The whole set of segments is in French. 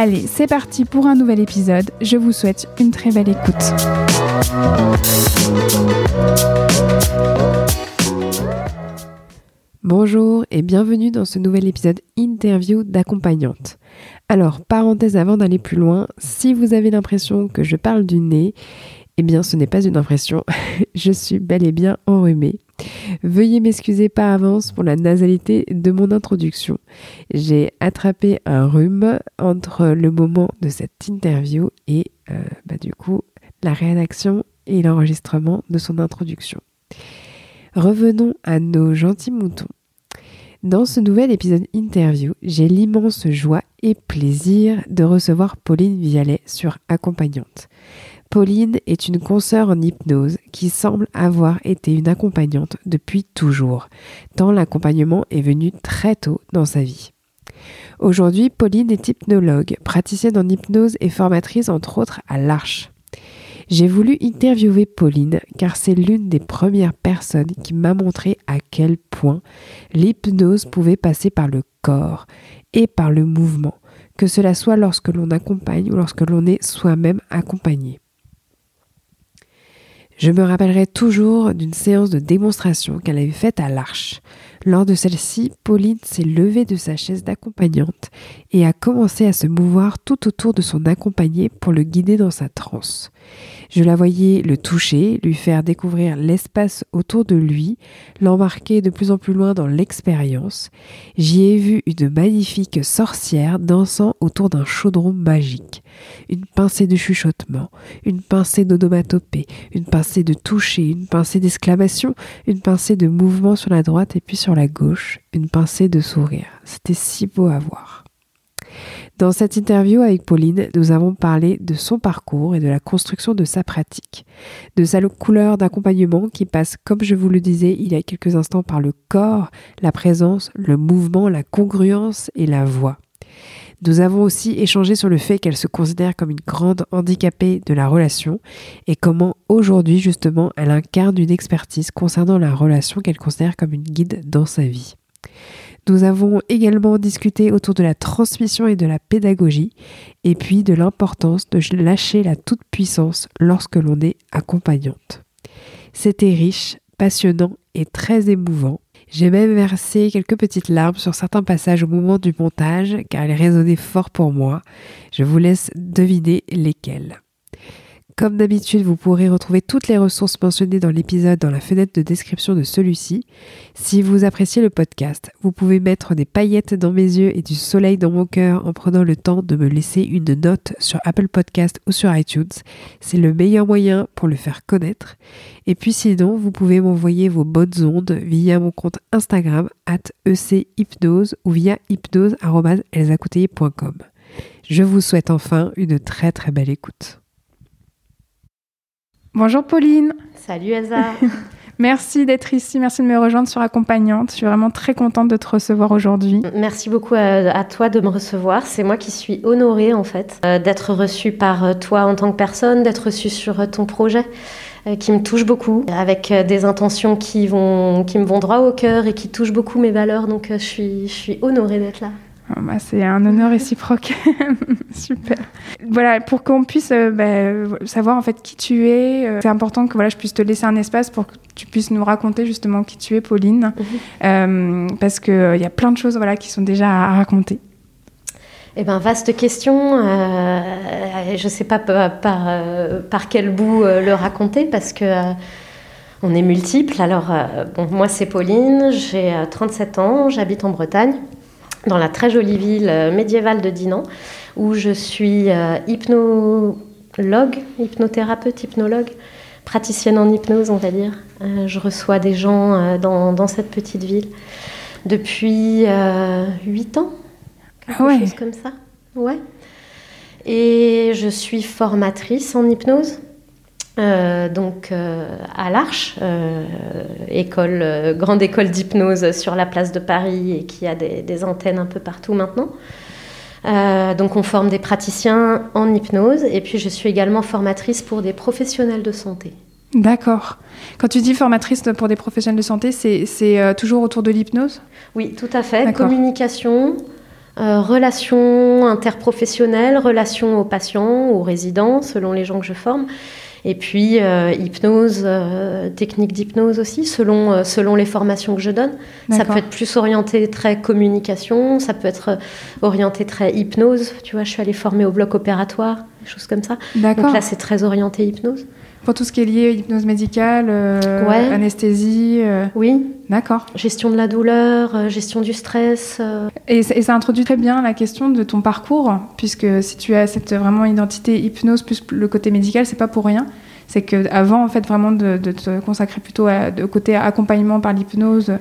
Allez, c'est parti pour un nouvel épisode. Je vous souhaite une très belle écoute. Bonjour et bienvenue dans ce nouvel épisode interview d'accompagnante. Alors, parenthèse avant d'aller plus loin, si vous avez l'impression que je parle du nez, eh bien ce n'est pas une impression, je suis bel et bien enrhumée. Veuillez m'excuser par avance pour la nasalité de mon introduction. J'ai attrapé un rhume entre le moment de cette interview et euh, bah, du coup la rédaction et l'enregistrement de son introduction. Revenons à nos gentils moutons. Dans ce nouvel épisode interview, j'ai l'immense joie et plaisir de recevoir Pauline Vialet sur Accompagnante. Pauline est une consoeur en hypnose qui semble avoir été une accompagnante depuis toujours, tant l'accompagnement est venu très tôt dans sa vie. Aujourd'hui, Pauline est hypnologue, praticienne en hypnose et formatrice entre autres à l'Arche. J'ai voulu interviewer Pauline car c'est l'une des premières personnes qui m'a montré à quel point l'hypnose pouvait passer par le corps et par le mouvement, que cela soit lorsque l'on accompagne ou lorsque l'on est soi-même accompagné. Je me rappellerai toujours d'une séance de démonstration qu'elle avait faite à l'Arche. Lors de celle-ci, Pauline s'est levée de sa chaise d'accompagnante et a commencé à se mouvoir tout autour de son accompagné pour le guider dans sa transe. Je la voyais le toucher, lui faire découvrir l'espace autour de lui, l'embarquer de plus en plus loin dans l'expérience. J'y ai vu une magnifique sorcière dansant autour d'un chaudron magique. Une pincée de chuchotement, une pincée d'onomatopée, une pincée de toucher, une pincée d'exclamation, une pincée de mouvement sur la droite et puis sur la gauche, une pincée de sourire. C'était si beau à voir. Dans cette interview avec Pauline, nous avons parlé de son parcours et de la construction de sa pratique, de sa couleur d'accompagnement qui passe, comme je vous le disais il y a quelques instants, par le corps, la présence, le mouvement, la congruence et la voix. Nous avons aussi échangé sur le fait qu'elle se considère comme une grande handicapée de la relation et comment aujourd'hui justement elle incarne une expertise concernant la relation qu'elle considère comme une guide dans sa vie. Nous avons également discuté autour de la transmission et de la pédagogie, et puis de l'importance de lâcher la toute-puissance lorsque l'on est accompagnante. C'était riche, passionnant et très émouvant. J'ai même versé quelques petites larmes sur certains passages au moment du montage, car elles résonnaient fort pour moi. Je vous laisse deviner lesquels. Comme d'habitude, vous pourrez retrouver toutes les ressources mentionnées dans l'épisode dans la fenêtre de description de celui-ci. Si vous appréciez le podcast, vous pouvez mettre des paillettes dans mes yeux et du soleil dans mon cœur en prenant le temps de me laisser une note sur Apple Podcast ou sur iTunes. C'est le meilleur moyen pour le faire connaître. Et puis sinon, vous pouvez m'envoyer vos bonnes ondes via mon compte Instagram at echypnose ou via hypnose.com. Je vous souhaite enfin une très très belle écoute. Bonjour Pauline. Salut Elsa. merci d'être ici, merci de me rejoindre sur Accompagnante. Je suis vraiment très contente de te recevoir aujourd'hui. Merci beaucoup à, toi de me recevoir. C'est moi qui suis honorée en fait euh, d'être reçue par euh, toi en tant que personne, d'être reçue sur euh, ton projet qui me touche beaucoup, avec des intentions qui, vont, qui me vont droit au cœur et qui touchent beaucoup mes valeurs. Donc je suis, je suis honorée d'être là. Ah bah, c'est un honneur réciproque. Super. Voilà, pour qu'on puisse euh, bah, savoir en fait qui tu es, euh, c'est important que voilà, je puisse te laisser un espace pour que tu puisses nous raconter justement qui tu es, Pauline, Mhm. Euh, parce qu'il il y a plein de choses voilà, qui sont déjà à, à raconter. Eh ben, vaste question. Je ne sais pas par, par, par quel bout le raconter parce que on est multiples. Alors, bon, moi, c'est Pauline, j'ai euh, 37 ans, j'habite en Bretagne, dans la très jolie ville euh, médiévale de Dinan, où je suis euh, hypnologue, hypnothérapeute, hypnologue, praticienne en hypnose, on va dire. Euh, je reçois des gens dans, dans cette petite ville depuis euh, 8 ans quelque Ah ouais. chose comme ça. Ouais. Et je suis formatrice en hypnose. Euh, donc euh, à l'Arche, euh, école, grande école d'hypnose sur la place de Paris et qui a des, des antennes un peu partout maintenant. Donc on forme des praticiens en hypnose et puis je suis également formatrice pour des professionnels de santé. D'accord. Quand tu dis formatrice pour des professionnels de santé, c'est toujours autour de l'hypnose? Oui, tout à fait. Communication, euh, relations interprofessionnelles, relations aux patients, aux résidents, selon les gens que je forme. Et puis euh, hypnose, euh, technique d'hypnose aussi, selon, euh, selon les formations que je donne. Ça peut être plus orienté très communication, ça peut être orienté très hypnose. Tu vois, je suis allée former au bloc opératoire, des choses comme ça. Donc là, c'est très orienté hypnose. Pour tout ce qui est lié à hypnose médicale, euh, Ouais. anesthésie. euh, Oui, D'accord. gestion de la douleur, euh, gestion du stress. euh, Et, ça- et ça introduit très bien la question de ton parcours, puisque si tu as cette vraiment identité hypnose plus le côté médical, c'est pas pour rien. C'est que avant en fait vraiment de, de te consacrer plutôt à, de côté accompagnement par l'hypnose,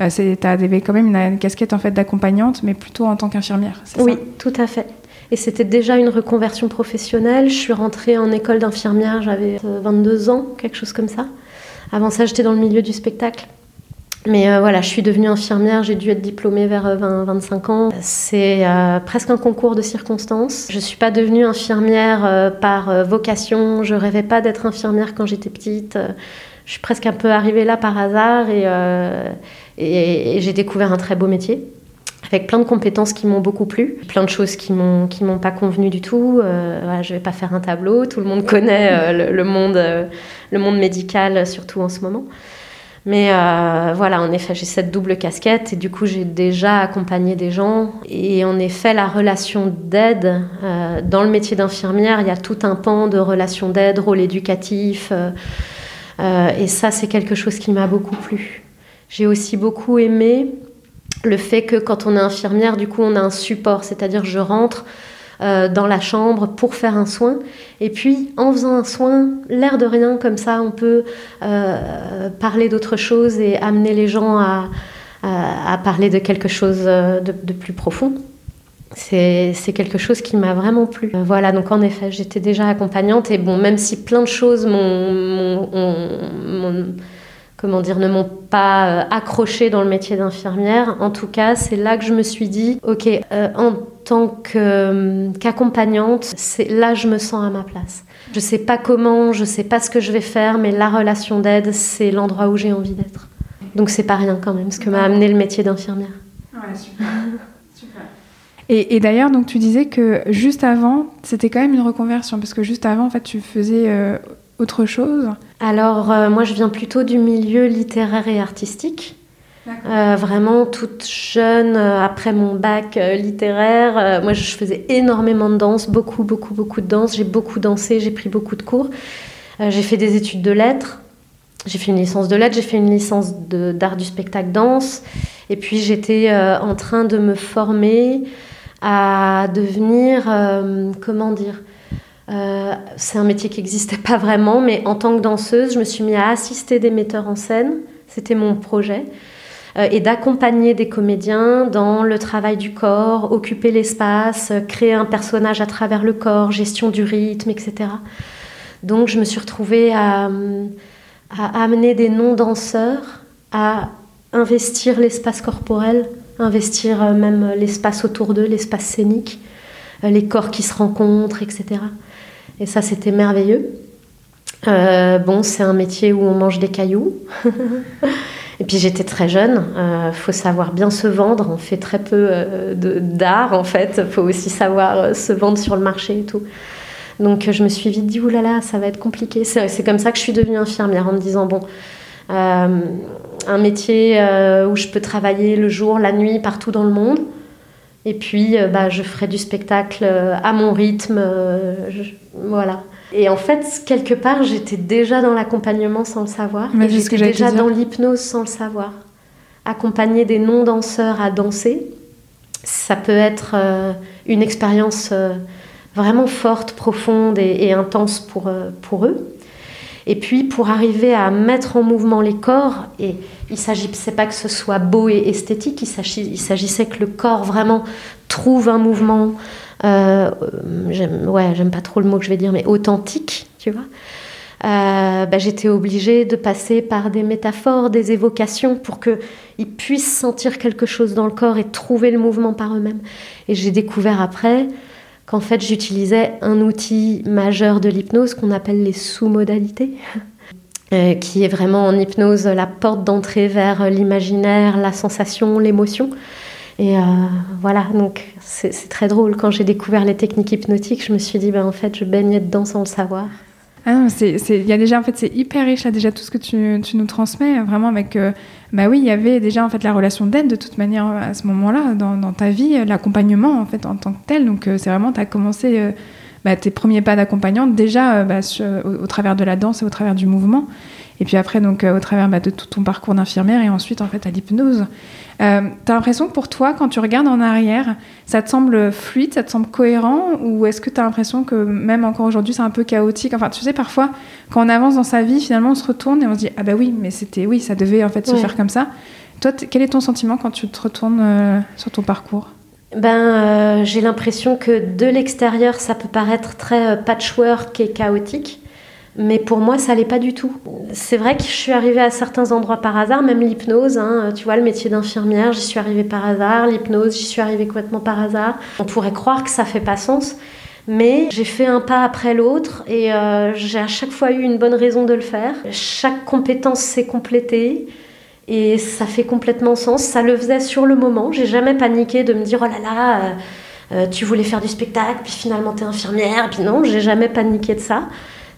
tu avais quand même une, une casquette en fait d'accompagnante, mais plutôt en tant qu'infirmière. c'est ça? Oui, tout à fait. Et c'était déjà une reconversion professionnelle. Je suis rentrée en école d'infirmière, j'avais euh, 22 ans, quelque chose comme ça. Avant ça, j'étais dans le milieu du spectacle. Mais euh, voilà, je suis devenue infirmière, j'ai dû être diplômée vers euh, 20, 25 ans. C'est euh, presque un concours de circonstances. Je ne suis pas devenue infirmière euh, par euh, vocation, je rêvais pas d'être infirmière quand j'étais petite. Euh, je suis presque un peu arrivée là par hasard euh, et j'ai découvert un très beau métier avec plein de compétences qui m'ont beaucoup plu, plein de choses qui m'ont qui m'ont pas convenu du tout. Euh, voilà, je vais pas faire un tableau, tout le monde connaît euh, le, monde euh, le monde médical surtout en ce moment. Mais euh, voilà, en effet, j'ai cette double casquette et du coup, j'ai déjà accompagné des gens. Et en effet, la relation d'aide, dans le métier d'infirmière, il y a tout un pan de relation d'aide, rôle éducatif. et ça, c'est quelque chose qui m'a beaucoup plu. J'ai aussi beaucoup aimé le fait que quand on est infirmière, du coup, on a un support, c'est-à-dire je rentre euh, dans la chambre pour faire un soin, et puis en faisant un soin, l'air de rien, comme ça, on peut euh, parler d'autre chose et amener les gens à, à- parler de quelque chose euh, de, de plus profond. C'est quelque chose qui m'a vraiment plu. Voilà, donc en effet, j'étais déjà accompagnante, et bon, même si plein de choses m'ont- m'ont- ont- m'ont comment dire, ne m'ont pas euh, accroché dans le métier d'infirmière. En tout cas, c'est là que je me suis dit, ok, euh, en tant euh, qu'accompagnante, c'est là je me sens à ma place. Je sais pas comment, je sais pas ce que je vais faire, mais la relation d'aide, c'est l'endroit où j'ai envie d'être. Donc c'est pas rien quand même, ce que m'a amené le métier d'infirmière. Et, et d'ailleurs, donc tu disais que juste avant, c'était quand même une reconversion, parce que juste avant, en fait, tu faisais euh, autre chose. Alors, euh, moi, je viens plutôt du milieu littéraire et artistique. Euh, vraiment toute jeune, euh, après mon bac euh, littéraire, moi je faisais énormément de danse, beaucoup, beaucoup, beaucoup de danse. J'ai beaucoup dansé, j'ai pris beaucoup de cours. J'ai fait des études de lettres. J'ai fait une licence de lettres, j'ai fait une licence d'art du spectacle danse. Et puis j'étais en train de me former à devenir, comment dire, euh, c'est un métier qui n'existait pas vraiment, mais en tant que danseuse, je me suis mis à assister des metteurs en scène. C'était mon projet. Euh, et d'accompagner des comédiens dans le travail du corps, occuper l'espace, créer un personnage à travers le corps, gestion du rythme, etc. Donc je me suis retrouvée à, à amener des non-danseurs à investir l'espace corporel, investir euh, même l'espace autour d'eux, l'espace scénique, les corps qui se rencontrent, etc. Et ça, c'était merveilleux. Euh, bon, c'est un métier où on mange des cailloux. Et puis j'étais très jeune, il faut savoir bien se vendre, on fait très peu d'art en fait, il faut aussi savoir se vendre sur le marché et tout. Donc je me suis vite dit, oulala, ça va être compliqué. C'est comme ça que je suis devenue infirmière en me disant, bon, un métier où je peux travailler le jour, la nuit, partout dans le monde. Et puis, bah, je ferai du spectacle à mon rythme. voilà. Et en fait, quelque part, j'étais déjà dans l'accompagnement sans le savoir. Mais j'étais déjà dans l'hypnose sans le savoir. Accompagner des non-danseurs à danser, ça peut être euh, une expérience euh, vraiment forte, profonde et, intense pour, euh, pour eux. Et puis, pour arriver à mettre en mouvement les corps, et il ne s'agissait pas que ce soit beau et esthétique, il s'agissait que le corps vraiment trouve un mouvement, euh, j'aime, pas trop le mot que je vais dire, mais authentique, tu vois. Euh, bah, j'étais obligée de passer par des métaphores, des évocations pour qu'ils puissent sentir quelque chose dans le corps et trouver le mouvement par eux-mêmes. Et j'ai découvert après qu'en fait j'utilisais un outil majeur de l'hypnose qu'on appelle les sous-modalités, euh, qui est vraiment en hypnose la porte d'entrée vers l'imaginaire, la sensation, l'émotion. Et euh, voilà, donc c'est très drôle. Quand j'ai découvert les techniques hypnotiques, je me suis dit, ben, en fait, je baignais dedans sans le savoir. Ah il y a déjà, en fait, c'est hyper riche, là, déjà, tout ce que tu, nous transmets, vraiment avec... Euh, bah oui, il y avait déjà, en fait, la relation d'aide, de toute manière, à ce moment-là, dans, ta vie, l'accompagnement, en fait, en tant que tel. Donc, euh, c'est vraiment, tu as commencé... Bah, tes premiers pas d'accompagnante déjà bah, au, travers de la danse et au travers du mouvement. Et puis après, donc, au travers bah, de tout ton parcours d'infirmière et ensuite, en fait, à l'hypnose. Euh, T'as l'impression que pour toi, quand tu regardes en arrière, ça te semble fluide, ça te semble cohérent Ou est-ce que tu as l'impression que même encore aujourd'hui, c'est un peu chaotique? Enfin, tu sais, parfois, quand on avance dans sa vie, finalement, on se retourne et on se dit Ah bah oui, mais c'était, oui, ça devait en fait se faire comme ça. Toi, quel est ton sentiment quand tu te retournes euh, sur ton parcours? Ben, euh, j'ai l'impression que de l'extérieur, ça peut paraître très euh, patchwork et chaotique. Mais pour moi, ça l'est pas du tout. C'est vrai que je suis arrivée à certains endroits par hasard, même l'hypnose. Hein, tu vois, le métier d'infirmière, j'y suis arrivée par hasard. L'hypnose, j'y suis arrivée complètement par hasard. On pourrait croire que ça fait pas sens, mais j'ai fait un pas après l'autre et euh, j'ai à chaque fois eu une bonne raison de le faire. Chaque compétence s'est complétée. Et ça fait complètement sens. Ça le faisait sur le moment. J'ai jamais paniqué de me dire oh là là, euh, euh, tu voulais faire du spectacle, puis finalement tu es infirmière. Puis non, j'ai jamais paniqué de ça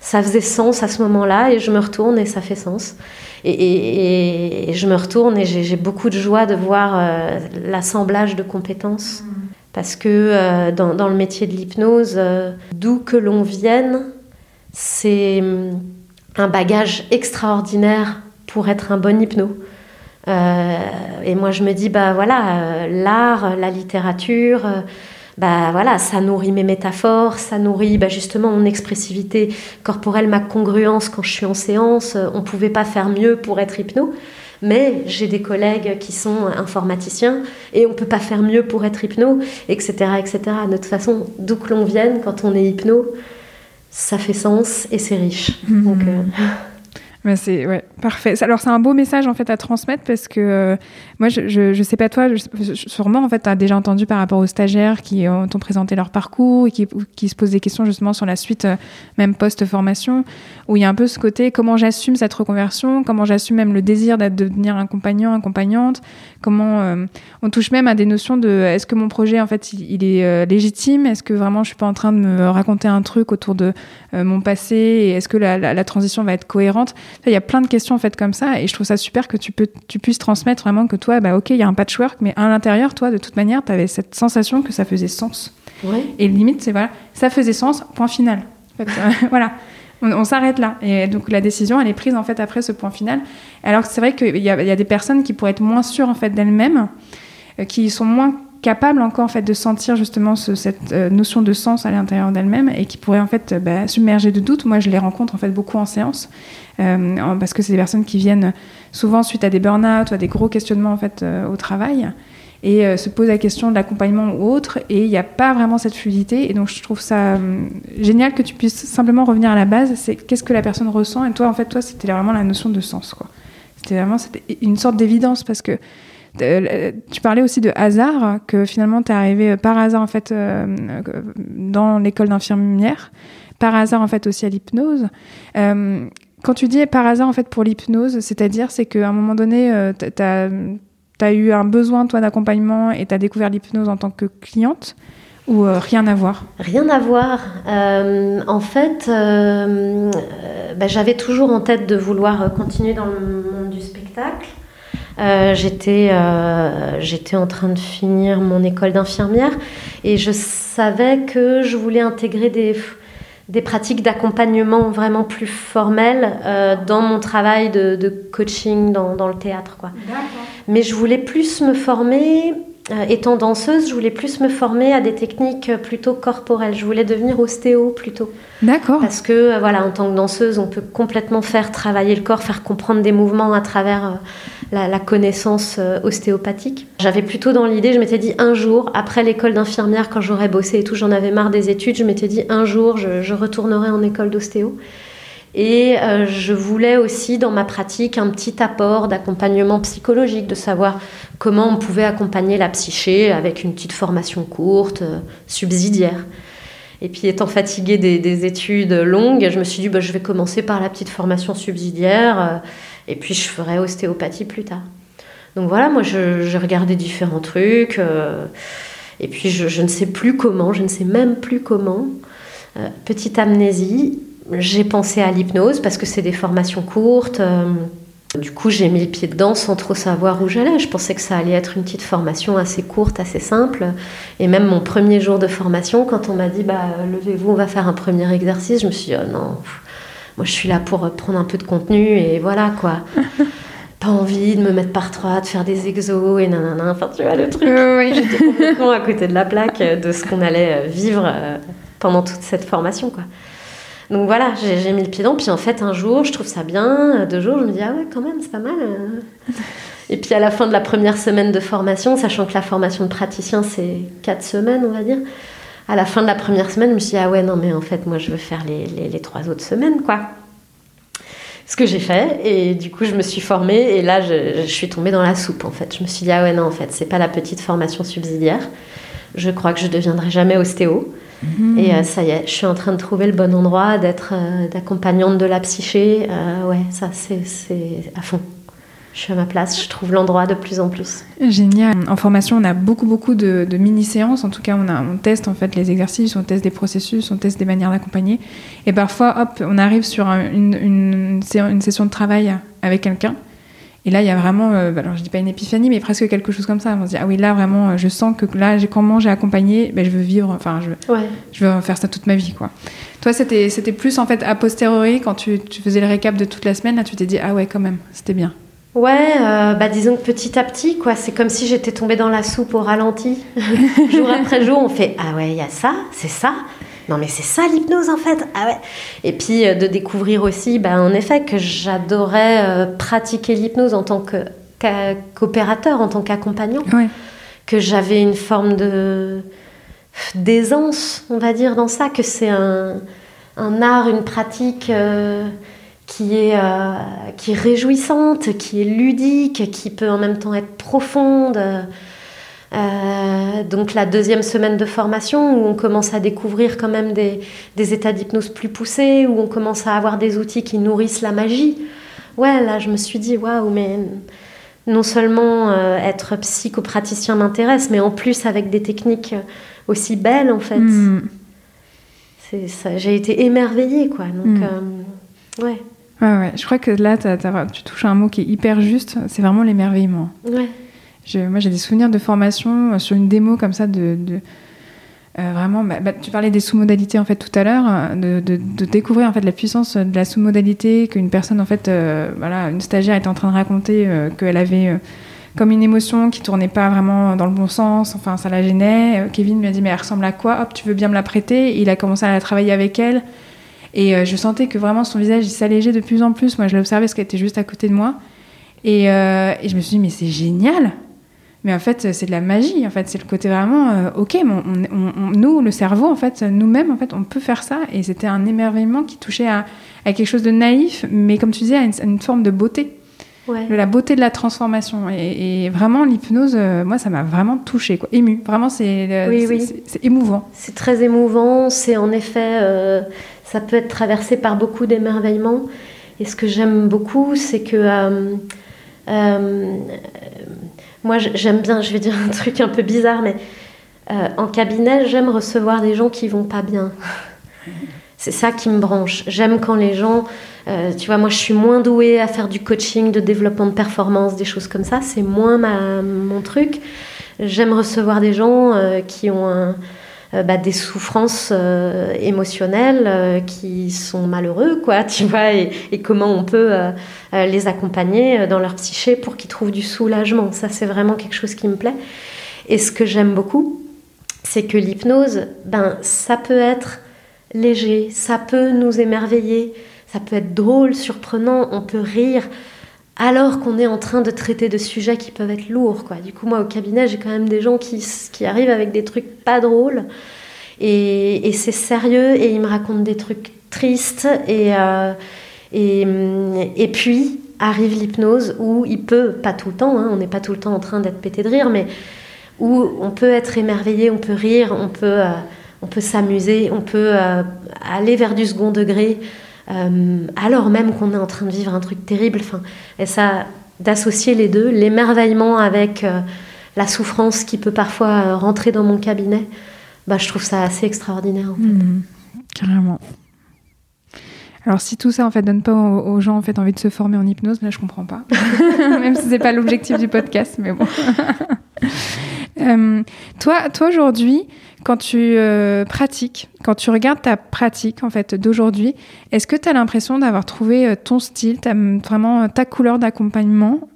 ça faisait sens à ce moment-là et je me retourne et ça fait sens. Et, je me retourne et j'ai beaucoup de joie de voir euh, l'assemblage de compétences. Parce que euh, dans, le métier de l'hypnose, euh, d'où que l'on vienne, c'est hum, un bagage extraordinaire pour être un bon hypno. et moi, je me dis, bah voilà, l'art, la littérature, bah voilà, ça nourrit mes métaphores, ça nourrit bah, justement mon expressivité corporelle, ma congruence quand je suis en séance. On ne pouvait pas faire mieux pour être hypno. Mais j'ai des collègues qui sont informaticiens et on ne peut pas faire mieux pour être hypno, etc. etc. De toute façon, d'où que l'on vienne, quand on est hypno, ça fait sens et c'est riche. Mmh. Donc, euh, c'est ouais, parfait. Alors c'est un beau message en fait à transmettre parce que euh, moi je, je, sais pas toi, sûrement en fait tu as déjà entendu par rapport aux stagiaires qui ont, présenté leur parcours et qui, qui, se posent des questions justement sur la suite euh, même post-formation où il y a un peu ce côté comment j'assume cette reconversion, comment j'assume même le désir de devenir un compagnon, accompagnante, comment euh, on touche même à des notions de est-ce que mon projet en fait il, est légitime, est-ce que vraiment je suis pas en train de me raconter un truc autour de mon passé est-ce que la, la transition va être cohérente? Il y a plein de questions en fait comme ça, et je trouve ça super que tu, peux, tu puisses transmettre vraiment que toi, bah ok, il y a un patchwork, mais à l'intérieur, toi, de toute manière, tu avais cette sensation que ça faisait sens. Et limite, c'est voilà, ça faisait sens, point final. voilà. On, s'arrête là. Et donc la décision, elle est prise en fait après ce point final. Alors c'est vrai qu'il y, y, a des personnes qui pourraient être moins sûres en fait d'elles-mêmes, euh, qui sont moins capable encore en fait de sentir justement cette euh, notion de sens à l'intérieur d'elle-même et qui pourrait en fait euh, bah, submerger de doutes. Moi, je les rencontre en fait beaucoup en séance euh, parce que c'est des personnes qui viennent souvent suite à des burn-out ou à des gros questionnements en fait au travail et se posent la question de l'accompagnement ou autre et il n'y a pas vraiment cette fluidité et donc je trouve ça génial que tu puisses simplement revenir à la base. C'est qu'est-ce que la personne ressent et toi en fait toi c'était vraiment la notion de sens quoi. C'était vraiment une sorte d'évidence parce que tu parlais aussi de hasard, que finalement tu es arrivé par hasard en fait euh, dans l'école d'infirmière, par hasard en fait aussi à l'hypnose. Euh, Quand tu dis par hasard en fait pour l'hypnose, c'est-à-dire c'est qu'à un moment donné, tu as, eu un besoin toi d'accompagnement et tu as découvert l'hypnose en tant que cliente ou euh, rien à voir? Rien à voir. Euh, en fait, euh, bah, j'avais toujours en tête de vouloir continuer dans le monde du spectacle. J'étais, j'étais en train de finir mon école d'infirmière et je savais que je voulais intégrer des, des pratiques d'accompagnement vraiment plus formelles dans mon travail de, de coaching dans, dans, le théâtre. Quoi. Mais je voulais plus me former euh, étant danseuse, je voulais plus me former à des techniques plutôt corporelles. Je voulais devenir ostéo plutôt. D'accord. Parce que, euh, voilà, en tant que danseuse, on peut complètement faire travailler le corps, faire comprendre des mouvements à travers euh, la, connaissance ostéopathique. J'avais plutôt dans l'idée, je m'étais dit un jour, après l'école d'infirmière, quand j'aurais bossé et tout, j'en avais marre des études, je m'étais dit un jour, je, je retournerai en école d'ostéo. Et euh, je voulais aussi dans ma pratique un petit apport d'accompagnement psychologique, de savoir comment on pouvait accompagner la psyché avec une petite formation courte, euh, subsidiaire. Et puis étant fatiguée des, études longues, je me suis dit bah, je vais commencer par la petite formation subsidiaire euh, et puis je ferai ostéopathie plus tard. Donc voilà, moi j'ai regardé différents trucs et puis je, ne sais plus comment, je ne sais même plus comment. petite amnésie, j'ai pensé à l'hypnose parce que c'est des formations courtes. Euh, du coup, j'ai mis le pied dedans sans trop savoir où j'allais. Je pensais que ça allait être une petite formation assez courte, assez simple. Et même mon premier jour de formation, quand on m'a dit bah, levez-vous, on va faire un premier exercice, je me suis dit oh non, moi je suis là pour prendre un peu de contenu et voilà quoi. Pas envie de me mettre par trois, de faire des exos et nanana. Enfin, tu vois le truc. J'étais complètement à côté de la plaque de ce qu'on allait vivre euh, pendant toute cette formation quoi. Donc voilà, j'ai mis le pied dedans. Puis en fait, un jour, je trouve ça bien. Deux jours, je me dis, ah ouais, quand même, c'est pas mal. Et puis à la fin de la première semaine de formation, sachant que la formation de praticien, c'est quatre semaines, on va dire. À la fin de la première semaine, je me suis dit, ah ouais, non, mais en fait, moi, je veux faire les, les, trois autres semaines, quoi. Ce que j'ai fait. Et du coup, je me suis formée. Et là, je, je, suis tombée dans la soupe, en fait. Je me suis dit, ah ouais, non, en fait, c'est pas la petite formation subsidiaire. Je crois que je deviendrai jamais ostéo. Mhm. Et euh, ça y est, je suis en train de trouver le bon endroit, d'être euh, d'accompagnante de la psyché. Euh, ouais, ça, c'est à fond. Je suis à ma place, je trouve l'endroit de plus en plus. Génial. En formation, on a beaucoup, beaucoup de, mini-séances. En tout cas, on, a, on teste en fait les exercices, on teste des processus, on teste des manières d'accompagner. Et parfois, hop, on arrive sur une, une, une session de travail avec quelqu'un. Et là, il y a vraiment, euh, bah, alors je dis pas une épiphanie, mais presque quelque chose comme ça. On se dit, ah oui, là, vraiment, euh, je sens que là, comment j'ai accompagné, ben, je veux vivre, enfin, je, je veux faire ça toute ma vie, quoi. Toi, c'était, c'était plus, en fait, a posteriori, quand tu, tu, faisais le récap de toute la semaine, là, tu t'es dit, ah ouais, quand même, c'était bien. Ouais, euh, bah disons que petit à petit, quoi. C'est comme si j'étais tombée dans la soupe au ralenti. jour après jour, on fait, ah ouais, il y a ça, c'est ça non mais c'est ça l'hypnose en fait. Ah ouais. Et puis euh, de découvrir aussi, bah, en effet, que j'adorais euh, pratiquer l'hypnose en tant qu'opérateur, en tant qu'accompagnant. Que j'avais une forme de d'aisance, on va dire, dans ça, que c'est un, un, art, une pratique qui, est, qui est réjouissante, qui est ludique, qui peut en même temps être profonde. Euh, donc la deuxième semaine de formation où on commence à découvrir quand même des, états d'hypnose plus poussés, où on commence à avoir des outils qui nourrissent la magie. Ouais, là je me suis dit, waouh, mais non seulement euh, être psychopraticien m'intéresse, mais en plus avec des techniques aussi belles en fait. Hmm. J'ai été émerveillée quoi. Donc, hmm. euh, ouais. Ouais, ouais. Je crois que là, tu touches à un mot qui est hyper juste, c'est vraiment l'émerveillement. Ouais moi, j'ai des souvenirs de formation euh, sur une démo comme ça de, euh, vraiment, bah, bah, tu parlais des sous-modalités en fait tout à l'heure, euh, de, découvrir en fait la puissance de la sous-modalité qu'une personne en fait, voilà, une stagiaire était en train de raconter qu'elle avait comme une émotion qui tournait pas vraiment dans le bon sens, enfin ça la gênait. Kevin lui a dit mais elle ressemble à quoi? Hop, tu veux bien me la prêter? Il a commencé à la travailler avec elle et je sentais que vraiment son visage s'allégeait de plus en plus. Moi je l'observais parce qu'elle était juste à côté de moi et, et je me suis dit mais c'est génial mais en fait, c'est de la magie. En fait, c'est le côté vraiment, euh, ok, on, nous, le cerveau, en fait, nous-mêmes, en fait, on peut faire ça. Et c'était un émerveillement qui touchait à, quelque chose de naïf, mais comme tu disais, à une, forme de beauté. Ouais. la beauté de la transformation. Et, vraiment, l'hypnose, euh, moi, ça m'a vraiment touchée, quoi, émue. Vraiment, c'est euh, oui, oui. émouvant. C'est très émouvant. C'est en effet, ça peut être traversé par beaucoup d'émerveillement. Et ce que j'aime beaucoup, c'est que euh, euh, moi, j'aime bien, je vais dire un truc un peu bizarre, mais euh, en cabinet, j'aime recevoir des gens qui vont pas bien. C'est ça qui me branche. J'aime quand les gens, tu vois, moi je suis moins douée à faire du coaching, de développement de performance, des choses comme ça. C'est moins mon truc. J'aime recevoir des gens qui ont un, bah, des souffrances euh, émotionnelles euh, qui sont malheureux, quoi, tu vois, et, comment on peut les accompagner dans leur psyché pour qu'ils trouvent du soulagement. Ça, c'est vraiment quelque chose qui me plaît. Et ce que j'aime beaucoup, c'est que l'hypnose, ben, ça peut être léger, ça peut nous émerveiller, ça peut être drôle, surprenant, on peut rire alors qu'on est en train de traiter de sujets qui peuvent être lourds. Quoi. Du coup, moi, au cabinet, j'ai quand même des gens qui, qui, arrivent avec des trucs pas drôles. Et, c'est sérieux, et ils me racontent des trucs tristes. Et, euh, et, et, puis, arrive l'hypnose, où il peut, pas tout le temps, hein, on n'est pas tout le temps en train d'être pété de rire, mais où on peut être émerveillé, on peut rire, on peut, euh, on peut s'amuser, on peut euh, aller vers du second degré. Euh, alors même qu'on est en train de vivre un truc terrible. Enfin, et ça, d'associer les deux, l'émerveillement avec euh, la souffrance qui peut parfois euh, rentrer dans mon cabinet, bah, je trouve ça assez extraordinaire. Mmh, carrément. Alors si tout ça en fait donne pas aux, gens en fait envie de se former en hypnose, là je comprends pas. Même si c'est pas l'objectif du podcast, mais bon. toi, toi aujourd'hui, quand tu euh, pratiques, quand tu regardes ta pratique en fait d'aujourd'hui, est-ce que tu as l'impression d'avoir trouvé euh, ton style, vraiment euh, ta couleur d'accompagnement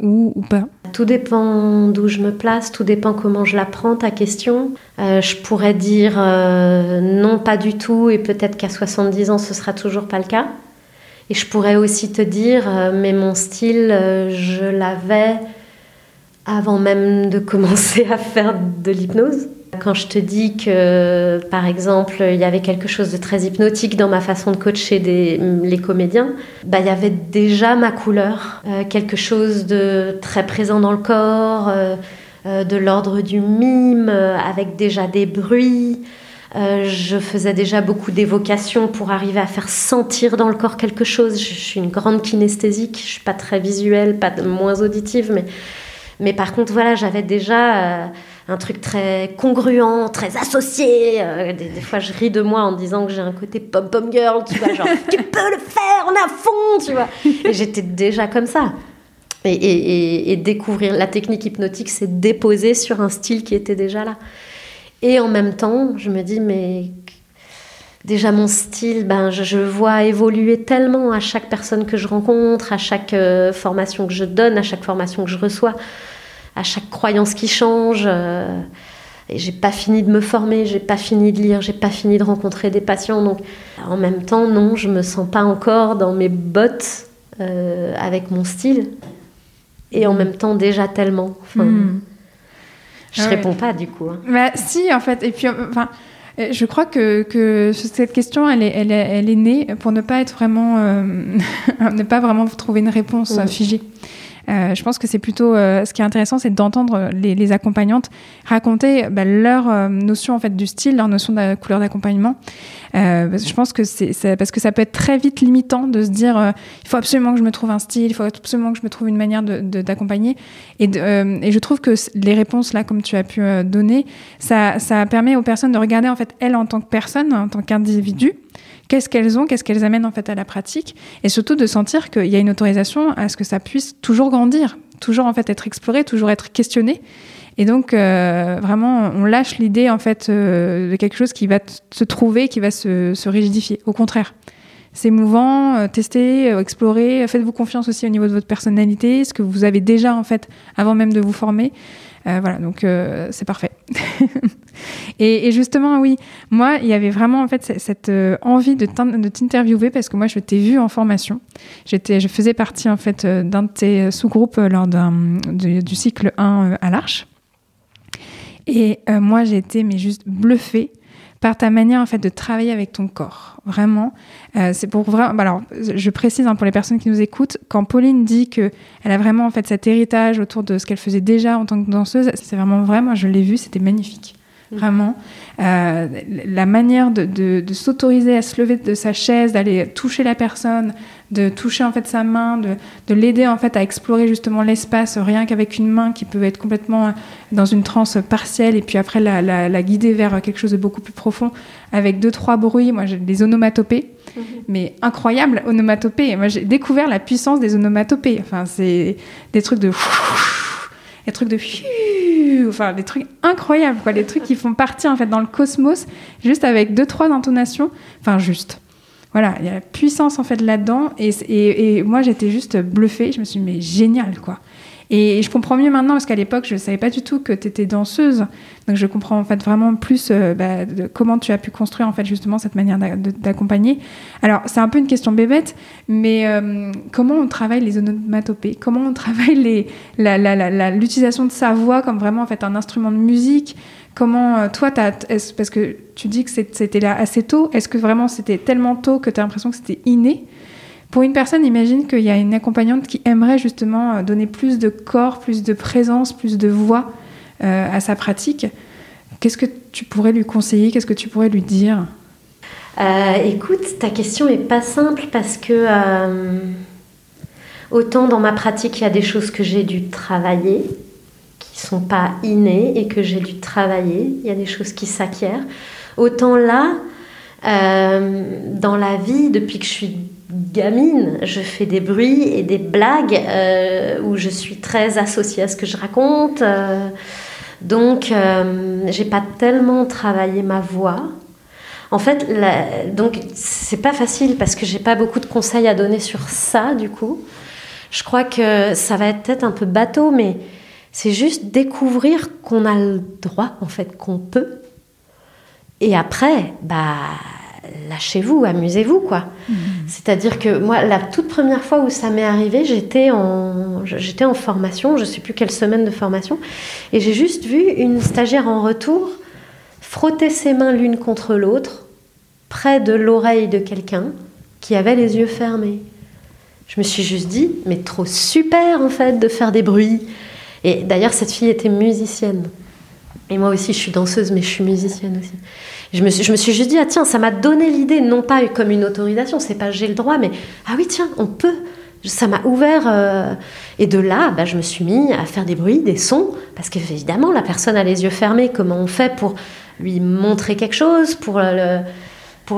ou, pas? Tout dépend d'où je me place, tout dépend comment je la prends, ta question. je pourrais dire non, pas du tout, et peut-être qu'à 70 ans, ce sera toujours pas le cas. Et je pourrais aussi te dire, mais mon style, je l'avais avant même de commencer à faire de l'hypnose. Quand je te dis que, par exemple, il y avait quelque chose de très hypnotique dans ma façon de coacher les comédiens, bah, il y avait déjà ma couleur, euh, quelque chose de très présent dans le corps, euh, euh, de l'ordre du mime, avec déjà des bruits. je faisais déjà beaucoup d'évocations pour arriver à faire sentir dans le corps quelque chose. Je, suis une grande kinesthésique, je suis pas très visuelle, pas moins auditive, mais, mais par contre, voilà, j'avais déjà un truc très congruent, très associé. Euh, des, fois, je ris de moi en disant que j'ai un côté pom-pom girl, tu vois, genre, tu peux le faire, on a fond, tu vois. Et j'étais déjà comme ça. Et, et, découvrir la technique hypnotique, c'est déposer sur un style qui était déjà là. Et en même temps, je me dis, mais déjà mon style, ben, je, vois évoluer tellement à chaque personne que je rencontre, à chaque euh, formation que je donne, à chaque formation que je reçois à chaque croyance qui change. Euh, et j'ai pas fini de me former, j'ai pas fini de lire, j'ai pas fini de rencontrer des patients. Donc, en même temps, non, je me sens pas encore dans mes bottes euh, avec mon style. Et en même temps, déjà tellement. Enfin, hmm. Je ah réponds pas du coup. Hein. Bah, si, en fait. Et puis, enfin. Je crois que, que, cette question, elle est, elle, est, elle est née pour ne pas être vraiment, euh, ne pas vraiment trouver une réponse hmm. figée. Euh, je pense que c'est plutôt euh, ce qui est intéressant, c'est d'entendre les, accompagnantes raconter bah, leur euh, notion en fait du style, leur notion de la couleur d'accompagnement. je pense que c'est parce que ça peut être très vite limitant de se dire il faut absolument que je me trouve un style, il faut absolument que je me trouve une manière d'accompagner. De, et, et, je trouve que les réponses là, comme tu as pu donner, ça, ça permet aux personnes de regarder en fait elles en tant que personne, en tant qu'individu qu'est-ce qu'elles ont, qu'est-ce qu'elles amènent en fait à la pratique, et surtout de sentir qu'il y a une autorisation à ce que ça puisse toujours grandir, toujours en fait être exploré, toujours être questionné. Et donc euh, vraiment, on lâche l'idée en fait euh, de quelque chose qui va se trouver, qui va se, rigidifier. Au contraire, c'est mouvant, euh, testez, explorer, faites-vous confiance aussi au niveau de votre personnalité, ce que vous avez déjà en fait avant même de vous former. Euh, voilà, donc euh, c'est parfait. et, justement, oui, moi, il y avait vraiment en fait cette euh, envie de t'interviewer parce que moi, je t'ai vu en formation. J'étais, je faisais partie en fait d'un de tes sous-groupes lors du, du, cycle 1 à l'Arche. Et moi, j'ai été mais juste bluffée par ta manière en fait de travailler avec ton corps. Vraiment, euh, c'est pour vraiment. Bah, alors, je précise hein, pour les personnes qui nous écoutent, quand Pauline dit que elle a vraiment en fait cet héritage autour de ce qu'elle faisait déjà en tant que danseuse, c'est vraiment vrai. Moi, je l'ai vu, c'était magnifique. Mm. Vraiment, euh, la manière de, de, s'autoriser à se lever de sa chaise, d'aller toucher la personne, de toucher en fait sa main, de, de l'aider en fait à explorer justement l'espace, rien qu'avec une main qui peut être complètement dans une transe partielle et puis après la, la, la guider vers quelque chose de beaucoup plus profond avec deux trois bruits. Moi, j'ai des onomatopées, mhm. mais incroyables onomatopées. Moi, j'ai découvert la puissance des onomatopées. Enfin, c'est des trucs de des trucs de enfin des trucs incroyables quoi, des trucs qui font partie en fait dans le cosmos juste avec deux trois intonations, enfin juste. Voilà, il y a la puissance en fait là-dedans et, moi j'étais juste bluffée, je me suis dit mais génial quoi. Et je comprends mieux maintenant parce qu'à l'époque, je ne savais pas du tout que tu étais danseuse. Donc je comprends en fait vraiment plus euh, bah, de comment tu as pu construire en fait justement cette manière d'accompagner. Alors c'est un peu une question bébête, mais euh, comment on travaille les onomatopées? Comment on travaille l'utilisation de sa voix comme vraiment en fait un instrument de musique? Comment euh, toi, as, parce que tu dis que c'était là assez tôt, est-ce que vraiment c'était tellement tôt que tu as l'impression que c'était inné? Pour une personne, imagine qu'il y a une accompagnante qui aimerait justement euh, donner plus de corps, plus de présence, plus de voix euh, à sa pratique. Qu'est-ce que tu pourrais lui conseiller? Qu'est-ce que tu pourrais lui dire? Écoute, ta question est pas simple parce que autant dans ma pratique, il y a des choses que j'ai dû travailler, qui sont pas innées et que j'ai dû travailler. Il y a des choses qui s'acquièrent. Autant là, dans la vie, depuis que je suis gamine, je fais des bruits et des blagues euh, où je suis très associée à ce que je raconte. Euh, donc, euh, j'ai pas tellement travaillé ma voix. En fait, donc c'est pas facile parce que j'ai pas beaucoup de conseils à donner sur ça du coup. Je crois que ça va être peut-être un peu bateau, mais c'est juste découvrir qu'on a le droit, en fait, qu'on peut. Et après, bah lâchez-vous, amusez-vous, quoi. Mm. C'est-à-dire que moi, la toute première fois où ça m'est arrivé, j'étais en, j'étais en formation, je ne sais plus quelle semaine de formation, et j'ai juste vu une stagiaire en retour frotter ses mains l'une contre l'autre, près de l'oreille de quelqu'un qui avait les yeux fermés. Je me suis juste dit, mais trop super en fait de faire des bruits. Et d'ailleurs, cette fille était musicienne. Et moi aussi, je suis danseuse, mais je suis musicienne aussi. Je me, suis, je me suis juste dit, ah tiens, ça m'a donné l'idée, non pas comme une autorisation, c'est pas j'ai le droit, mais ah oui, tiens, on peut. Ça m'a ouvert. Euh, et de là, bah, je me suis mis à faire des bruits, des sons, parce qu'évidemment, la personne a les yeux fermés. Comment on fait pour lui montrer quelque chose, pour,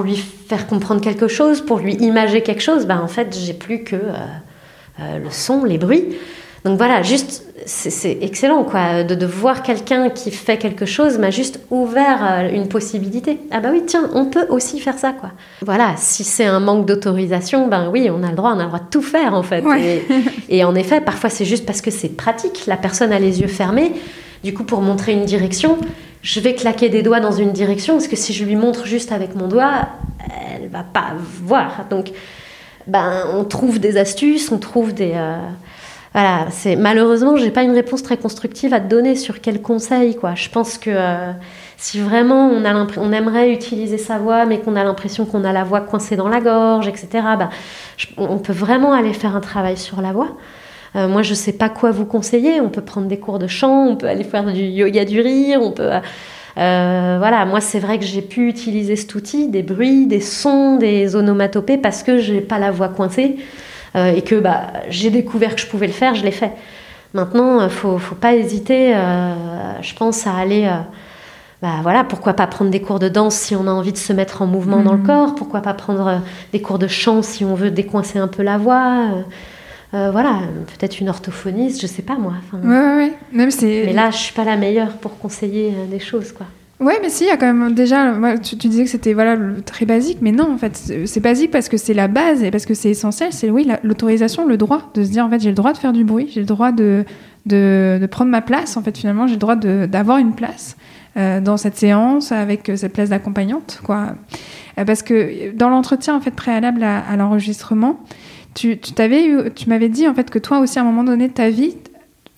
lui faire comprendre quelque chose, pour lui imager quelque chose? Bah, En fait, j'ai plus que euh, euh, le son, les bruits. Donc voilà, juste, c'est excellent quoi, de, voir quelqu'un qui fait quelque chose m'a juste ouvert euh, une possibilité. Ah bah oui, tiens, on peut aussi faire ça quoi. Voilà, si c'est un manque d'autorisation, ben oui, on a le droit, on a le droit de tout faire en fait. Et, en effet, parfois c'est juste parce que c'est pratique, la personne a les yeux fermés, du coup pour montrer une direction, je vais claquer des doigts dans une direction parce que si je lui montre juste avec mon doigt, elle va pas voir. Donc, ben on trouve des astuces, on trouve des... Euh, voilà, c'est malheureusement, j'ai pas une réponse très constructive à te donner sur quel conseil quoi. Je pense que euh, si vraiment on a aimerait utiliser sa voix, mais qu'on a l'impression qu'on a la voix coincée dans la gorge, etc. Bah, on peut vraiment aller faire un travail sur la voix. Euh, moi, je sais pas quoi vous conseiller. On peut prendre des cours de chant, on peut aller faire du yoga du rire, on peut euh, voilà, moi c'est vrai que j'ai pu utiliser cet outil, des bruits, des sons, des onomatopées, parce que j'ai pas la voix coincée. Euh, et que bah, j'ai découvert que je pouvais le faire, je l'ai fait. Maintenant, il euh, faut, faut pas hésiter, euh, je pense, à aller bah voilà, pourquoi pas prendre des cours de danse si on a envie de se mettre en mouvement dans le mhm. corps, pourquoi pas prendre des cours de chant si on veut décoincer un peu la voix. voilà, peut-être une orthophoniste, je sais pas moi. Enfin, ouais, ouais, Même mais là, je suis pas la meilleure pour conseiller des choses, quoi. Ouais, mais si, il y a quand même déjà. tu, disais que c'était voilà très basique, mais non, en fait, c'est basique parce que c'est la base et parce que c'est essentiel. C'est oui, l'autorisation, le droit de se dire en fait, j'ai le droit de faire du bruit, j'ai le droit de, de, prendre ma place. En fait, finalement, j'ai le droit d'avoir une place euh, dans cette séance avec euh, cette place d'accompagnante, quoi. Euh, parce que dans l'entretien en fait préalable à, l'enregistrement, tu, tu m'avais dit en fait que toi aussi à un moment donné ta vie,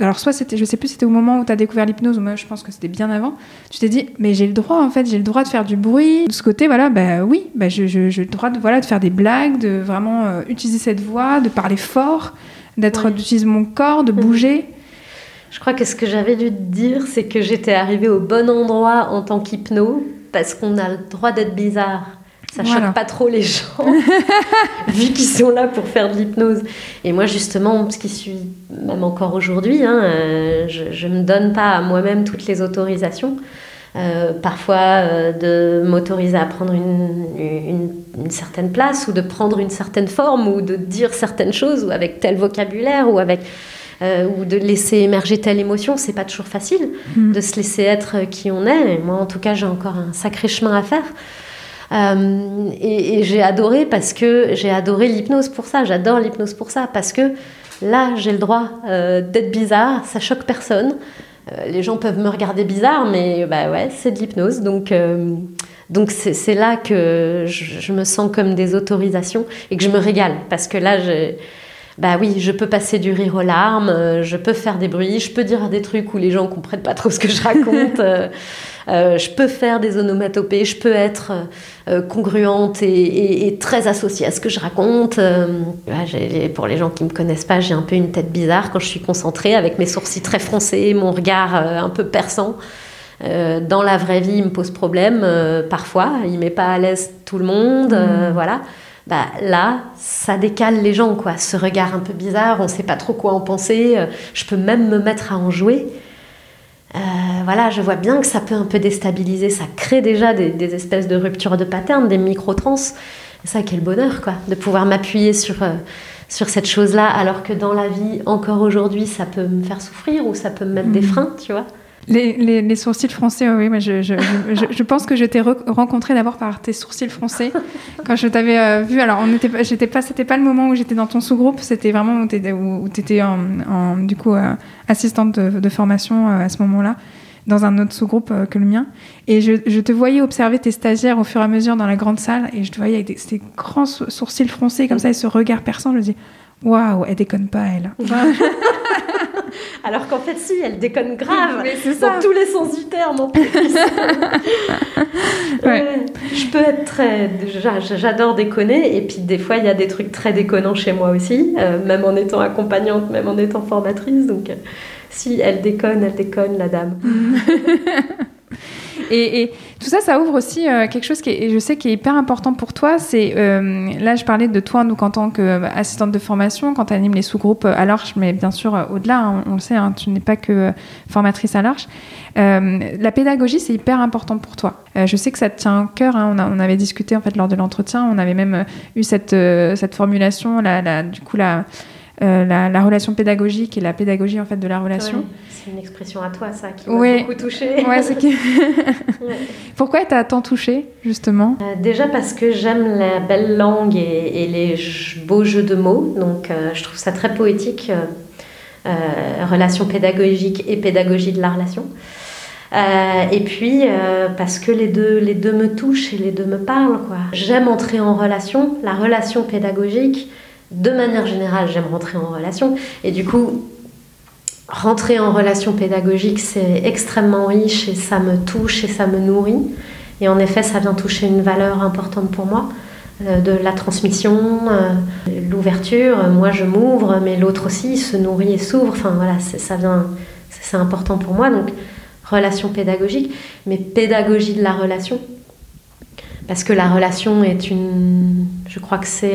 alors soit c'était, je sais plus, c'était au moment où tu as découvert l'hypnose, ou moi je pense que c'était bien avant, tu t'es dit, mais j'ai le droit en fait, j'ai le droit de faire du bruit. De ce côté, voilà, bah oui, bah, j'ai je, le droit de, voilà, de faire des blagues, de vraiment euh, utiliser cette voix, de parler fort, d'être, d'utiliser mon corps, de mhm. bouger. Je crois que ce que j'avais dû te dire, c'est que j'étais arrivée au bon endroit en tant qu'hypno, parce qu'on a le droit d'être bizarre. Ça choque pas trop les gens, vu qu'ils sont là pour faire de l'hypnose. Et moi, justement, ce qui suis, même encore aujourd'hui, hein, euh, je ne me donne pas à moi-même toutes les autorisations. Euh, parfois euh, de m'autoriser à prendre une, une, certaine place ou de prendre une certaine forme ou de dire certaines choses ou avec tel vocabulaire ou avec euh, ou de laisser émerger telle émotion, c'est pas toujours facile mm. de se laisser être qui on est. Et moi, en tout cas, j'ai encore un sacré chemin à faire. Et, et j'ai adoré parce que j'ai adoré l'hypnose pour ça. J'adore l'hypnose pour ça parce que là, j'ai le droit d'être bizarre, ça choque personne. Euh, les gens peuvent me regarder bizarre, mais bah ouais, c'est de l'hypnose. Donc, euh, donc c'est là que je, me sens comme des autorisations et que je me régale. Parce que là, je, bah oui, je peux passer du rire aux larmes, euh, je peux faire des bruits, je peux dire des trucs où les gens comprennent pas trop ce que je raconte. Euh, je peux faire des onomatopées, je peux être euh, congruente et, très associée à ce que je raconte. Euh, pour les gens qui ne me connaissent pas, j'ai un peu une tête bizarre quand je suis concentrée, avec mes sourcils très froncés, mon regard un peu perçant. dans la vraie vie, il me pose problème parfois. Il met pas à l'aise tout le monde, mmh. voilà. Bah, là, ça décale les gens, quoi. Ce regard un peu bizarre, on ne sait pas trop quoi en penser. Je peux même me mettre à en jouer. Euh, voilà, je vois bien que ça peut un peu déstabiliser, ça crée déjà des, espèces de ruptures de pattern, des micro-trans. Ça, quel bonheur, quoi, de pouvoir m'appuyer sur, euh, sur cette chose-là, alors que dans la vie, encore aujourd'hui, ça peut me faire souffrir ou ça peut me mettre des mmh. freins, tu vois. Les, les, sourcils français, oui, mais je, je, je, pense que je t'ai rencontré d'abord par tes sourcils français. Quand je t'avais euh, vu, alors on était, j'étais pas, c'était pas le moment où j'étais dans ton sous-groupe, c'était vraiment où tu étais, en, du coup euh, assistante de, formation euh, à ce moment-là, dans un autre sous-groupe que le mien. Et je, te voyais observer tes stagiaires au fur et à mesure dans la grande salle, et je te voyais avec ces grands sourcils français comme ça et ce regard perçant. Je me dis, waouh, elle déconne pas, elle. Alors qu'en fait, si, elle déconne grave. Mais c'est Dans tous les sens du terme, en plus. je peux être très. J'adore déconner. Et puis, des fois, il y a des trucs très déconnants chez moi aussi, euh, même en étant accompagnante, même en étant formatrice. Donc, euh, si elle déconne, elle déconne, la dame. Et, tout ça, ça ouvre aussi euh, quelque chose qui est, je sais, qui est hyper important pour toi. C'est euh, là, je parlais de toi, donc en tant qu'assistante de formation, quand tu animes les sous-groupes à l'Arche, mais bien sûr euh, au-delà, hein, on, le sait, hein, tu n'es pas que formatrice à l'Arche. la pédagogie, c'est hyper important pour toi. je sais que ça te tient à cœur. Hein, on, on, avait discuté en fait lors de l'entretien. On avait même eu cette, cette formulation, la, du coup la euh, la, relation pédagogique et la pédagogie en fait de la relation. c'est une expression à toi ça qui m'a beaucoup touchée. Pourquoi t'as tant touché justement? Euh, Déjà parce que j'aime la belle langue et, les beaux jeux de mots, donc euh, je trouve ça très poétique. relation pédagogique et pédagogie de la relation. et puis parce que les deux, les deux me touchent et les deux me parlent. J'aime entrer en relation. La relation pédagogique, de manière générale, j'aime rentrer en relation. Et du coup, rentrer en relation pédagogique, c'est extrêmement riche et ça me touche et ça me nourrit. Et en effet, ça vient toucher une valeur importante pour moi, euh, de la transmission, euh, l'ouverture. Moi, je m'ouvre, mais l'autre aussi se nourrit et s'ouvre. Enfin, voilà, ça vient, c'est important pour moi. Donc, relation pédagogique, mais pédagogie de la relation. Parce que la relation est une. Je crois que c'est.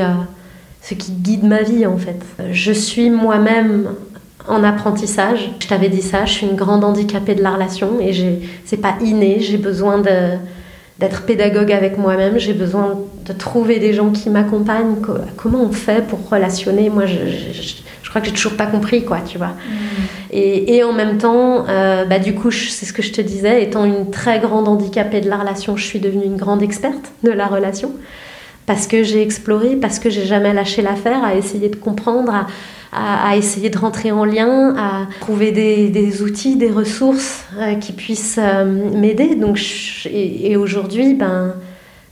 Ce qui guide ma vie en fait. Je suis moi-même en apprentissage. Je t'avais dit ça, je suis une grande handicapée de la relation et c'est pas inné, j'ai besoin d'être pédagogue avec moi-même, j'ai besoin de trouver des gens qui m'accompagnent. Comment on fait pour relationner? Moi, je, crois que j'ai toujours pas compris, quoi, tu vois. Mm. Et, en même temps, euh, bah, du coup, c'est ce que je te disais, étant une très grande handicapée de la relation, je suis devenue une grande experte de la relation parce que j'ai exploré, parce que j'ai jamais lâché l'affaire, à essayer de comprendre, à, essayer de rentrer en lien, à trouver des, outils, des ressources euh, qui puissent euh, m'aider. Donc, et, aujourd'hui, ben,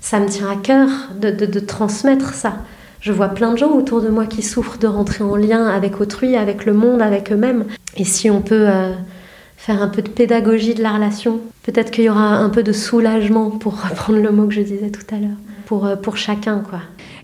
ça me tient à cœur de, transmettre ça. Je vois plein de gens autour de moi qui souffrent de rentrer en lien avec autrui, avec le monde, avec eux-mêmes. Et si on peut euh, faire un peu de pédagogie de la relation, peut-être qu'il y aura un peu de soulagement, pour reprendre le mot que je disais tout à l'heure euh, pour chacun. Quoi.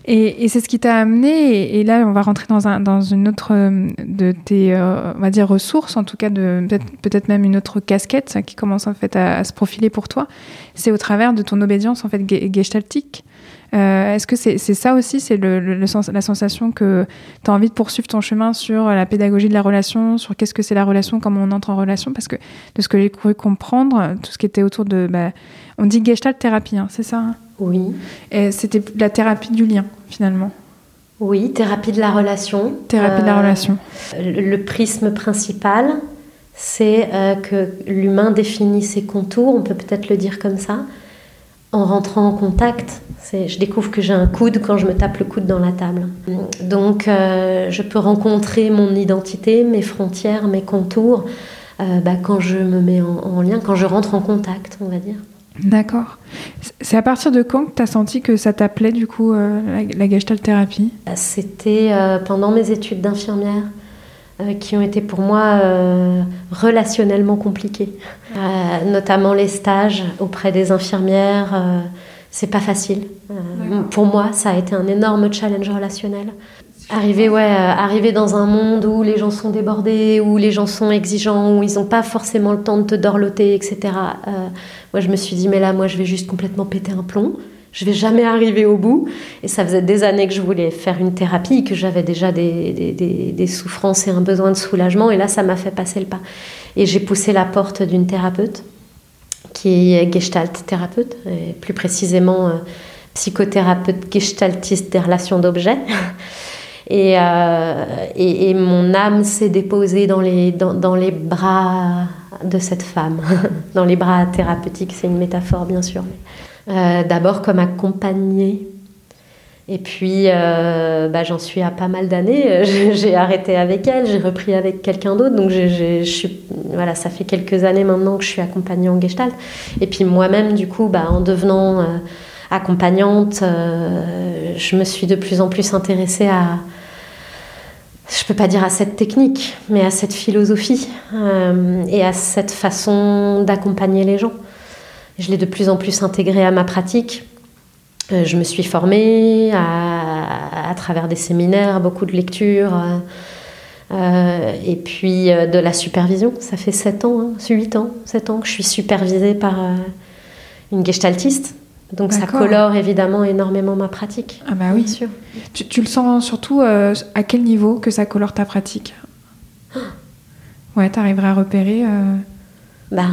Et, c'est ce qui t'a amené, et, là on va rentrer dans, un, dans une autre euh, de tes on va dire ressources, en tout cas peut-être même une autre casquette qui commence en fait à, se profiler pour toi, c'est au travers de ton obédience en fait gestaltique. Euh, est-ce que c'est ça aussi, c'est le, la sensation que tu as envie de poursuivre ton chemin sur la pédagogie de la relation, sur qu'est-ce que c'est la relation, comment on entre en relation? Parce que de ce que j'ai cru comprendre, tout ce qui était autour de... Bah, on dit gestalt thérapie, hein, c'est ça hein? Oui. Et c'était la thérapie du lien, finalement. Oui, thérapie de la relation. Thérapie de la euh, relation. Le, prisme principal, c'est euh, que l'humain définit ses contours, on peut peut-être le dire comme ça, en rentrant en contact. Je découvre que j'ai un coude quand je me tape le coude dans la table. Donc euh, je peux rencontrer mon identité, mes frontières, mes contours, euh, bah, quand je me mets en, lien, quand je rentre en contact, on va dire. D'accord. C'est à partir de quand que tu as senti que ça t'appelait du coup euh, la, la gestalt thérapie? C'était pendant mes études d'infirmière. Euh, qui ont été pour moi euh, relationnellement compliqués. Euh, notamment les stages auprès des infirmières, c'est pas facile. pour moi, ça a été un énorme challenge relationnel. Arriver, ouais, arriver dans un monde où les gens sont débordés, où les gens sont exigeants, où ils n'ont pas forcément le temps de te dorloter, etc. moi, je me suis dit, mais là, moi, je vais juste complètement péter un plomb je vais jamais arriver au bout. Et ça faisait des années que je voulais faire une thérapie, que j'avais déjà des, des, des, souffrances et un besoin de soulagement. Et là, ça m'a fait passer le pas. Et j'ai poussé la porte d'une thérapeute, qui est gestalt thérapeute, et plus précisément euh, psychothérapeute gestaltiste des relations d'objets. Et, euh, et, et, mon âme s'est déposée dans les, dans, dans les bras de cette femme, dans les bras thérapeutiques, c'est une métaphore bien sûr. Euh, d'abord comme accompagnée. Et puis, euh, bah, j'en suis à pas mal d'années. J'ai arrêté avec elle, j'ai repris avec quelqu'un d'autre. Donc, suis, voilà, ça fait quelques années maintenant que je suis accompagnée en Gestalt. Et puis, moi-même, du coup, bah, en devenant euh, accompagnante, je me suis de plus en plus intéressée à, je peux pas dire à cette technique, mais à cette philosophie et à cette façon d'accompagner les gens. Je l'ai de plus en plus intégré à ma pratique. Euh, je me suis formée à, travers des séminaires, beaucoup de lectures. Euh, euh, et puis de la supervision. Ça fait 7 ans, hein, 8 ans, 7 ans que je suis supervisée par une gestaltiste. Donc ça colore évidemment énormément ma pratique. Ah bah oui. Sûr. Tu, le sens surtout à quel niveau que ça colore ta pratique? Ouais, tu arriverais à repérer Ben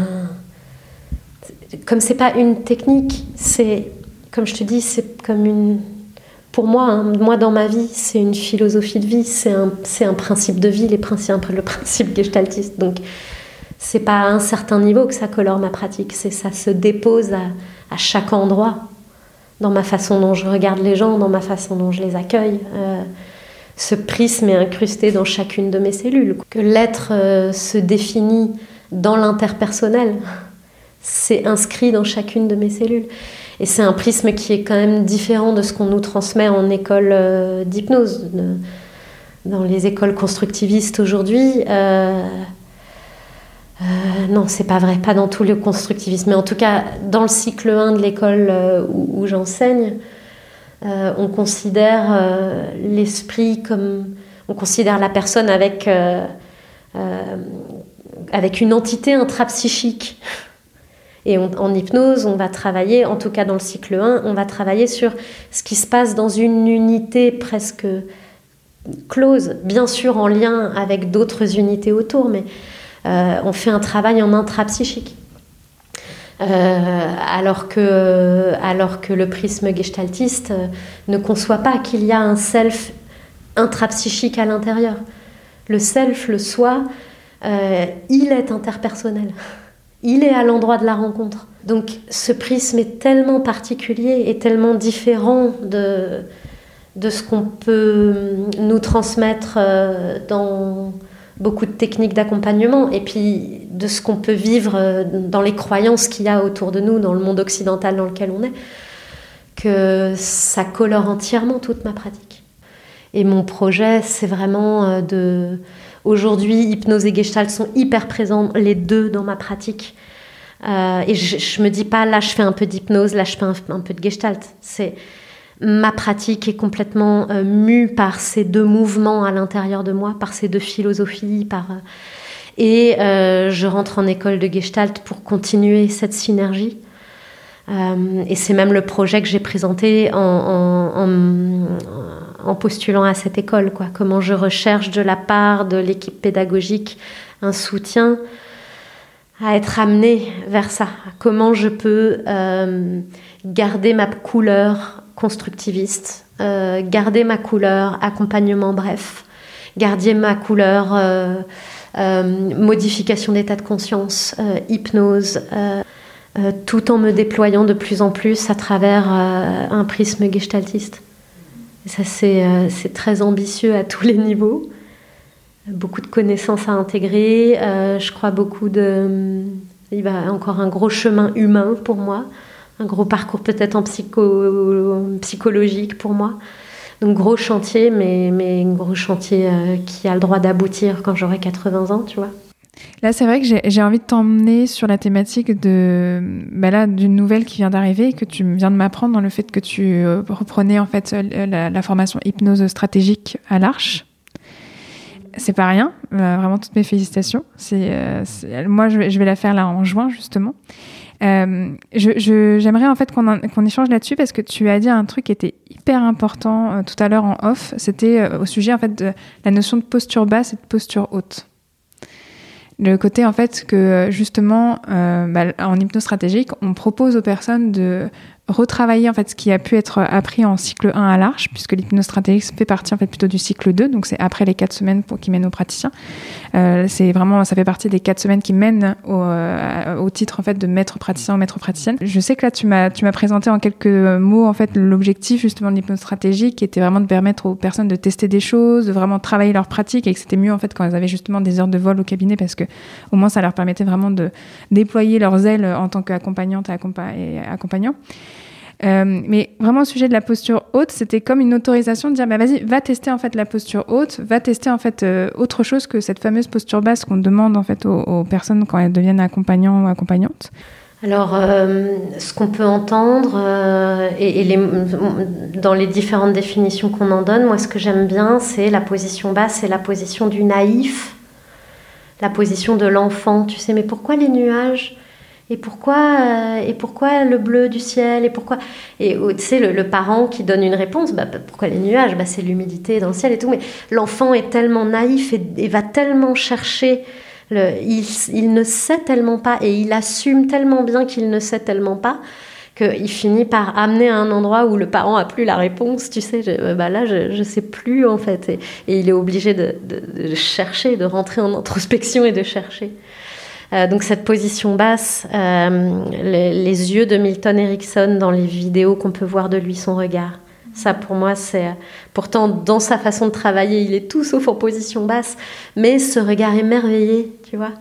comme c'est pas une technique, c'est comme je te dis, c'est comme une pour moi, hein, moi dans ma vie, c'est une philosophie de vie, c'est un, un, principe de vie, les principes, le principe gestaltiste. Donc, c'est pas à un certain niveau que ça colore ma pratique, c'est ça se dépose à, chaque endroit, dans ma façon dont je regarde les gens, dans ma façon dont je les accueille. Euh, ce prisme est incrusté dans chacune de mes cellules. Que l'être euh, se définit dans l'interpersonnel c'est inscrit dans chacune de mes cellules. Et c'est un prisme qui est quand même différent de ce qu'on nous transmet en école euh, d'hypnose. Dans les écoles constructivistes aujourd'hui, euh, euh, non, c'est pas vrai, pas dans tout le constructivisme, mais en tout cas dans le cycle 1 de l'école où, où j'enseigne, on considère l'esprit comme. On considère la personne avec, avec une entité intrapsychique. Et en hypnose, on va travailler, en tout cas dans le cycle 1, on va travailler sur ce qui se passe dans une unité presque close, bien sûr en lien avec d'autres unités autour, mais euh, on fait un travail en intrapsychique. Euh, alors, que, alors que le prisme gestaltiste ne conçoit pas qu'il y a un self intrapsychique à l'intérieur. Le self, le soi, euh, il est interpersonnel il est à l'endroit de la rencontre. Donc ce prisme est tellement particulier et tellement différent de, de ce qu'on peut nous transmettre euh, dans beaucoup de techniques d'accompagnement et puis de ce qu'on peut vivre euh, dans les croyances qu'il y a autour de nous, dans le monde occidental dans lequel on est, que ça colore entièrement toute ma pratique. Et mon projet, c'est vraiment euh, de Aujourd'hui, hypnose et gestalt sont hyper présents, les deux, dans ma pratique. Euh, et je, ne me dis pas, là, je fais un peu d'hypnose, là, je fais un, peu de gestalt. C'est ma pratique est complètement euh, mue par ces deux mouvements à l'intérieur de moi, par ces deux philosophies, par et je rentre en école de Gestalt pour continuer cette synergie. et c'est même le projet que j'ai présenté en, postulant à cette école, quoi. Comment je recherche de la part de l'équipe pédagogique un soutien à être amené vers ça. Comment je peux euh, garder ma couleur constructiviste, euh, garder ma couleur accompagnement bref, garder ma couleur euh, modification d'état de conscience, hypnose, tout en me déployant de plus en plus à travers un prisme gestaltiste. Ça, c'est très ambitieux à tous les niveaux beaucoup de connaissances à intégrer. Euh, je crois beaucoup de. Il va encore un gros chemin humain pour moi, un gros parcours peut-être en psycho, psychologique pour moi. Donc gros chantier, mais, mais un gros chantier euh, qui a le droit d'aboutir quand j'aurai 80 ans, tu vois. Là, c'est vrai que j'ai envie de t'emmener sur la thématique de, bah d'une nouvelle qui vient d'arriver, que tu viens de m'apprendre dans le fait que tu euh, reprenais en fait la, formation hypnose stratégique à l'Arche c'est pas rien. Euh, vraiment toutes mes félicitations. C'est, moi, je vais, la faire là en juin justement. Euh, j'aimerais en fait qu'on, échange là-dessus parce que tu as dit un truc qui était hyper important tout à l'heure en off. C'était au sujet en fait de la notion de posture basse et de posture haute. Le côté en fait que justement bah, en hypnose stratégique, on propose aux personnes de retravailler en fait ce qui a pu être appris en cycle 1 à l'arche, puisque l'hypnose stratégique fait partie en fait plutôt du cycle 2, donc c'est après les 4 semaines pour, qui mènent aux praticiens. Euh, c'est vraiment, ça fait partie des 4 semaines qui mènent au, euh, au, titre en fait de maître praticien ou maître praticienne. Je sais que là tu m'as tu m'as présenté en quelques mots en fait l'objectif justement de l'hypnose qui était vraiment de permettre aux personnes de tester des choses, de vraiment travailler leur pratique et que c'était mieux en fait quand elles avaient justement des heures de vol au cabinet parce que au moins ça leur permettait vraiment de déployer leurs ailes en tant qu'accompagnante et accompagnant. Euh, mais vraiment, au sujet de la posture haute, c'était comme une autorisation de dire, bah, vas-y, va tester en fait la posture haute, va tester en fait euh, autre chose que cette fameuse posture basse qu'on demande en fait aux, personnes quand elles deviennent accompagnants ou accompagnantes. Alors, euh, ce qu'on peut entendre, et, dans les différentes définitions qu'on en donne, moi ce que j'aime bien, c'est la position basse, c'est la position du naïf, la position de l'enfant. Tu sais, mais pourquoi les nuages? Et pourquoi, euh, et pourquoi le bleu du ciel Et pourquoi Et tu sais, le, parent qui donne une réponse, bah, pourquoi les nuages? Bah, C'est l'humidité dans le ciel et tout. Mais l'enfant est tellement naïf et, va tellement chercher. Il, ne sait tellement pas et il assume tellement bien qu'il ne sait tellement pas qu'il finit par amener à un endroit où le parent a plus la réponse. Tu sais, je, bah là, je ne sais plus en fait. Et, il est obligé de chercher, de rentrer en introspection et de chercher. Euh, donc cette position basse, euh, les, yeux de Milton Erickson dans les vidéos qu'on peut voir de lui, son regard. Ça, pour moi, c'est. Pourtant, dans sa façon de travailler, il est tout sauf en position basse, mais ce regard émerveillé, tu vois.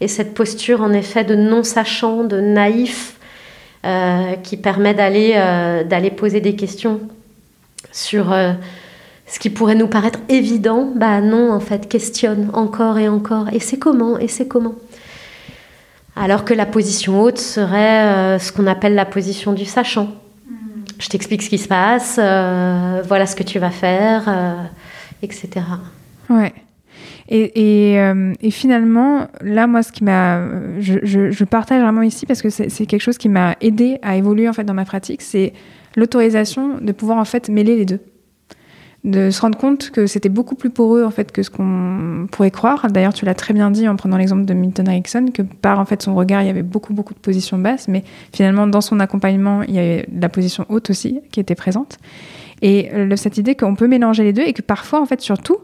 Et cette posture, en effet, de non-sachant, de naïf, euh, qui permet d'aller d'aller poser des questions sur ce qui pourrait nous paraître évident. Bah non, en fait, questionne encore et encore. Et c'est comment Et c'est comment? Alors que la position haute serait euh, ce qu'on appelle la position du sachant. Mm. Je t'explique ce qui se passe, euh, voilà ce que tu vas faire, euh, etc. Ouais. Et, finalement, là, moi, ce qui m'a, je, je, partage vraiment ici parce que c'est quelque chose qui m'a aidé à évoluer en fait dans ma pratique, c'est l'autorisation de pouvoir en fait mêler les deux de se rendre compte que c'était beaucoup plus poreux en fait que ce qu'on pourrait croire. D'ailleurs, tu l'as très bien dit en prenant l'exemple de Milton Erickson que par en fait son regard, il y avait beaucoup beaucoup de positions basses, mais finalement dans son accompagnement, il y avait la position haute aussi qui était présente. Et cette idée qu'on peut mélanger les deux et que parfois en fait surtout,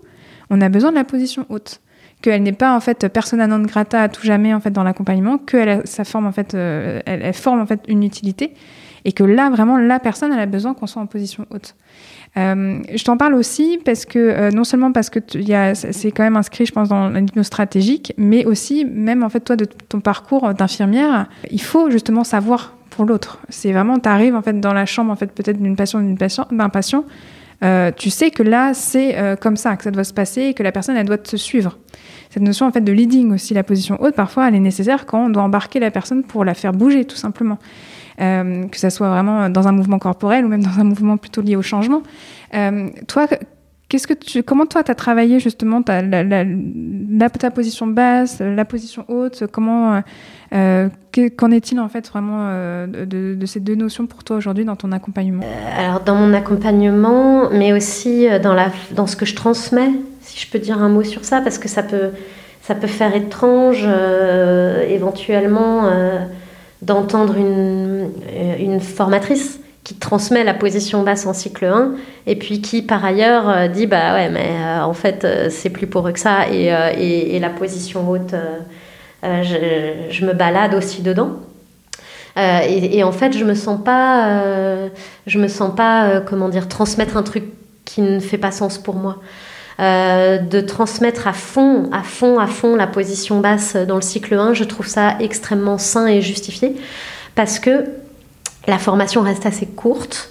on a besoin de la position haute qu'elle n'est pas en fait persona non grata à tout jamais en fait dans l'accompagnement, qu'elle sa forme en fait, euh, elle, forme en fait une utilité et que là vraiment la personne elle a besoin qu'on soit en position haute. Euh, je t'en parle aussi parce que euh, non seulement parce que c'est quand même inscrit, je pense, dans l'hypnose stratégique, mais aussi même en fait toi de ton parcours d'infirmière, il faut justement savoir pour l'autre. C'est vraiment, tu arrives en fait dans la chambre en fait peut-être d'une patient d'une patient d'un patient. Euh, tu sais que là, c'est comme ça que ça doit se passer et que la personne, elle doit te suivre. Cette notion en fait de leading aussi, la position haute, parfois, elle est nécessaire quand on doit embarquer la personne pour la faire bouger, tout simplement. Que ça soit vraiment dans un mouvement corporel ou même dans un mouvement plutôt lié au changement. toi, Qu'est-ce que tu, comment toi, tu as travaillé justement ta, ta position basse, la position haute? Comment, euh, euh, qu'en est-il en fait vraiment euh, de, ces deux notions pour toi aujourd'hui dans ton accompagnement? Alors dans mon accompagnement, mais aussi dans, la, dans ce que je transmets, si je peux dire un mot sur ça, parce que ça peut, ça peut faire étrange éventuellement d'entendre une, une formatrice qui transmet la position basse en cycle 1 et puis qui par ailleurs euh, dit bah ouais mais euh, en fait euh, c'est plus pour eux que ça et, et, la position haute je, je, me balade aussi dedans. Et, et, en fait je me sens pas je me sens pas comment dire transmettre un truc qui ne fait pas sens pour moi de transmettre à fond, à fond, à fond la position basse dans le cycle 1, je trouve ça extrêmement sain et justifié parce que la formation reste assez courte.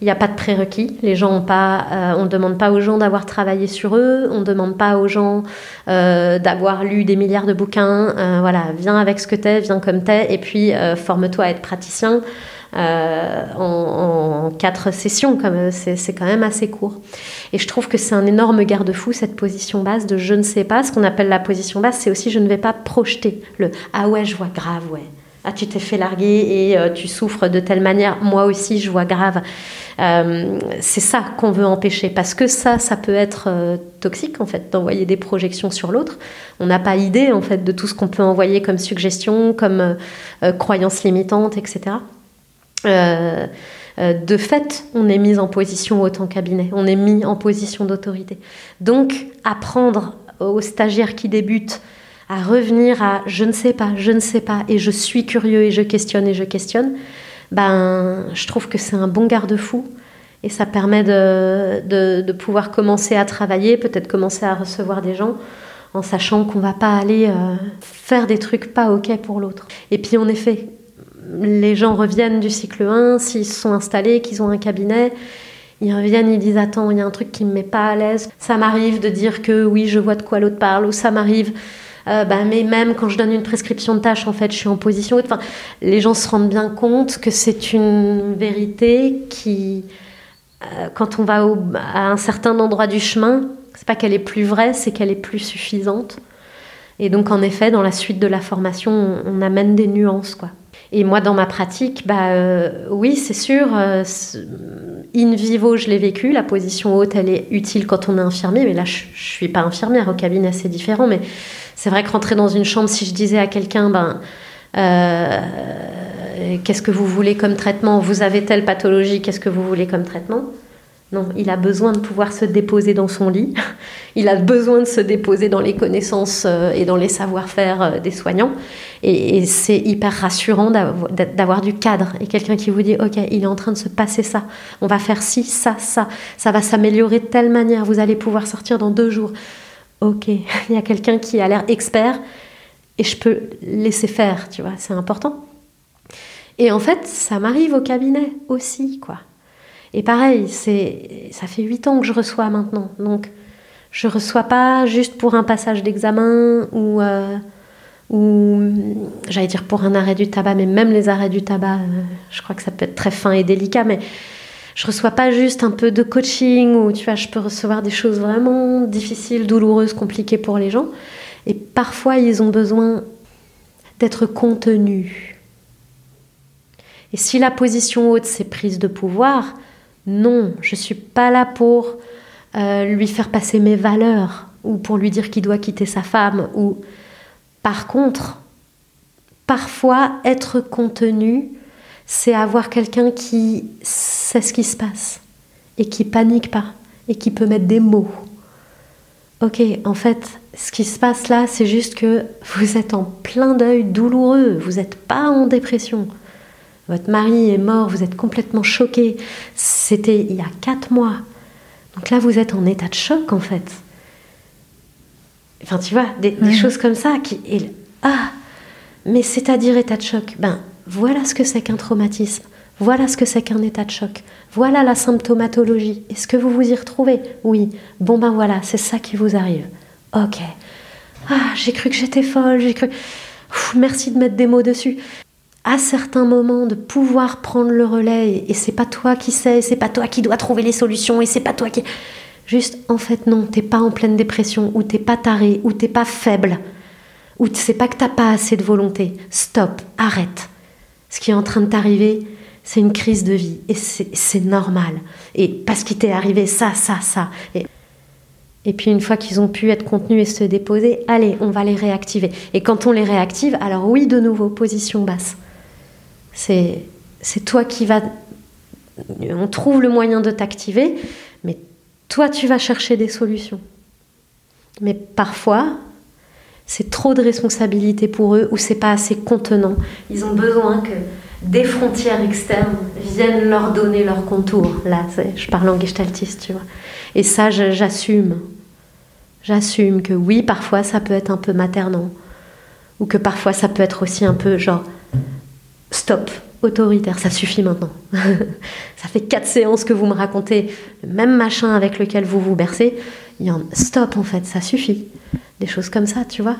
Il n'y a pas de prérequis. Les gens ont pas, euh, on ne demande pas aux gens d'avoir travaillé sur eux. On ne demande pas aux gens euh, d'avoir lu des milliards de bouquins. Euh, voilà, viens avec ce que tu es, viens comme tu es, et puis forme-toi à être praticien. En, quatre sessions, comme c'est quand même assez court. Et je trouve que c'est un énorme garde-fou cette position basse de je ne sais pas. Ce qu'on appelle la position basse, c'est aussi je ne vais pas projeter le ah ouais je vois grave ouais ah, tu t'es fait larguer et euh, tu souffres de telle manière, moi aussi je vois grave. Euh, c'est ça qu'on veut empêcher, parce que ça, ça peut être euh, toxique en fait, d'envoyer des projections sur l'autre. On n'a pas idée en fait de tout ce qu'on peut envoyer comme suggestion, comme croyances limitantes, etc. de fait, on est mis en position en cabinet, on est mis en position d'autorité. Donc, apprendre aux stagiaires qui débutent à revenir à je ne sais pas, je ne sais pas, et je suis curieux et je questionne et je questionne, ben, je trouve que c'est un bon garde-fou. Et ça permet de, de, pouvoir commencer à travailler, peut-être commencer à recevoir des gens en sachant qu'on va pas aller euh, faire des trucs pas OK pour l'autre. Et puis en effet, les gens reviennent du cycle 1, s'ils se sont installés, qu'ils ont un cabinet, ils reviennent, ils disent Attends, il y a un truc qui me met pas à l'aise. Ça m'arrive de dire que oui, je vois de quoi l'autre parle, ou ça m'arrive euh, bah, mais même quand je donne une prescription de tâche, en fait, je suis en position Enfin, les gens se rendent bien compte que c'est une vérité qui, euh, quand on va à un certain endroit du chemin, c'est pas qu'elle est plus vraie, c'est qu'elle est plus suffisante. Et donc, en effet, dans la suite de la formation, on, amène des nuances, quoi. Et moi, dans ma pratique, bah, euh, oui, c'est sûr, in vivo, je l'ai vécu. La position haute, elle est utile quand on est infirmier. Mais là, je, ne suis pas infirmière. Au cabinet, c'est différent. Mais c'est vrai que rentrer dans une chambre, si je disais à quelqu'un, ben, euh, qu'est-ce que vous voulez comme traitement? Vous avez telle pathologie, qu'est-ce que vous voulez comme traitement? Non, il a besoin de pouvoir se déposer dans son lit. Il a besoin de se déposer dans les connaissances euh, et dans les savoir-faire euh, des soignants. Et, c'est hyper rassurant d'avoir du cadre et quelqu'un qui vous dit Ok, il est en train de se passer ça. On va faire ci, ça, ça. Ça va s'améliorer de telle manière. Vous allez pouvoir sortir dans deux jours ok, il y a quelqu'un qui a l'air expert et je peux laisser faire, tu vois, c'est important. Et en fait, ça m'arrive au cabinet aussi, quoi. Et pareil, c'est, ça fait huit ans que je reçois maintenant, donc je reçois pas juste pour un passage d'examen ou, euh, ou j'allais dire pour un arrêt du tabac, mais même les arrêts du tabac, euh, je crois que ça peut être très fin et délicat, mais je reçois pas juste un peu de coaching ou tu vois, je peux recevoir des choses vraiment difficiles, douloureuses, compliquées pour les gens. Et parfois, ils ont besoin d'être contenus. Et si la position haute, c'est prise de pouvoir, non, je suis pas là pour euh, lui faire passer mes valeurs ou pour lui dire qu'il doit quitter sa femme. Ou par contre, parfois être contenu, c'est avoir quelqu'un qui sait ce qui se passe et qui panique pas et qui peut mettre des mots. Ok, en fait, ce qui se passe là, c'est juste que vous êtes en plein deuil douloureux, vous n'êtes pas en dépression. Votre mari est mort, vous êtes complètement choqué. C'était il y a quatre mois. Donc là, vous êtes en état de choc, en fait. Enfin, tu vois, des, choses comme ça qui. ah Mais c'est-à-dire état de choc Ben, voilà ce que c'est qu'un traumatisme. Voilà ce que c'est qu'un état de choc. Voilà la symptomatologie. Est-ce que vous vous y retrouvez? Oui. Bon ben voilà, c'est ça qui vous arrive. Ok. Ah, j'ai cru que j'étais folle. J'ai cru. merci de mettre des mots dessus. À certains moments de pouvoir prendre le relais et, c'est pas toi qui sais, c'est pas toi qui dois trouver les solutions et c'est pas toi qui. Juste, en fait, non, t'es pas en pleine dépression ou t'es pas taré ou t'es pas faible ou c'est pas que t'as pas assez de volonté. Stop, arrête. Ce qui est en train de t'arriver, c'est une crise de vie et c'est normal. Et parce qu'il t'est arrivé ça, ça, ça. Et puis une fois qu'ils ont pu être contenus et se déposer, allez, on va les réactiver. Et quand on les réactive, alors oui, de nouveau, position basse. C'est toi qui vas... On trouve le moyen de t'activer, mais toi, tu vas chercher des solutions. Mais parfois, c'est trop de responsabilité pour eux ou c'est pas assez contenant. Ils ont besoin que des frontières externes viennent leur donner leur contour. Là, je parle en gestaltiste, tu vois. Et ça, j'assume. J'assume que oui, parfois ça peut être un peu maternant. Ou que parfois ça peut être aussi un peu genre stop, autoritaire, ça suffit maintenant. ça fait quatre séances que vous me racontez le même machin avec lequel vous vous bercez. Il y en stop en fait, ça suffit. Des choses comme ça, tu vois.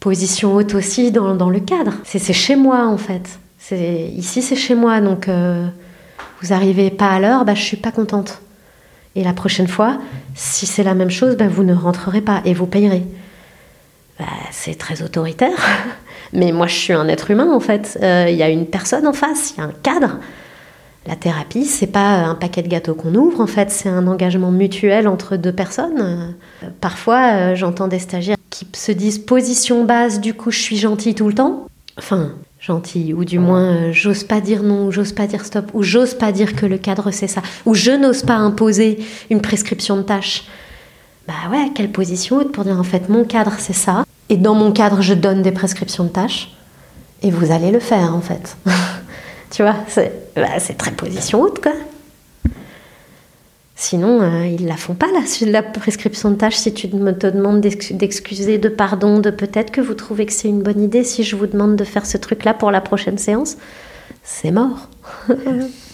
Position haute aussi dans, dans le cadre. C'est chez moi en fait. Ici c'est chez moi donc euh, vous arrivez pas à l'heure, bah je suis pas contente. Et la prochaine fois, si c'est la même chose, bah, vous ne rentrerez pas et vous payerez. Bah, c'est très autoritaire. Mais moi, je suis un être humain, en fait. Euh, il y a une personne en face, il y a un cadre. La thérapie, c'est pas un paquet de gâteaux qu'on ouvre, en fait, c'est un engagement mutuel entre deux personnes. parfois, euh, j'entends des stagiaires qui se disent position basse, du coup, je suis gentille tout le temps. Enfin, gentille, ou du moins, euh, j'ose pas dire non, ou j'ose pas dire stop, ou j'ose pas dire que le cadre c'est ça, ou je n'ose pas imposer une prescription de tâches. Bah ouais, quelle position pour dire en fait, mon cadre c'est ça, et dans mon cadre, je donne des prescriptions de tâches. Et vous allez le faire, en fait. tu vois, bah, c'est très position haute, quoi. Sinon, euh, ils la font pas, la, la prescription de tâches. Si tu me te demandes d'excuser, de pardon, de peut-être que vous trouvez que c'est une bonne idée, si je vous demande de faire ce truc-là pour la prochaine séance, c'est mort.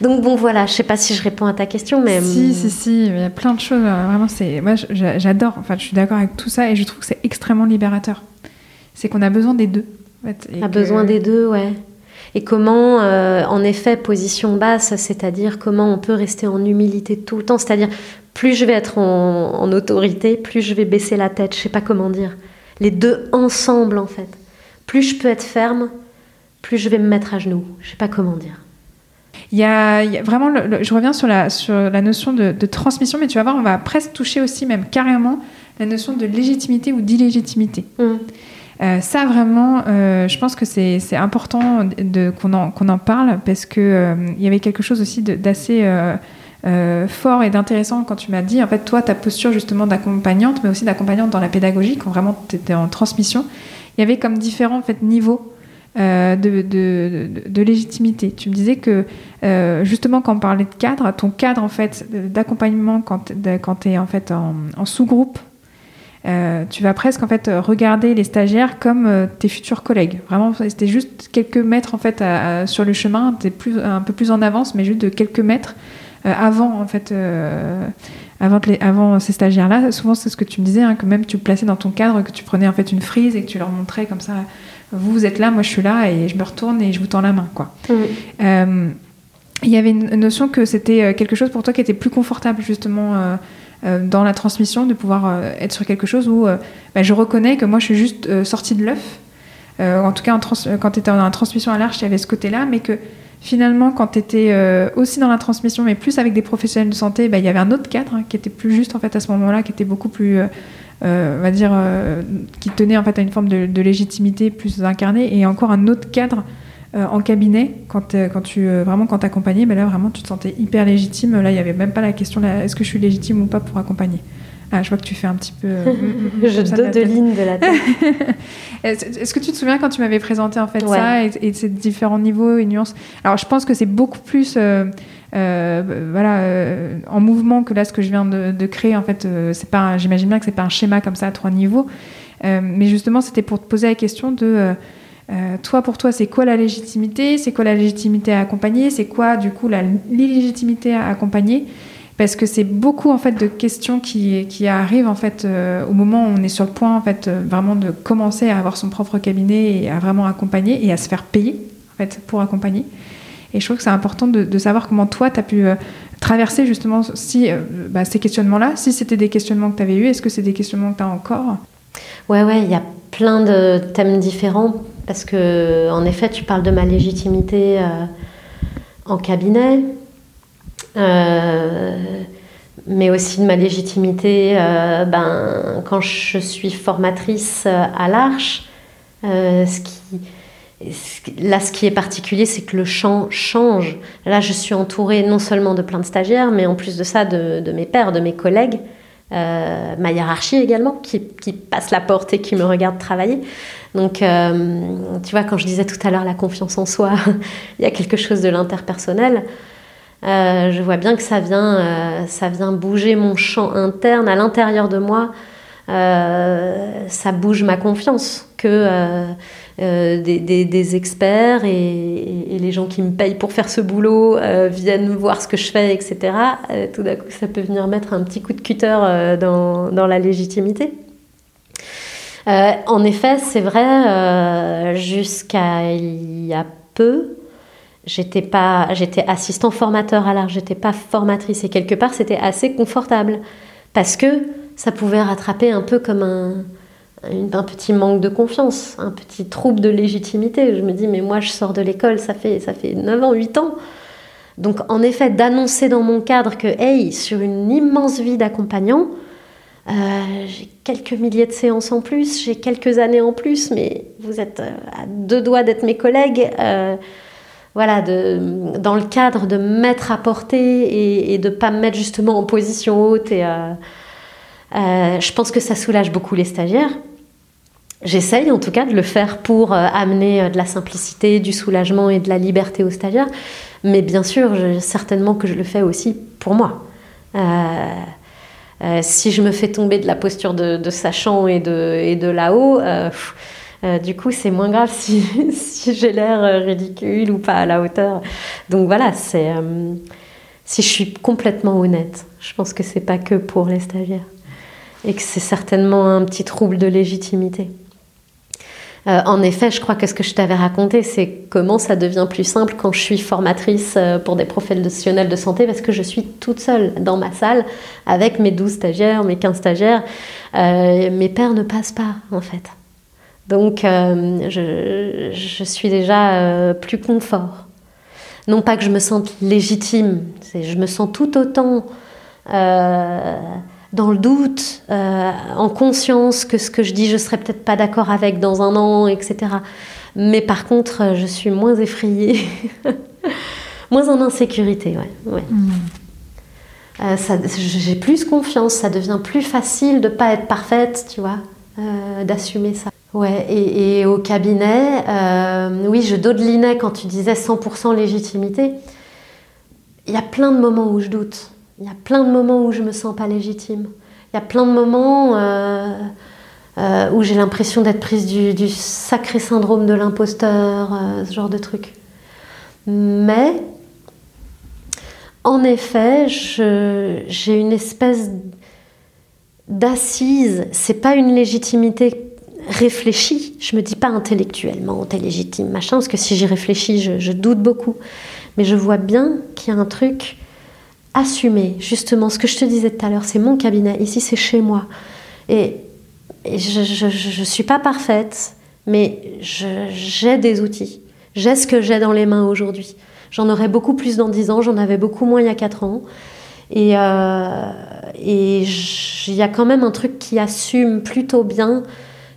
Donc bon voilà, je sais pas si je réponds à ta question, mais si si si, il y a plein de choses. Euh, vraiment, c'est moi j'adore. Enfin, je suis d'accord avec tout ça et je trouve que c'est extrêmement libérateur. C'est qu'on a besoin des deux. En fait, a besoin des deux, ouais. Et comment, euh, en effet, position basse, c'est-à-dire comment on peut rester en humilité tout le temps. C'est-à-dire, plus je vais être en, en, autorité, plus je vais baisser la tête. Je sais pas comment dire. Les deux ensemble, en fait. Plus je peux être ferme, plus je vais me mettre à genoux. Je sais pas comment dire. Il y a, vraiment, je reviens sur la, sur la notion de, transmission, mais tu vas voir, on va presque toucher aussi même carrément la notion de légitimité ou d'illégitimité. Mm. Euh, ça vraiment, euh, je pense que c'est important qu'on en, parle parce que euh, il y avait quelque chose aussi d'assez fort et d'intéressant quand tu m'as dit, en fait, toi, ta posture justement d'accompagnante, mais aussi d'accompagnante dans la pédagogie, quand vraiment tu étais en transmission, il y avait comme différents en fait, niveaux euh, de, légitimité. Tu me disais que euh, justement quand on parlait de cadre, ton cadre en fait d'accompagnement quand, quand tu es en fait en, sous-groupe, euh, tu vas presque en fait regarder les stagiaires comme tes futurs collègues. Vraiment, c'était juste quelques mètres en fait sur le chemin, plus, un peu plus en avance, mais juste de quelques mètres avant en fait. avant ces stagiaires-là, souvent c'est ce que tu me disais, hein, que même tu plaçais dans ton cadre, que tu prenais en fait une frise et que tu leur montrais comme ça vous, vous êtes là, moi je suis là, et je me retourne et je vous tends la main. quoi. Euh, il y avait une notion que c'était euh, quelque chose pour toi qui était plus confortable justement euh, dans la transmission, de pouvoir être sur quelque chose où bah, je reconnais que moi je suis juste sortie de l'œuf. en tout cas, quand tu étais en transmission à l'arche, il y avait ce côté-là, mais que finalement, quand tu étais aussi dans la transmission, mais plus avec des professionnels de santé, bah, il y avait un autre cadre hein, qui était plus juste en fait à ce moment-là, qui était beaucoup plus on va dire, euh, qui tenait en fait à une forme de, légitimité plus incarnée, et encore un autre cadre euh, en cabinet quand, quand tu vraiment quand t'accompagnais, mais là vraiment tu te sentais hyper légitime. Là, il n'y avait même pas la question est-ce que je suis légitime ou pas pour accompagner? Ah, je vois que tu fais un petit peu. je donne de, lignes de la tête. Est-ce que tu te souviens quand tu m'avais présenté en fait ça et, ces différents niveaux et nuances? Alors, je pense que c'est beaucoup plus euh, voilà, euh, en mouvement que là, ce que je viens de, créer, en fait, euh, c'est pas, j'imagine bien que c'est pas un schéma comme ça à trois niveaux, mais justement, c'était pour te poser la question de toi, pour toi, c'est quoi la légitimité? C'est quoi la légitimité à accompagner? C'est quoi, du coup, l'illégitimité à accompagner? Parce que c'est beaucoup, en fait, de questions qui, qui arrivent, en fait, au moment où on est sur le point, en fait, vraiment de commencer à avoir son propre cabinet et à vraiment accompagner et à se faire payer en fait, pour accompagner. Et je trouve que c'est important de, savoir comment toi, tu as pu euh, traverser justement euh, bah, ces questionnements-là. Si c'était des questionnements que tu avais eus, est-ce que c'est des questionnements que tu as encore? Ouais, ouais, il y a plein de thèmes différents. Parce que, en effet, tu parles de ma légitimité en cabinet, mais aussi de ma légitimité ben, quand je suis formatrice à l'Arche. ce qui Là, ce qui est particulier, c'est que le champ change. Là, je suis entourée non seulement de plein de stagiaires, mais en plus de ça, de, mes pères, de mes collègues, euh, ma hiérarchie également, qui, passe la porte et qui me regarde travailler. Donc, euh, tu vois, quand je disais tout à l'heure la confiance en soi, il y a quelque chose de l'interpersonnel. Euh, je vois bien que ça vient, ça vient bouger mon champ interne à l'intérieur de moi. ça bouge ma confiance que euh, des, experts et, les gens qui me payent pour faire ce boulot euh, viennent voir ce que je fais, etc. Euh, tout d'un coup, ça peut venir mettre un petit coup de cutter dans, dans, la légitimité. en effet, c'est vrai, jusqu'à il y a peu, j'étais pas j'étais assistant formateur alors j'étais pas formatrice et quelque part c'était assez confortable parce que ça pouvait rattraper un peu comme un un petit manque de confiance, un petit trouble de légitimité. Je me dis, mais moi, je sors de l'école, ça fait, ça fait 9 ans, 8 ans. Donc, en effet, d'annoncer dans mon cadre que, hey, sur une immense vie d'accompagnant, euh, j'ai quelques milliers de séances en plus, j'ai quelques années en plus, mais vous êtes euh, à deux doigts d'être mes collègues. Euh, voilà, de, dans le cadre de mettre à portée et, de ne pas me mettre justement en position haute. Et, je pense que ça soulage beaucoup les stagiaires. J'essaye en tout cas de le faire pour euh, amener euh, de la simplicité, du soulagement et de la liberté aux stagiaires. Mais bien sûr, certainement que je le fais aussi pour moi. Euh, si je me fais tomber de la posture de, sachant et de, de là-haut, du coup, c'est moins grave si, j'ai l'air ridicule ou pas à la hauteur. Donc voilà, si je suis complètement honnête, je pense que c'est pas que pour les stagiaires et que c'est certainement un petit trouble de légitimité. Euh, en effet, je crois que ce que je t'avais raconté, c'est comment ça devient plus simple quand je suis formatrice euh, pour des professionnels de santé, parce que je suis toute seule dans ma salle avec mes 12 stagiaires, mes 15 stagiaires. Euh, mes pères ne passent pas, en fait. Donc, je, je, suis déjà plus confort. Non pas que je me sente légitime, je me sens tout autant dans le doute, euh, en conscience que ce que je dis, je serais peut-être pas d'accord avec dans un an, etc. Mais par contre, euh, je suis moins effrayée, moins en insécurité, ouais. Hmm. Euh, j'ai plus confiance, ça devient plus facile de pas être parfaite, tu vois, d'assumer ça. Ouais, et, au cabinet, oui, je dodelinais quand tu disais 100% légitimité. Il y a plein de moments où je doute. Il y a plein de moments où je me sens pas légitime. Il y a plein de moments euh, euh, où j'ai l'impression d'être prise du, sacré syndrome de l'imposteur, euh, ce genre de truc. Mais, en effet, j'ai une espèce d'assise. C'est pas une légitimité réfléchie. Je me dis pas intellectuellement, t'es légitime, machin, parce que si j'y réfléchis, je, je doute beaucoup. Mais je vois bien qu'il y a un truc assumer justement ce que je te disais tout à l'heure, c'est mon cabinet, ici c'est chez moi. Et, je ne suis pas parfaite, mais j'ai des outils. J'ai ce que j'ai dans les mains aujourd'hui. J'en aurais beaucoup plus dans 10 ans, j'en avais beaucoup moins il y a 4 ans. Et euh, il y a quand même un truc qui assume plutôt bien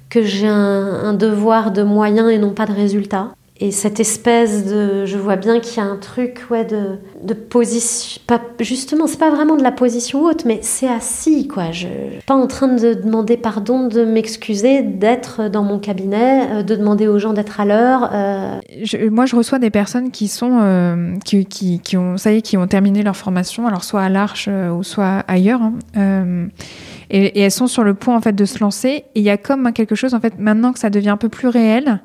que j'ai un, un, devoir de moyens et non pas de résultats. Et cette espèce de. Je vois bien qu'il y a un truc ouais, de, de position. Pas, justement, c'est pas vraiment de la position haute, mais c'est assis, quoi. Je pas en train de demander pardon, de m'excuser, d'être dans mon cabinet, euh, de demander aux gens d'être à l'heure. Euh. moi, je reçois des personnes qui sont. Euh, qui, qui, ont, ça y est, qui ont terminé leur formation, alors soit à l'Arche ou soit ailleurs. Hein. Et, et, elles sont sur le point, en fait, de se lancer. Et il y a comme quelque chose, en fait, maintenant que ça devient un peu plus réel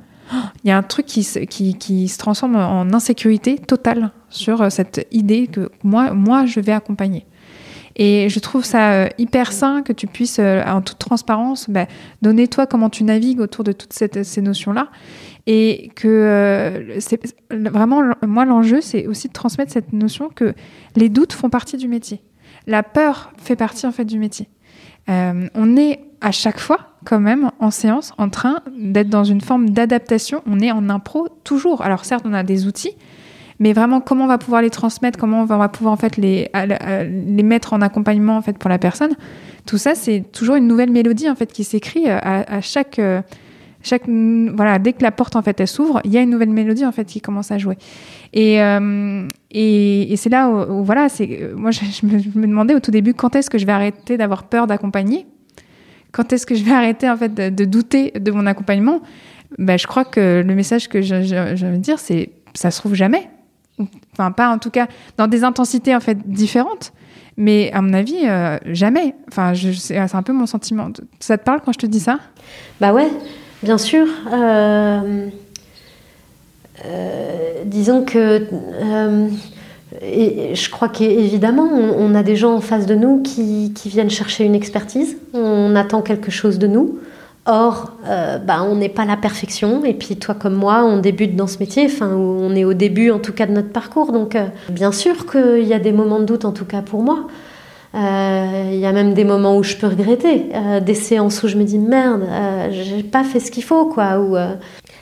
il y a un truc qui se, qui, qui se transforme en insécurité totale sur euh, cette idée que moi, moi je vais accompagner. Et je trouve ça euh, hyper sain que tu puisses, euh, en toute transparence, bah, donner toi comment tu navigues autour de toutes ces notions-là. Et que c'est vraiment, moi, l'enjeu, c'est aussi de transmettre cette notion que les doutes font partie du métier. La peur fait partie, en fait, du métier. On est à chaque fois, quand même, en séance, en train d'être dans une forme d'adaptation. On est en impro toujours. Alors, certes, on a des outils, mais vraiment comment on va pouvoir les transmettre, comment on va pouvoir en fait les, les mettre en accompagnement en fait pour la personne. Tout ça, c'est toujours une nouvelle mélodie en fait qui s'écrit euh, à, chaque euh, dès que la porte en fait elle s'ouvre, il y a une nouvelle mélodie en fait qui commence à jouer. Et euh, c'est là où, voilà, c'est moi je, me, demandais au tout début quand est-ce que je vais arrêter d'avoir peur d'accompagner, quand est-ce que je vais arrêter en fait de, douter de mon accompagnement? Ben, je crois que le message que je, je veux dire, c'est ça se trouve jamais. Enfin pas en tout cas dans des intensités en fait différentes. Mais à mon avis euh, jamais. Enfin c'est un peu mon sentiment. Ça te parle quand je te dis ça? Bah ouais bien sûr euh, euh, disons que et je crois qu'évidemment, on, a des gens en face de nous qui, viennent chercher une expertise. On attend quelque chose de nous. Or, euh, bah, on n'est pas la perfection. Et puis toi comme moi, on débute dans ce métier. Enfin, on est au début en tout cas de notre parcours. Donc, euh, bien sûr qu'il y a des moments de doute, en tout cas pour moi. Euh, il y a même des moments où je peux regretter, des séances où je me dis merde, j'ai pas fait ce qu'il faut, quoi. Ou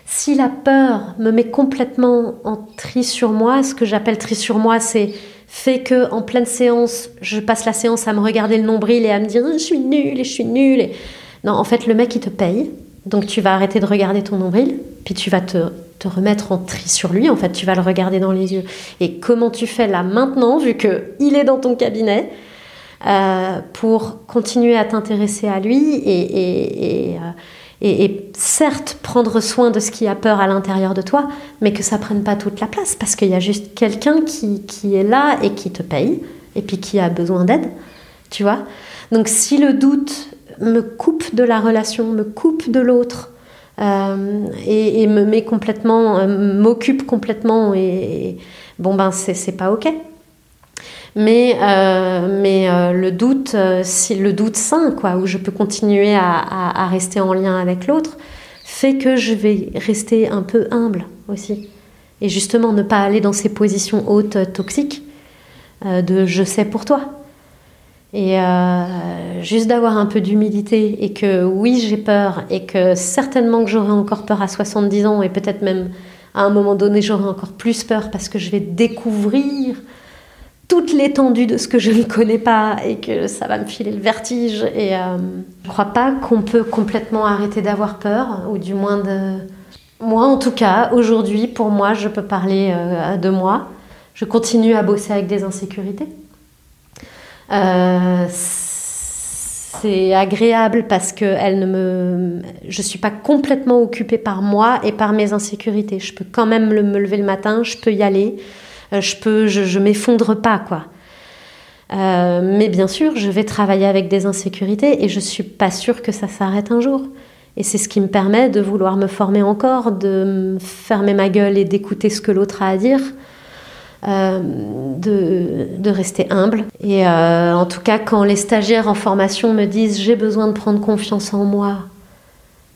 si la peur me met complètement en tri sur moi, ce que j'appelle tri sur moi, c'est fait que en pleine séance, je passe la séance à me regarder le nombril et à me dire je suis nulle et je suis nulle. Non, en fait, le mec, il te paye. Donc, tu vas arrêter de regarder ton nombril, puis tu vas te, te remettre en tri sur lui. En fait, tu vas le regarder dans les yeux. Et comment tu fais là maintenant, vu qu'il est dans ton cabinet, euh, pour continuer à t'intéresser à lui et, et, euh, et, et, certes prendre soin de ce qui a peur à l'intérieur de toi, mais que ça prenne pas toute la place, parce qu'il y a juste quelqu'un qui, qui est là et qui te paye, et puis qui a besoin d'aide, tu vois. Donc si le doute me coupe de la relation, me coupe de l'autre euh, et, me met complètement, m'occupe complètement et, bon ben c'est pas ok. Mais, euh, mais le doute, si le doute sain, quoi, où je peux continuer à, rester en lien avec l'autre, fait que je vais rester un peu humble aussi. Et justement, ne pas aller dans ces positions hautes toxiques de je sais pour toi. Et euh, juste d'avoir un peu d'humilité et que oui, j'ai peur et que certainement que j'aurai encore peur à 70 ans et peut-être même à un moment donné, j'aurai encore plus peur parce que je vais découvrir toute l'étendue de ce que je ne connais pas et que ça va me filer le vertige. Et euh, je ne crois pas qu'on peut complètement arrêter d'avoir peur, ou du moins de... Moi, en tout cas, aujourd'hui, pour moi, je peux parler euh, de moi. Je continue à bosser avec des insécurités. Euh, c'est agréable parce que elle ne suis pas complètement occupée par moi et par mes insécurités. Je peux quand même me lever le matin, je peux y aller, je peux, je, m'effondre pas quoi. Euh, mais bien sûr, je vais travailler avec des insécurités et je suis pas sûre que ça s'arrête un jour. Et c'est ce qui me permet de vouloir me former encore, de fermer ma gueule et d'écouter ce que l'autre a à dire, euh, de, rester humble. Et euh, en tout cas, quand les stagiaires en formation me disent j'ai besoin de prendre confiance en moi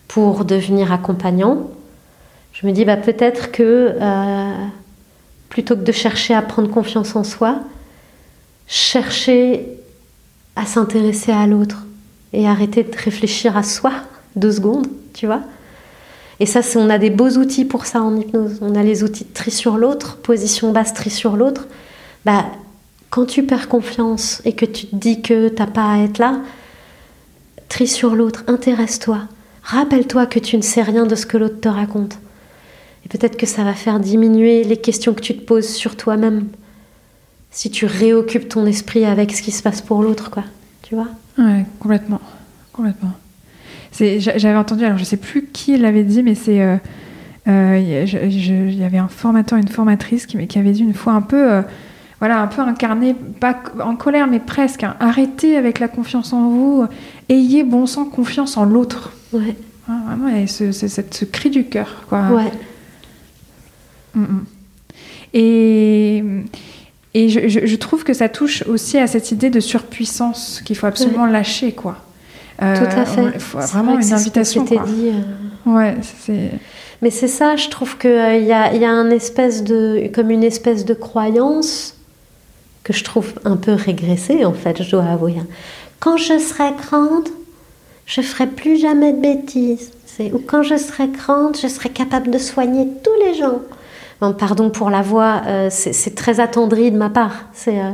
pour devenir accompagnant, je me dis bah, peut-être que euh, plutôt que de chercher à prendre confiance en soi, chercher à s'intéresser à l'autre et arrêter de réfléchir à soi deux secondes, tu vois et ça, on a des beaux outils pour ça en hypnose. On a les outils de tri sur l'autre, position basse, tri sur l'autre. Bah, quand tu perds confiance et que tu te dis que t'as pas à être là, tri sur l'autre, intéresse-toi. Rappelle-toi que tu ne sais rien de ce que l'autre te raconte. Et peut-être que ça va faire diminuer les questions que tu te poses sur toi-même. Si tu réoccupes ton esprit avec ce qui se passe pour l'autre, quoi. Tu vois? Ouais, complètement. Complètement. J'avais entendu, alors je sais plus qui l'avait dit, mais c'est. Euh, euh, il y avait un formateur, une formatrice qui, qui avait dit une fois un peu. Euh, voilà, un peu incarné, pas en colère, mais presque. Hein. arrêtez avec la confiance en vous. Ayez bon sang confiance en l'autre. Ouais. Hein, vraiment, ce, ce, cri du cœur, quoi. Ouais. Mm, mm. Et Et je, je- je trouve que ça touche aussi à cette idée de surpuissance qu'il faut absolument lâcher, quoi. Euh, Tout à fait. faut vraiment vrai que une ce invitation. s'était quoi. dit, euh. Ouais, c'est. Mais c'est ça, je trouve qu'il y, a, y a un espèce de, comme une espèce de croyance que je trouve un peu régressée, en fait, je dois avouer. hein. Quand je serai grande, je ferai plus jamais de bêtises. Ou quand je serai grande, je serai capable de soigner tous les gens. Pardon pour la voix, euh, c'est très attendri de ma part. C'est euh,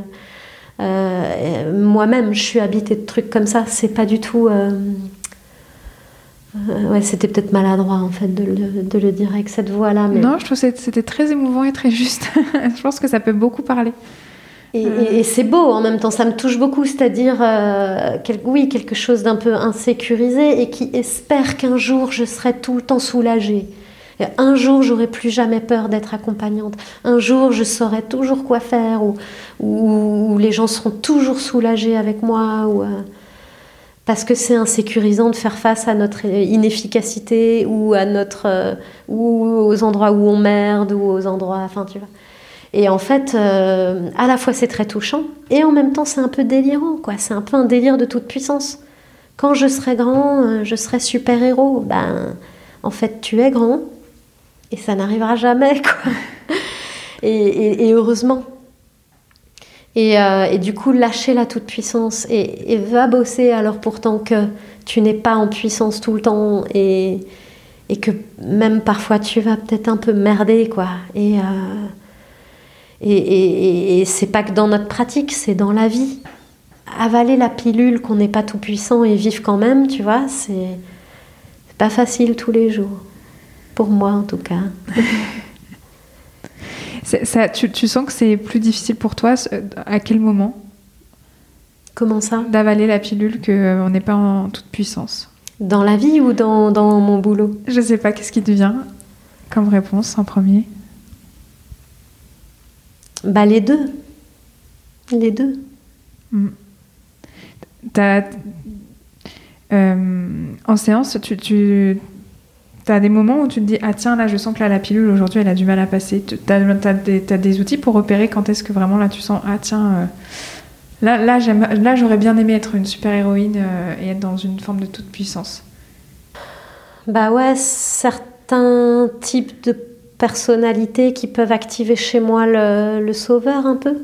euh, moi-même, je suis habitée de trucs comme ça. C'est pas du tout. ouais, c'était peut-être maladroit en fait de le, de le dire avec cette voix-là, mais Non, je trouve que c'était très émouvant et très juste. je pense que ça peut beaucoup parler. Et, et- et c'est beau en même temps, ça me touche beaucoup, c'est-à-dire, euh, quel- oui, quelque chose d'un peu insécurisé et qui espère qu'un jour je serai tout le temps soulagée. Un jour, j'aurai plus jamais peur d'être accompagnante. Un jour, je saurai toujours quoi faire, ou, ou- ou les gens seront toujours soulagés avec moi, ou, euh, parce que c'est insécurisant de faire face à notre inefficacité ou à notre euh, ou aux endroits où on merde ou aux endroits, enfin tu vois. Et en fait, euh, à la fois c'est très touchant et en même temps c'est un peu délirant, quoi. C'est un peu un délire de toute puissance. Quand je serai grand, je serai super héros. Ben, en fait, tu es grand et ça n'arrivera jamais, quoi. Et, heureusement. Et, euh, du coup, lâcher la toute puissance et, va bosser alors pourtant que tu n'es pas en puissance tout le temps et, que même parfois tu vas peut-être un peu merder, quoi. Et euh, et, c'est pas que dans notre pratique, c'est dans la vie. Avaler la pilule qu'on n'est pas tout puissant et vivre quand même, tu vois, c'est pas facile tous les jours. Pour moi en tout cas. Ça, tu, tu sens que c'est plus difficile pour toi à quel moment Comment ça? D'avaler la pilule qu'on n'est pas en toute puissance Dans la vie ou dans, dans mon boulot? Je sais pas, qu'est-ce qui te vient comme réponse en premier? Bah les deux. Les deux. Euh, en séance, tu, tu as des moments où tu te dis Ah, tiens, là, je sens que là, la pilule aujourd'hui, elle a du mal à passer. Tu as, des, t'as des outils pour repérer quand est-ce que vraiment là, tu sens Ah, tiens, euh, là, j'aurais bien aimé être une super-héroïne euh, et être dans une forme de toute puissance. Bah ouais, certains types de personnalités qui peuvent activer chez moi le sauveur un peu.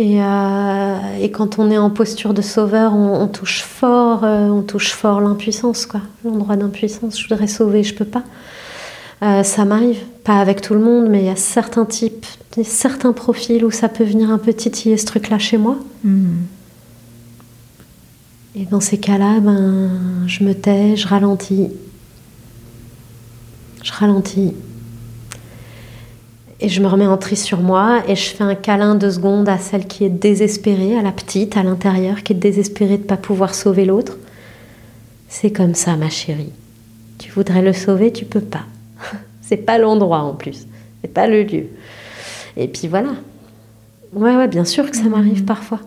Et, euh, et quand on est en posture de sauveur, on, on touche fort, euh, on touche fort l'impuissance, quoi. L'endroit d'impuissance. Je voudrais sauver, je peux pas. Euh, ça m'arrive, pas avec tout le monde, mais il y a certains types, certains profils où ça peut venir un peu titiller ce truc-là chez moi. Et dans ces cas-là, ben, je me tais, je ralentis. Je ralentis. Et je me remets en tri sur moi et je fais un câlin deux secondes à celle qui est désespérée, à la petite à l'intérieur, qui est désespérée de ne pas pouvoir sauver l'autre. C'est comme ça, ma chérie. Tu voudrais le sauver, tu peux pas. C'est pas l'endroit en plus. C'est pas le lieu. Et puis voilà. Ouais, ouais, bien sûr que ça m'arrive parfois.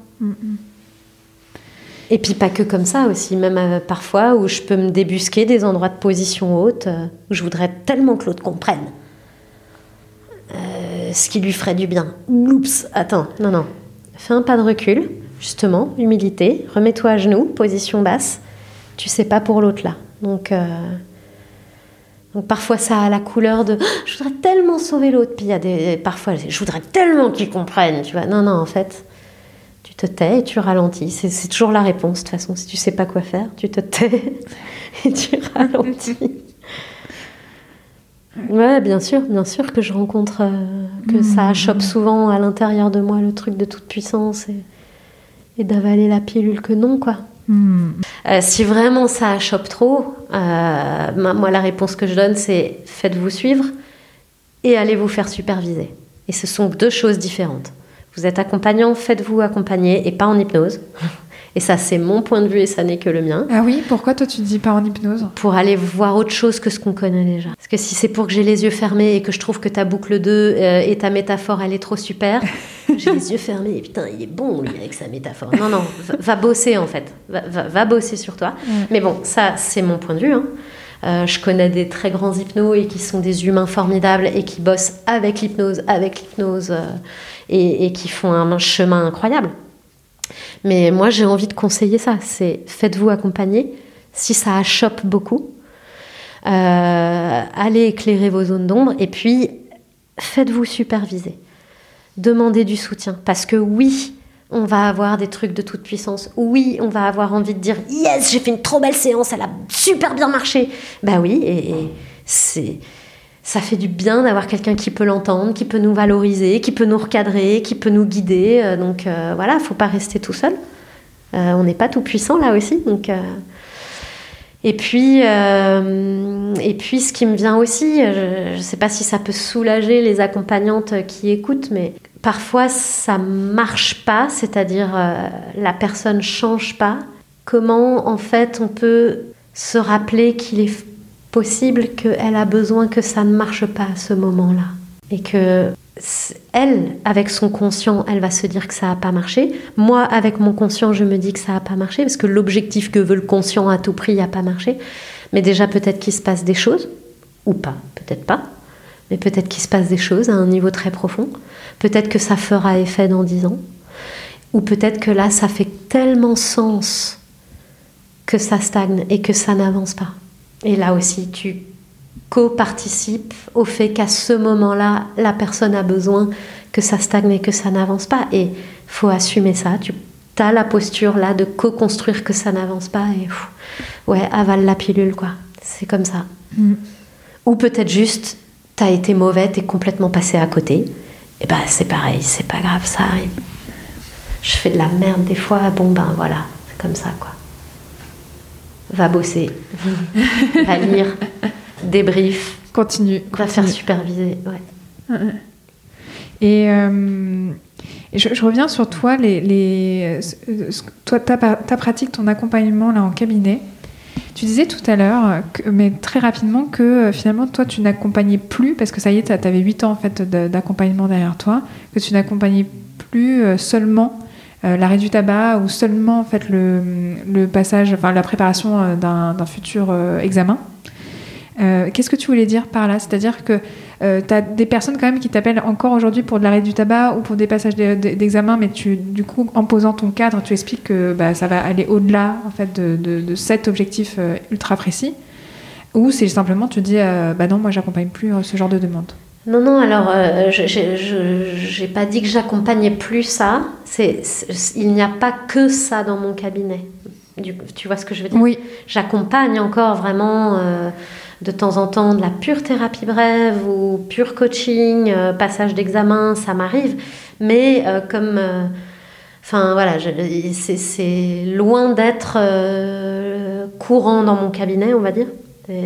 Et puis pas que comme ça aussi, même euh, parfois où je peux me débusquer des endroits de position haute euh, où je voudrais tellement que l'autre comprenne euh, ce qui lui ferait du bien. Oups, attends, non, non. Fais un pas de recul, justement, humilité, remets-toi à genoux, position basse. Tu sais pas pour l'autre là. Donc, euh, parfois ça a la couleur de Ah, je voudrais tellement sauver l'autre. Puis il y a des parfois je voudrais tellement qu'il comprenne. Tu vois, non, non, en fait. Tu te tais et tu ralentis. C'est, c'est toujours la réponse, de toute façon. Si tu sais pas quoi faire, tu te tais et tu ralentis. Ouais, bien sûr, bien sûr que je rencontre, euh, que ça chope souvent à l'intérieur de moi le truc de toute puissance et, et d'avaler la pilule que non, quoi. Euh, si vraiment ça chope trop, euh, ma- moi la réponse que je donne c'est faites-vous suivre et allez vous faire superviser. Et ce sont deux choses différentes. Vous êtes accompagnant, faites-vous accompagner et pas en hypnose. Et ça c'est mon point de vue et ça n'est que le mien. Ah oui, pourquoi toi tu te dis pas en hypnose? Pour aller voir autre chose que ce qu'on connaît déjà. Parce que si c'est pour que j'ai les yeux fermés et que je trouve que ta boucle 2 euh, et ta métaphore elle est trop super, j'ai les yeux fermés et putain il est bon lui avec sa métaphore. Non, non, va, va bosser en fait. Va, va- va bosser sur toi. Mais bon, ça c'est mon point de vue. hein. je connais des très grands hypnos et qui sont des humains formidables et qui bossent avec l'hypnose, avec l'hypnose et, et, qui font un chemin incroyable. Mais moi, j'ai envie de conseiller ça. C'est faites-vous accompagner. Si ça achoppe beaucoup, euh, allez éclairer vos zones d'ombre et puis faites-vous superviser. Demandez du soutien. Parce que oui, on va avoir des trucs de toute puissance. Oui, on va avoir envie de dire Yes, j'ai fait une trop belle séance, elle a super bien marché. Bah oui, et, c'est. Ça fait du bien d'avoir quelqu'un qui peut l'entendre, qui peut nous valoriser, qui peut nous recadrer, qui peut nous guider. Euh, donc euh, voilà, faut pas rester tout seul. on n'est pas tout puissant là aussi. Donc et puis, euh, et puis, ce qui me vient aussi, je ne sais pas si ça peut soulager les accompagnantes qui écoutent, mais parfois ça marche pas, c'est-à-dire euh, la personne change pas. Comment en fait on peut se rappeler qu'il est possible qu'elle a besoin que ça ne marche pas à ce moment-là et que elle, avec son conscient, elle va se dire que ça n'a pas marché. Moi, avec mon conscient, je me dis que ça n'a pas marché parce que l'objectif que veut le conscient à tout prix n'a pas marché. Mais déjà, peut-être qu'il se passe des choses, ou pas, peut-être pas. Mais peut-être qu'il se passe des choses à un niveau très profond. Peut-être que ça fera effet dans dix ans. Ou peut-être que là, ça fait tellement sens que ça stagne et que ça n'avance pas. Et là aussi, tu co-participe au fait qu'à ce moment-là, la personne a besoin que ça stagne et que ça n'avance pas. Et faut assumer ça. Tu as la posture là de co-construire que ça n'avance pas et ouais, avale la pilule quoi. C'est comme ça. Mm. Ou peut-être juste, t'as été mauvais, t'es complètement passé à côté. Et ben c'est pareil, c'est pas grave, ça arrive. Je fais de la merde des fois, bon ben voilà, c'est comme ça quoi. Va bosser, va lire, débrief. Continue. Va faire superviser. Ouais. Et, euh, je, reviens sur toi, les, les toi ta, ta, pratique, ton accompagnement là en cabinet. Tu disais tout à l'heure, mais très rapidement, que euh, finalement, toi, tu n'accompagnais plus, parce que ça y est, tu avais 8 ans en fait, d'accompagnement derrière toi, que tu n'accompagnais plus euh, seulement l'arrêt du tabac ou seulement en le, passage, enfin, la préparation d'un futur examen. Euh, qu'est-ce que tu voulais dire par là? C'est-à-dire que euh, tu as des personnes quand même qui t'appellent encore aujourd'hui pour de l'arrêt du tabac ou pour des passages d'examen, mais tu, du coup, en posant ton cadre, tu expliques que bah, ça va aller au-delà en fait, de, cet objectif euh, ultra précis? Ou c'est simplement tu dis, bah non, moi j'accompagne plus ce genre de demande? Non, non, alors je n'ai pas dit que j'accompagnais plus ça. C'est, il n'y a pas que ça dans mon cabinet. tu vois ce que je veux dire? Oui. J'accompagne encore vraiment de temps en temps de la pure thérapie brève ou pure coaching, euh, passage d'examen, ça m'arrive. Mais euh, comme. Euh, enfin voilà, c'est loin d'être courant dans mon cabinet, on va dire.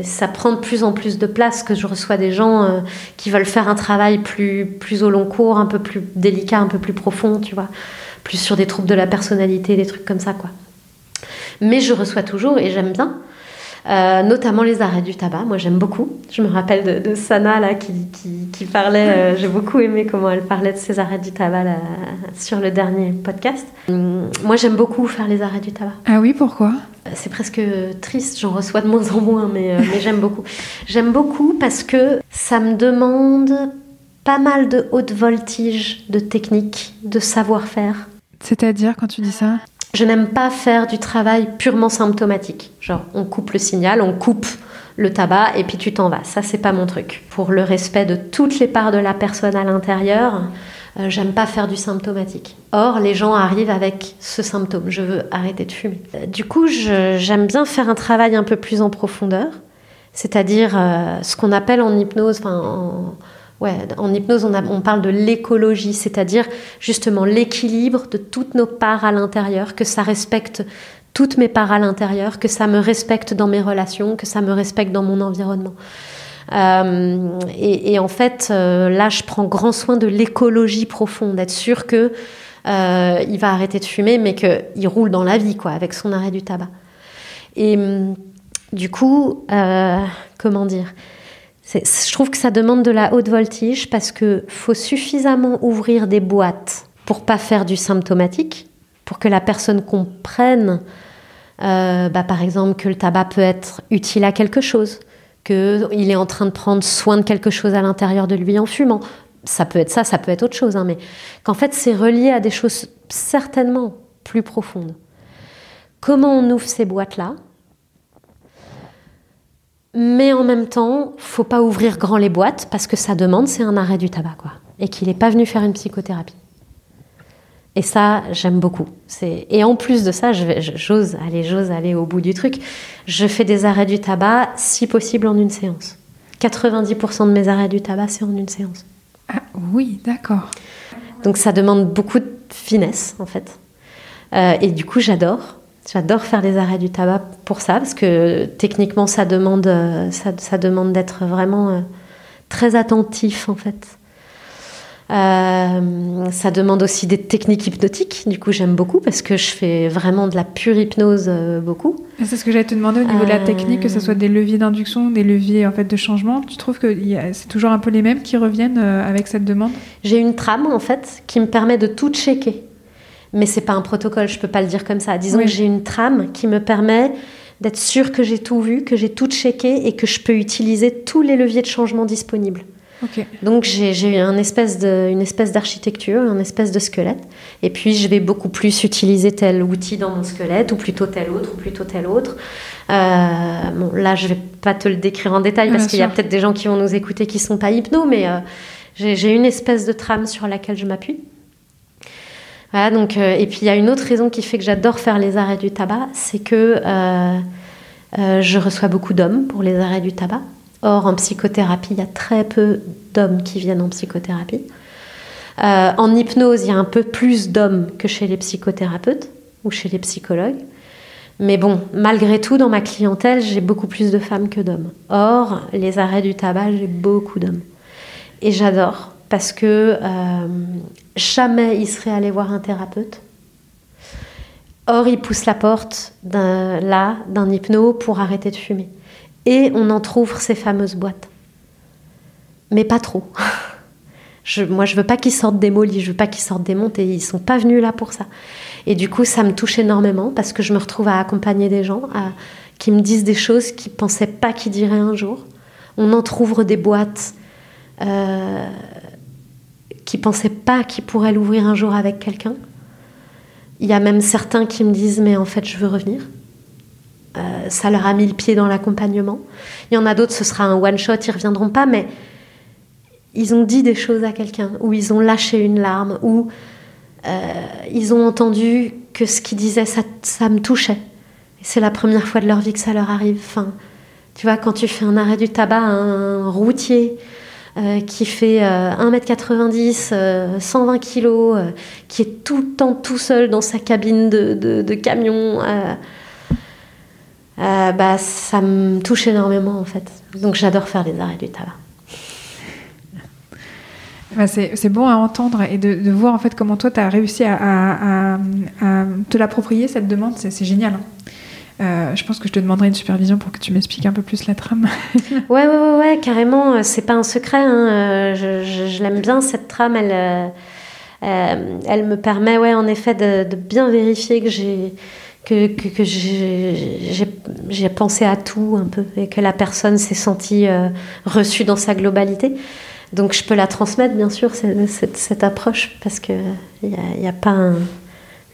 Ça prend de plus en plus de place que je reçois des gens qui veulent faire un travail plus, plus au long cours, un peu plus délicat, un peu plus profond, tu vois. Plus sur des troubles de la personnalité, des trucs comme ça, quoi. Mais je reçois toujours et j'aime bien. Euh, notamment les arrêts du tabac. Moi, j'aime beaucoup. Je me rappelle de, Sana là, qui, qui, parlait, euh, j'ai beaucoup aimé comment elle parlait de ses arrêts du tabac sur le dernier podcast. Hum, moi, j'aime beaucoup faire les arrêts du tabac. Ah oui, pourquoi? Euh, C'est presque triste, j'en reçois de moins en moins, mais, mais j'aime beaucoup. J'aime beaucoup parce que ça me demande pas mal de haute voltige, de technique, de savoir-faire. C'est-à-dire quand tu dis ça? Je n'aime pas faire du travail purement symptomatique. Genre, on coupe le signal, on coupe le tabac et puis tu t'en vas. Ça, c'est pas mon truc. Pour le respect de toutes les parts de la personne à l'intérieur, euh, j'aime pas faire du symptomatique. Or, les gens arrivent avec ce symptôme. Je veux arrêter de fumer. Euh, du coup, j'aime bien faire un travail un peu plus en profondeur, c'est-à-dire euh, ce qu'on appelle en hypnose, en Ouais, en hypnose, on, parle de l'écologie, c'est-à-dire justement l'équilibre de toutes nos parts à l'intérieur, que ça respecte toutes mes parts à l'intérieur, que ça me respecte dans mes relations, que ça me respecte dans mon environnement. Euh, et, en fait, euh, là, je prends grand soin de l'écologie profonde, d'être sûr que euh, il va arrêter de fumer, mais qu'il roule dans la vie, quoi, avec son arrêt du tabac. Et hum, du coup, comment dire? Je trouve que ça demande de la haute voltige parce que faut suffisamment ouvrir des boîtes pour pas faire du symptomatique, pour que la personne comprenne, euh, bah, par exemple, que le tabac peut être utile à quelque chose, qu'il est en train de prendre soin de quelque chose à l'intérieur de lui en fumant. Ça peut être ça, ça peut être autre chose, hein, mais qu'en fait c'est relié à des choses certainement plus profondes. Comment on ouvre ces boîtes-là? Mais en même temps, faut pas ouvrir grand les boîtes parce que ça demande, c'est un arrêt du tabac, quoi. Et qu'il n'est pas venu faire une psychothérapie. Et ça, j'aime beaucoup. Et en plus de ça, j'ose aller, j'ose aller au bout du truc. Je fais des arrêts du tabac, si possible, en une séance. 90% de mes arrêts du tabac, c'est en une séance. Ah, oui, d'accord. Donc ça demande beaucoup de finesse, en fait. Euh, et du coup, j'adore. J'adore faire les arrêts du tabac pour ça, parce que techniquement, ça demande, euh, ça demande d'être vraiment euh, très attentif, en fait. Euh, ça demande aussi des techniques hypnotiques. Du coup, j'aime beaucoup parce que je fais vraiment de la pure hypnose euh, beaucoup. C'est ce que j'allais te demander au niveau de la technique, que ce soit des leviers d'induction, des leviers en fait de changement. Tu trouves que c'est toujours un peu les mêmes qui reviennent avec cette demande? J'ai une trame en fait qui me permet de tout checker, mais c'est pas un protocole. Je peux pas le dire comme ça. Disons que j'ai une trame qui me permet d'être sûr que j'ai tout vu, que j'ai tout checké et que je peux utiliser tous les leviers de changement disponibles. Donc j'ai une espèce d'architecture, une espèce de squelette. Et puis je vais beaucoup plus utiliser tel outil dans mon squelette, ou plutôt tel autre, ou plutôt tel autre. Euh, bon, là, je vais pas te le décrire en détail parce qu'il y a peut-être des gens qui vont nous écouter qui sont pas hypno, mais euh, j'ai une espèce de trame sur laquelle je m'appuie. Donc, euh, et puis il y a une autre raison qui fait que j'adore faire les arrêts du tabac, c'est que je reçois beaucoup d'hommes pour les arrêts du tabac. Or, en psychothérapie, il y a très peu d'hommes qui viennent en psychothérapie. Euh, en hypnose, il y a un peu plus d'hommes que chez les psychothérapeutes ou chez les psychologues. Mais bon, malgré tout, dans ma clientèle, j'ai beaucoup plus de femmes que d'hommes. Or, les arrêts du tabac, j'ai beaucoup d'hommes. Et j'adore parce que euh, jamais ils seraient allés voir un thérapeute. Or, ils poussent la porte là d'un hypno pour arrêter de fumer et on en trouve ces fameuses boîtes. Mais pas trop. Moi, je veux pas qu'ils sortent des molis, je veux pas qu'ils sortent et ils sont pas venus là pour ça. Et du coup, ça me touche énormément parce que je me retrouve à accompagner des gens qui me disent des choses qu'ils pensaient pas qu'ils diraient un jour. On entrouvre des boîtes euh, qui pensaient pas qu'ils pourraient l'ouvrir un jour avec quelqu'un. Il y a même certains qui me disent mais en fait je veux revenir. Euh, ça leur a mis le pied dans l'accompagnement. Il y en a d'autres, ce sera un one-shot, ils reviendront pas, mais ils ont dit des choses à quelqu'un, ou ils ont lâché une larme, ou euh, ils ont entendu que ce qu'ils disaient, ça, me touchait. c'est la première fois de leur vie que ça leur arrive. Enfin, tu vois, quand tu fais un arrêt du tabac un routier euh, qui fait 1m90, 120 kg, qui est tout le temps tout seul dans sa cabine de, camion, euh, bah, ça me touche énormément en fait. Donc j'adore faire les arrêts du tabac. Bah, c'est bon à entendre et de, voir en fait comment toi tu as réussi à, te l'approprier cette demande, c'est génial. Hein. Euh, je pense que je te demanderai une supervision pour que tu m'expliques un peu plus la trame. ouais, ouais, ouais, ouais, carrément. Euh, c'est pas un secret. Hein. Je, je, l'aime bien cette trame. Elle, elle me permet, ouais, en effet, de, bien vérifier que j'ai que, que, j'ai pensé à tout un peu et que la personne s'est sentie euh, reçue dans sa globalité. Donc je peux la transmettre, bien sûr, cette, cette, approche, parce qu'il n'y a, y a, pas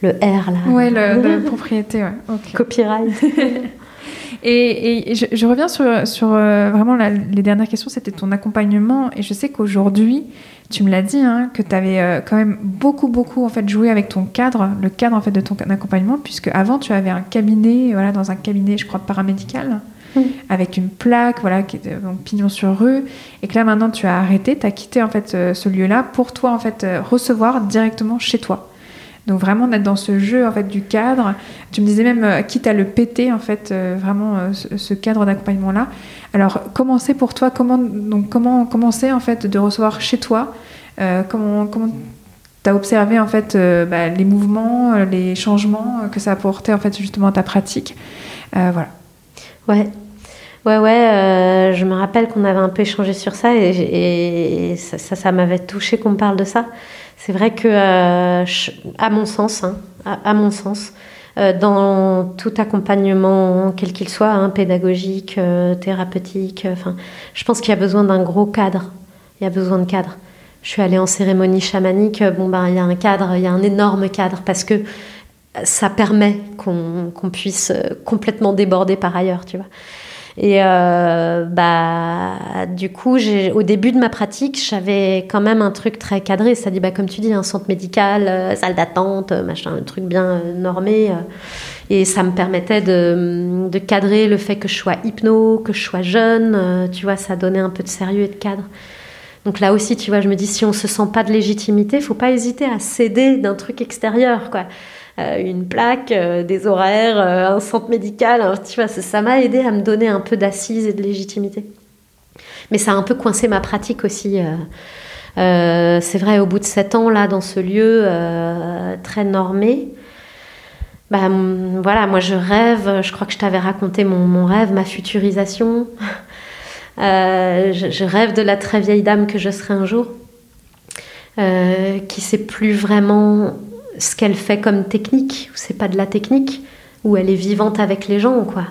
le R là. Oui, la propriété, ouais. Copyright. et, et je, reviens sur, sur euh, vraiment les dernières questions, c'était ton accompagnement. Et je sais qu'aujourd'hui, tu me l'as dit, hein, que tu avais euh, quand même beaucoup, beaucoup en fait joué avec ton cadre, le cadre en fait de ton accompagnement, puisque avant tu avais un cabinet, voilà, dans un cabinet, je crois paramédical, avec une plaque, voilà, qui était donc pignon sur rue, et que là maintenant tu as arrêté, tu as quitté en fait euh, ce lieu-là pour toi en fait recevoir directement chez toi. Donc vraiment d'être dans ce jeu en du cadre. Tu me disais même quitte à le péter en fait vraiment ce, cadre d'accompagnement là. Alors comment c'est pour toi? Comment donc comment commencer en fait de recevoir chez toi? Euh, comment comment tu as observé en fait euh, bah, les mouvements, euh, les changements que ça a apporté en fait justement à ta pratique? Voilà. Ouais. Ouais, ouais, je me rappelle qu'on avait un peu échangé sur ça et, ça, ça, m'avait touché qu'on parle de ça. C'est vrai que, à mon sens, hein, sens, dans tout accompagnement, quel qu'il soit, hein, pédagogique, thérapeutique. Enfin, je pense qu'il y a besoin d'un gros cadre. Il y a besoin de cadre. Je suis allée en cérémonie chamanique. Bon, ben, il y a un cadre, il y a un énorme cadre parce que ça permet qu'on puisse complètement déborder par ailleurs, tu vois. Et euh, bah, du coup, au début de ma pratique, j'avais quand même un truc très cadré. Ça dit, bah, comme tu dis, un centre médical, euh, salle d'attente, machin, un truc bien euh, normé. et ça me permettait de, de, cadrer le fait que je sois hypno, que je sois jeune. tu vois, ça donnait un peu de sérieux et de cadre. Donc là aussi, tu vois, je me dis, si on se sent pas de légitimité, faut pas hésiter à céder d'un truc extérieur, quoi. Euh, une plaque, euh, des horaires, euh, un centre médical. tu vois, ça m'a aidé à me donner un peu d'assise et de légitimité. Mais ça a un peu coincé ma pratique aussi. c'est vrai, au bout de sept ans, là, dans ce lieu très normé, bah, voilà, moi je rêve, je crois que je t'avais raconté mon, rêve, ma futurisation. je, je, rêve de la très vieille dame que je serai un jour, qui sait plus vraiment ce qu'elle fait comme technique, c'est pas de la technique, où elle est vivante avec les gens, quoi.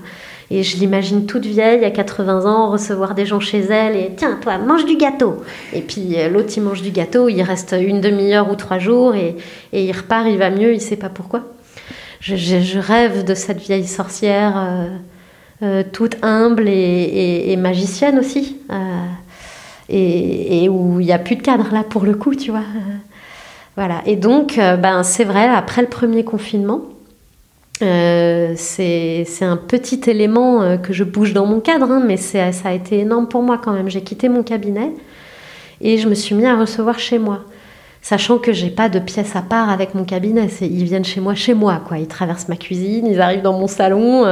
Et je l'imagine toute vieille, à 80 ans, recevoir des gens chez elle et tiens, toi, mange du gâteau. Et puis euh, l'autre, il mange du gâteau, il reste une demi-heure ou trois jours et, il repart, il va mieux, il sait pas pourquoi. Je, rêve de cette vieille sorcière, euh, euh, toute humble et, magicienne aussi. et, où il n'y a plus de cadre là pour le coup, tu vois. Voilà. Et donc, euh, ben, c'est vrai, après le premier confinement, euh, c'est un petit élément euh, que je bouge dans mon cadre, hein, mais ça a été énorme pour moi quand même. J'ai quitté mon cabinet et je me suis mis à recevoir chez moi. Sachant que j'ai pas de pièce à part avec mon cabinet, ils viennent chez moi, chez moi, quoi. Ils traversent ma cuisine, ils arrivent dans mon salon,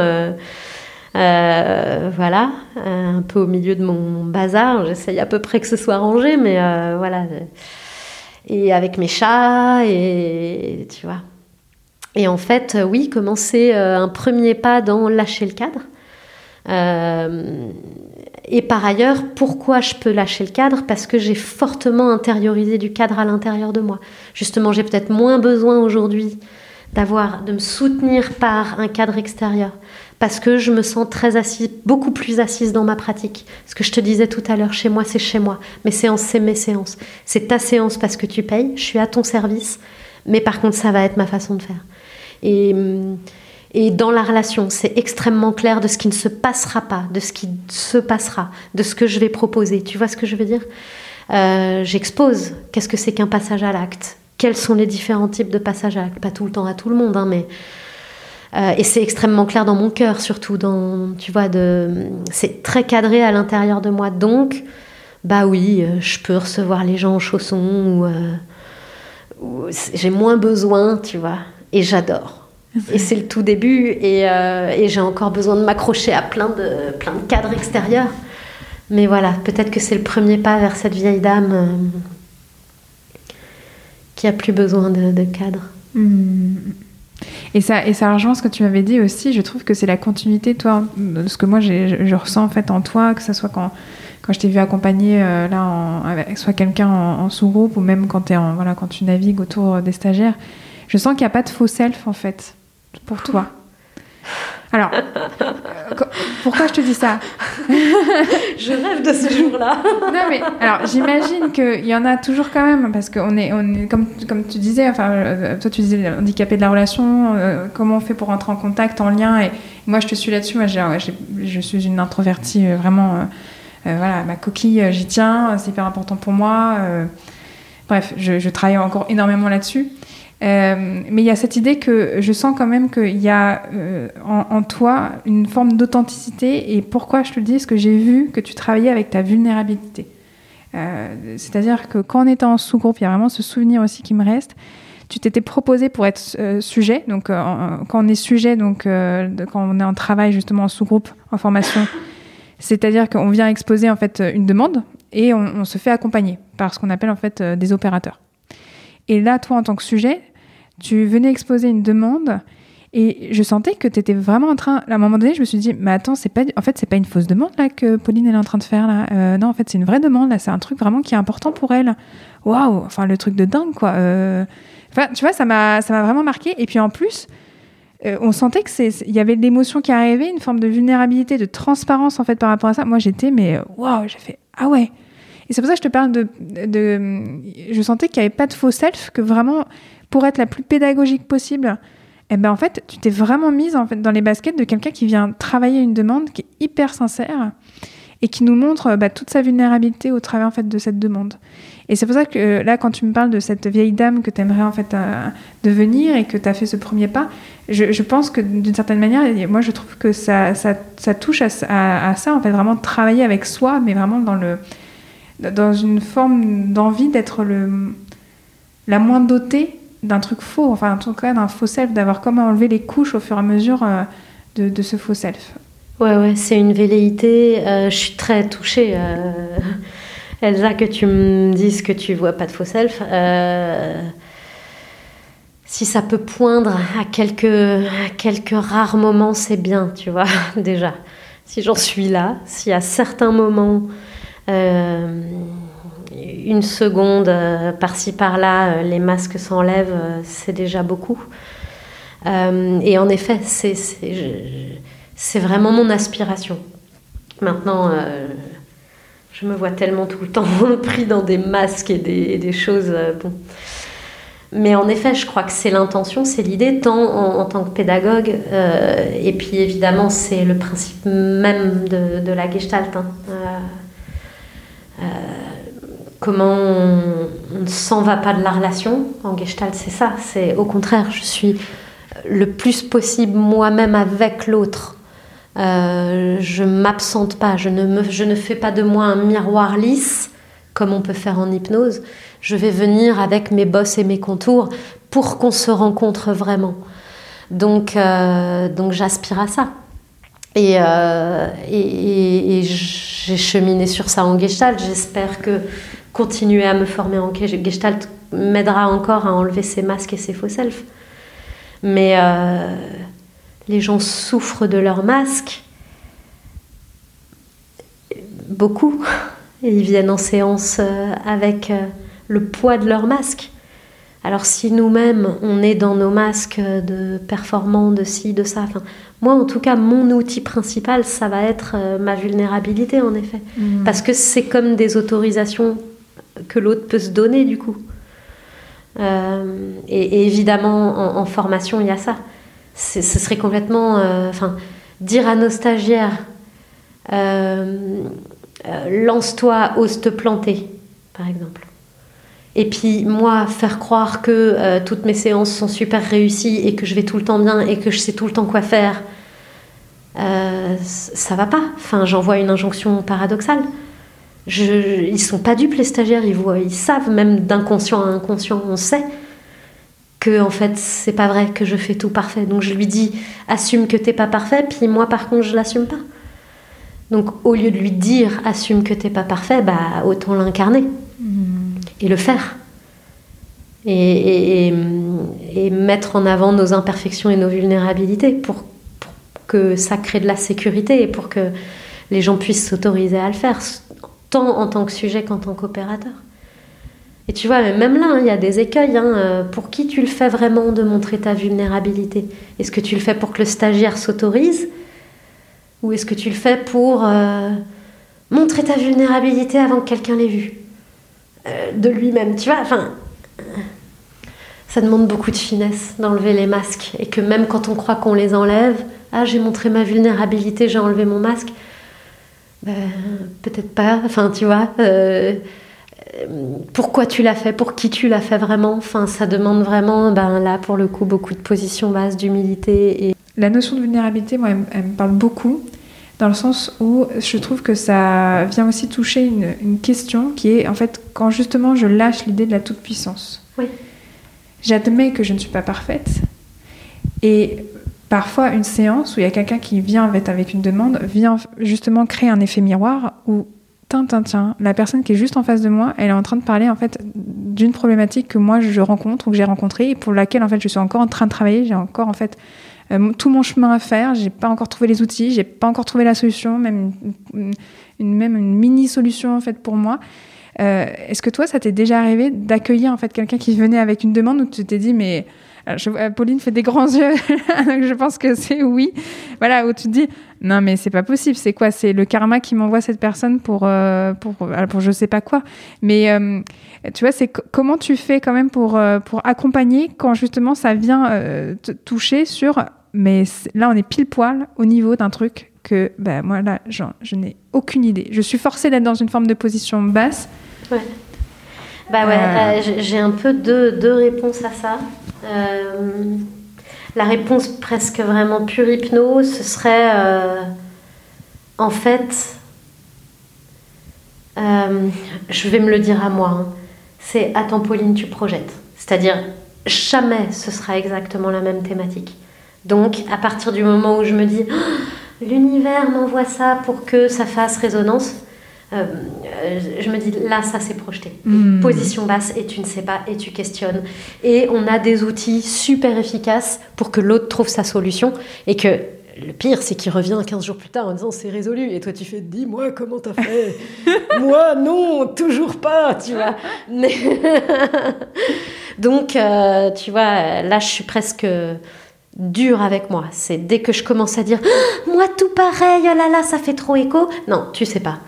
voilà, un peu au milieu de mon bazar. J'essaye à peu près que ce soit rangé, mais voilà et avec mes chats, et tu vois. Et en fait, euh, oui, commencer euh, un premier pas dans lâcher le cadre. Euh, et par ailleurs, pourquoi je peux lâcher le cadre? Parce que j'ai fortement intériorisé du cadre à l'intérieur de moi. Justement, j'ai peut-être moins besoin aujourd'hui d'avoir, de me soutenir par un cadre extérieur parce que je me sens très assise, beaucoup plus assise dans ma pratique. Ce que je te disais tout à l'heure, chez moi, c'est chez moi. Mes séances, c'est mes séances. C'est ta séance parce que tu payes, je suis à ton service, mais par contre, ça va être ma façon de faire. Et, et dans la relation, c'est extrêmement clair de ce qui ne se passera pas, de ce qui se passera, de ce que je vais proposer. Tu vois ce que je veux dire? Euh, J'expose. Qu'est-ce que c'est qu'un passage à l'acte Quels sont les différents types de passages à l'acte? Pas tout le temps à tout le monde, hein, mais euh, et c'est extrêmement clair dans mon cœur, surtout dans, tu vois, de, c'est très cadré à l'intérieur de moi. Donc, bah oui, euh, je peux recevoir les gens en chaussons ou, euh, j'ai moins besoin, tu vois. Et j'adore. Et c'est le tout début et, et j'ai encore besoin de m'accrocher à plein de, plein de cadres extérieurs. Mais voilà, peut-être que c'est le premier pas vers cette vieille dame qui a plus besoin de, de cadre. Hmm. Et ça, et ça rejoint ce que tu m'avais dit aussi. Je trouve que c'est la continuité, toi, de ce que moi je, ressens en fait en toi, que ce soit quand, quand je t'ai vu accompagner euh, là, en, avec soit quelqu'un en, sous-groupe ou même quand, es en, voilà, quand tu navigues autour des stagiaires. Je sens qu'il n'y a pas de faux self en fait pour toi. Alors, pourquoi je te dis ça Je rêve de ce jour-là. non, mais alors, j'imagine qu'il y en a toujours quand même, parce qu'on est, on est comme, comme tu disais, enfin, euh, toi, tu disais handicapé de la relation, euh, comment on fait pour entrer en contact, en lien, et moi, je te suis là-dessus. Moi, je suis une introvertie euh, vraiment. voilà, ma coquille, j'y tiens, c'est hyper important pour moi. bref, je, je travaille encore énormément là-dessus. Euh, mais il y a cette idée que je sens quand même qu'il y a euh, en, toi une forme d'authenticité. Et pourquoi je te le dis? Parce que j'ai vu que tu travaillais avec ta vulnérabilité. Euh, c'est-à-dire que quand on était en sous-groupe, il y a vraiment ce souvenir aussi qui me reste. Tu t'étais proposé pour être sujet. Donc, quand on est sujet, donc quand on est en travail justement en sous-groupe, en formation, c'est-à-dire qu'on vient exposer en fait une demande et on, on se fait accompagner par ce qu'on appelle en fait des opérateurs. Et là, toi, en tant que sujet, tu venais exposer une demande et je sentais que tu étais vraiment en train. À un moment donné, je me suis dit, mais attends, c'est pas, en fait, c'est pas une fausse demande là que Pauline est en train de faire là. Euh, non, en fait, c'est une vraie demande là. C'est un truc vraiment qui est important pour elle. Waouh, enfin le truc de dingue quoi. Euh, tu vois, ça m'a, ça m'a vraiment marqué. Et puis en plus, euh, on sentait que c'est, il y avait de l'émotion qui arrivait, une forme de vulnérabilité, de transparence en fait par rapport à ça. Moi, j'étais mais waouh, j'ai fait ah ouais. Et c'est pour ça que je te parle de, de je sentais qu'il n'y avait pas de faux self, que vraiment pour être la plus pédagogique possible, eh ben en fait, tu t'es vraiment mise en fait dans les baskets de quelqu'un qui vient travailler une demande qui est hyper sincère et qui nous montre bah, toute sa vulnérabilité au travers en fait de cette demande. Et c'est pour ça que là, quand tu me parles de cette vieille dame que tu aimerais en fait euh, devenir et que tu as fait ce premier pas, je, pense que d'une certaine manière, moi je trouve que ça, ça, touche à, à, ça, en fait, vraiment travailler avec soi, mais vraiment dans, le, dans une forme d'envie d'être la moins dotée d'un truc faux, enfin en tout cas d'un faux self, d'avoir comment enlever les couches au fur et à mesure euh, de, ce faux self. Ouais, ouais, c'est une velléité. Euh, je suis très touchée. Euh, Elsa, que tu me dises que tu vois pas de faux self. Si ça peut poindre à quelques, à quelques rares moments, c'est bien, tu vois, déjà. Si j'en suis là, si à certains moments, une seconde par-ci par-là, les masques s'enlèvent, c'est déjà beaucoup. et en effet, c'est vraiment mon aspiration. Maintenant, euh, je me vois tellement tout le temps pris dans des masques et des, choses. Euh. Mais en effet, je crois que c'est l'intention, c'est l'idée, tant en, tant que pédagogue, euh, et puis évidemment, c'est le principe même de, la gestalt. Hein. Comment on ne s'en va pas de la relation en gestalt, c'est ça. C'est au contraire, je suis le plus possible moi-même avec l'autre euh, je m'absente pas, je ne, je ne fais pas de moi un miroir lisse comme on peut faire en hypnose. Je vais venir avec mes bosses et mes contours pour qu'on se rencontre vraiment. Donc, euh, donc j'aspire à ça. Et, euh, et, et, j'ai cheminé sur ça en Gestalt. J'espère que continuer à me former en Gestalt m'aidera encore à enlever ces masques et ces faux self. Mais les gens souffrent de leur masque. Beaucoup. Et ils viennent en séance euh, avec euh, le poids de leur masque. Alors si nous-mêmes, on est dans nos masques de performance, de ci, de ça, moi en tout cas, mon outil principal, ça va être euh, ma vulnérabilité en effet. Mmh. Parce que c'est comme des autorisations que l'autre peut se donner du coup. et, évidemment, en, formation, il y a ça ce serait complètement. Euh, enfin, dire à nos stagiaires euh, euh, lance-toi, ose te planter, par exemple. Et puis moi, faire croire que toutes mes séances sont super réussies et que je vais tout le temps bien et que je sais tout le temps quoi faire, ça va pas. Enfin, j'envoie une injonction paradoxale. Je, ils sont pas dupes les stagiaires, ils, voient, ils savent même d'inconscient à inconscient, on sait que en fait c'est pas vrai que je fais tout parfait. Donc je lui dis assume que t'es pas parfait, puis moi par contre je l'assume pas. Donc au lieu de lui dire assume que t'es pas parfait, bah autant l'incarner et le faire. Et, mettre en avant nos imperfections et nos vulnérabilités pour, pour, que ça crée de la sécurité et pour que les gens puissent s'autoriser à le faire, tant en tant que sujet qu'en tant qu'opérateur. Et tu vois, même là, hein, il y a des écueils. Hein, euh, pour qui tu le fais vraiment de montrer ta vulnérabilité? Est-ce que tu le fais pour que le stagiaire s'autorise? Ou est-ce que tu le fais pour euh, montrer ta vulnérabilité avant que quelqu'un l'ait vu? Euh, De lui-même, tu vois Enfin, ça demande beaucoup de finesse d'enlever les masques. Et que même quand on croit qu'on les enlève, ah, j'ai montré ma vulnérabilité, j'ai enlevé mon masque. Ben, peut-être pas. Enfin, tu vois pourquoi tu l'as fait, pour qui tu l'as fait vraiment. Enfin, ça demande vraiment, ben, là, pour le coup, beaucoup de positions basses, d'humilité. Et... La notion de vulnérabilité, moi, elle, me parle beaucoup, dans le sens où je trouve que ça vient aussi toucher une, question qui est, en fait, quand justement je lâche l'idée de la toute-puissance. Oui. J'admets que je ne suis pas parfaite. Et parfois, une séance où il y a quelqu'un qui vient avec une demande vient justement créer un effet miroir où tiens, tiens, la personne qui est juste en face de moi, elle est en train de parler en fait d'une problématique que moi je rencontre ou que j'ai rencontrée et pour laquelle en fait je suis encore en train de travailler. J'ai encore en fait euh, tout mon chemin à faire. J'ai pas encore trouvé les outils, j'ai pas encore trouvé la solution, même une, même mini solution en fait pour moi. Euh, est-ce que toi, ça t'est déjà arrivé d'accueillir en fait quelqu'un qui venait avec une demande où tu t'es dit mais je, Pauline fait des grands yeux, je pense que c'est oui. Voilà, où tu te dis, non mais c'est pas possible, c'est quoi? C'est le karma qui m'envoie cette personne pour, pour, pour, je sais pas quoi. Mais tu vois, c'est comment tu fais quand même pour, pour accompagner quand justement ça vient te toucher sur, mais là on est pile poil au niveau d'un truc que ben, moi là, je n'ai aucune idée. Je suis forcée d'être dans une forme de position basse. Ouais. Bah ouais, euh. Euh, j'ai un peu deux, deux, réponses à ça. Euh, la réponse presque vraiment pure hypnose, ce serait en fait, je vais me le dire à moi, hein, c'est attends Pauline, tu projettes. C'est-à-dire, jamais ce sera exactement la même thématique. Donc, à partir du moment où je me dis, l'univers m'envoie ça pour que ça fasse résonance. Euh, je me dis là ça s'est projeté hmm. position basse et tu ne sais pas et tu questionnes et on a des outils super efficaces pour que l'autre trouve sa solution et que le pire, c'est qu'il revient 15 jours plus tard en disant c'est résolu. Et toi, tu fais dis-moi comment t'as fait. Moi, non, toujours pas, tu vois. Donc, euh, tu vois, là, je suis presque dur avec moi. C'est dès que je commence à dire moi tout pareil, oh là là, ça fait trop écho. Non, tu sais pas.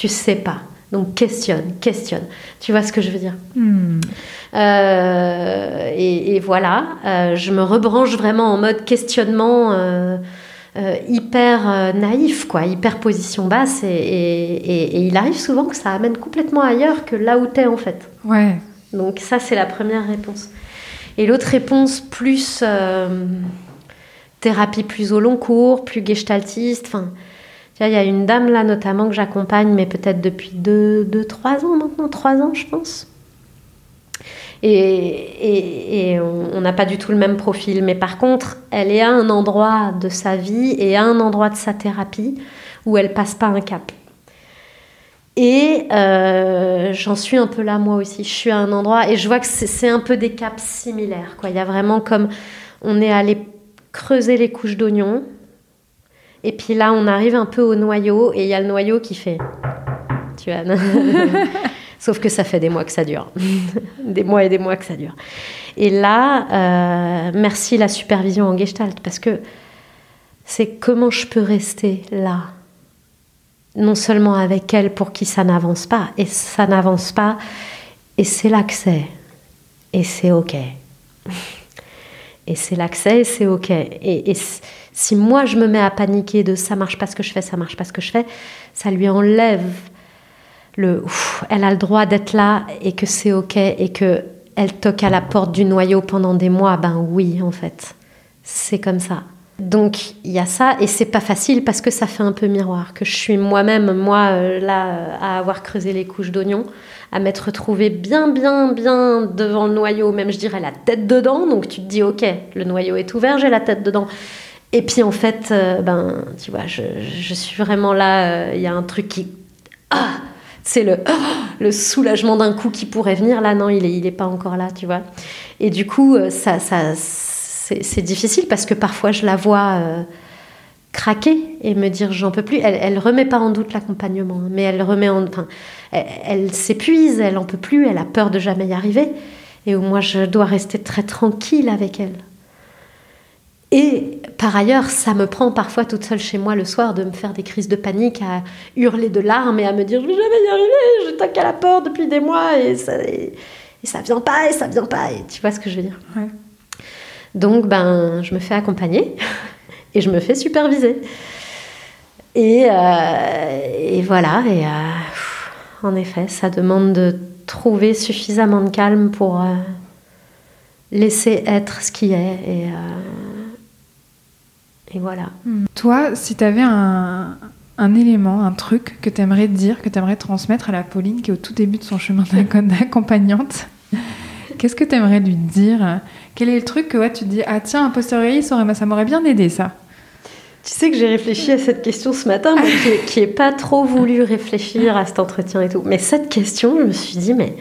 Tu sais pas. Donc questionne, questionne. Tu vois ce que je veux dire? Hmm. euh, et, voilà, euh, je me rebranche vraiment en mode questionnement euh, hyper naïf, quoi, hyper position basse. Et, et, il arrive souvent que ça amène complètement ailleurs que là où t'es en fait. Ouais. Donc ça, c'est la première réponse. Et l'autre réponse, plus thérapie plus au long cours, plus gestaltiste. Enfin, il y a une dame là notamment que j'accompagne, mais peut-être depuis 2-3 deux, trois ans maintenant, 3 ans je pense. Et, on n'a pas du tout le même profil, mais par contre, elle est à un endroit de sa vie et à un endroit de sa thérapie où elle passe pas un cap. Et euh, j'en suis un peu là moi aussi. Je suis à un endroit et je vois que c'est un peu des caps similaires. Il y a vraiment comme on est allé creuser les couches d'oignons. Et puis là, on arrive un peu au noyau et il y a le noyau qui fait. Tu vois Sauf que ça fait des mois que ça dure. des mois et des mois que ça dure. Et là, euh, merci la supervision en gestalt parce que c'est comment je peux rester là non seulement avec elle pour qui ça n'avance pas, et ça n'avance pas, et c'est l'accès, et c'est ok. Et c'est l'accès, et c'est ok. Et, si moi je me mets à paniquer de ça marche pas ce que je fais, ça marche pas ce que je fais, ça lui enlève le elle a le droit d'être là et que c'est ok et que elle toque à la porte du noyau pendant des mois, ben oui en fait, c'est comme ça. Donc il y a ça et c'est pas facile parce que ça fait un peu miroir que je suis moi-même moi euh, là à avoir creusé les couches d'oignons, à m'être retrouvée bien bien bien devant le noyau, même je dirais la tête dedans. Donc tu te dis ok, le noyau est ouvert, j'ai la tête dedans. Et puis en fait, euh, ben tu vois, je, suis vraiment là. Il y a un truc qui ah, c'est le le soulagement d'un coup qui pourrait venir. Là non, il est il est pas encore là, tu vois. Et du coup ça ça c'est difficile parce que parfois je la vois euh, craquer et me dire j'en peux plus. Elle, ne remet pas en doute l'accompagnement, mais elle remet en, enfin, elle, s'épuise, elle en peut plus, elle a peur de jamais y arriver. Et où moi je dois rester très tranquille avec elle. Et par ailleurs, ça me prend parfois toute seule chez moi le soir de me faire des crises de panique, à hurler de larmes et à me dire je vais jamais y arriver, je toque à la porte depuis des mois et ça, et, ça vient pas et ça vient pas. Et tu vois ce que je veux dire? Donc, ben, je me fais accompagner et je me fais superviser. Et, euh, voilà, et euh, en effet, ça demande de trouver suffisamment de calme pour euh, laisser être ce qui est. Et, et voilà. Hmm. Toi, si tu avais un, un, élément, un truc que tu aimerais dire, que tu aimerais transmettre à la Pauline qui est au tout début de son chemin d'accompagnante, qu'est-ce que tu aimerais lui dire? Quel est le truc que ouais, tu te dis, ah tiens, un posteriori, ça m'aurait bien aidé ça? Tu sais que j'ai réfléchi à cette question ce matin, mais qui, n'est pas trop voulu réfléchir à cet entretien et tout. Mais cette question, je me suis dit, mais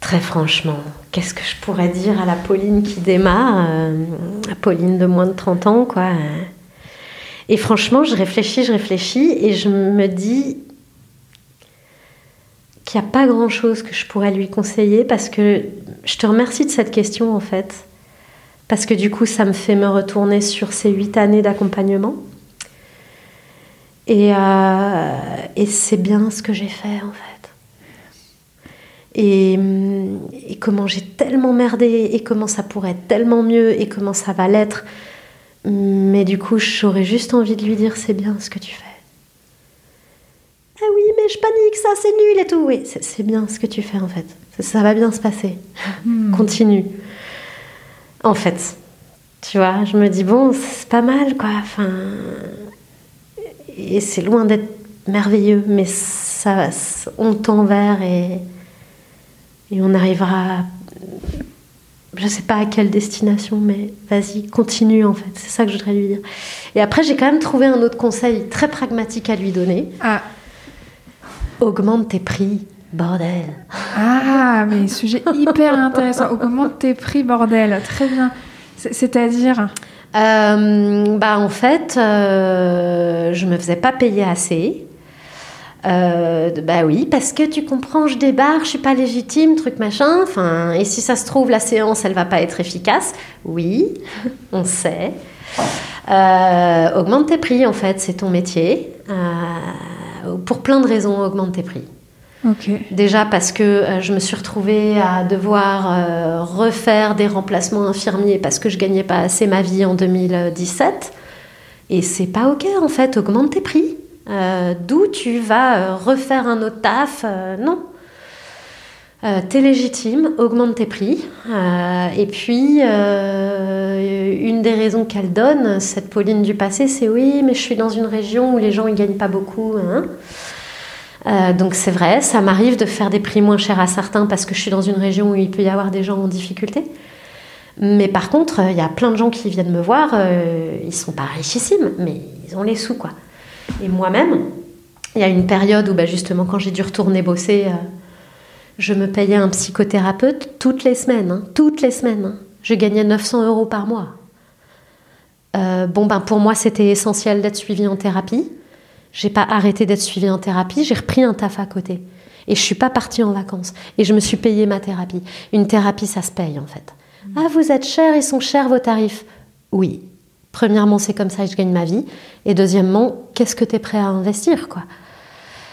très franchement, qu'est-ce que je pourrais dire à la Pauline qui démarre, euh, à Pauline de moins de 30 ans, quoi. Et franchement, je réfléchis, je réfléchis, et je me dis, qu'il n'y a pas grand-chose que je pourrais lui conseiller parce que je te remercie de cette question en fait. parce que du coup, ça me fait me retourner sur ces huit années d'accompagnement. Et, euh, et c'est bien ce que j'ai fait en fait. Et, et comment j'ai tellement merdé, et comment ça pourrait être tellement mieux, et comment ça va l'être. Mais du coup, j'aurais juste envie de lui dire c'est bien ce que tu fais. Ah oui, mais je panique, ça c'est nul et tout. Oui, c'est bien ce que tu fais en fait. Ça, va bien se passer. Hmm. Continue. En fait, tu vois, je me dis bon, c'est pas mal quoi. Enfin, et c'est loin d'être merveilleux, mais ça, on tend vers et, et on arrivera. Je sais pas à quelle destination, mais vas-y, continue en fait. C'est ça que je voudrais lui dire. Et après, j'ai quand même trouvé un autre conseil très pragmatique à lui donner. Ah. Augmente tes prix, bordel. Ah, mais sujet hyper intéressant. Augmente tes prix, bordel. Très bien. C'est-à-dire euh, bah en fait, euh, je me faisais pas payer assez. Euh, bah oui, parce que tu comprends, je débarque, je suis pas légitime, truc machin. Enfin, et si ça se trouve, la séance, elle va pas être efficace. Oui, on sait. augmente tes prix, en fait, c'est ton métier. pour plein de raisons, augmente tes prix. Déjà parce que euh, je me suis retrouvée à devoir euh, refaire des remplacements infirmiers parce que je gagnais pas assez ma vie en 2017. Et c'est pas ok en fait, augmente tes prix. Euh, d'où tu vas refaire un autre taf Non. T'es légitime, augmente tes prix. et puis, une des raisons qu'elle donne, cette Pauline du passé, c'est oui, mais je suis dans une région où les gens ne gagnent pas beaucoup. Hein. Euh, donc c'est vrai, ça m'arrive de faire des prix moins chers à certains parce que je suis dans une région où il peut y avoir des gens en difficulté. Mais par contre, il y a plein de gens qui viennent me voir, euh, ils sont pas richissimes, mais ils ont les sous quoi. Et moi-même, il y a une période où bah, justement quand j'ai dû retourner bosser, euh, je me payais un psychothérapeute toutes les semaines, hein, toutes les semaines. Hein. Je gagnais 900 euros par mois. bon ben pour moi c'était essentiel d'être suivi en thérapie. J'ai pas arrêté d'être suivie en thérapie, j'ai repris un taf à côté. Et je suis pas partie en vacances. Et je me suis payé ma thérapie. Une thérapie, ça se paye en fait. Ah, vous êtes cher, ils sont chers vos tarifs. Oui. Premièrement, c'est comme ça que je gagne ma vie. Et deuxièmement, qu'est-ce que tu es prêt à investir quoi?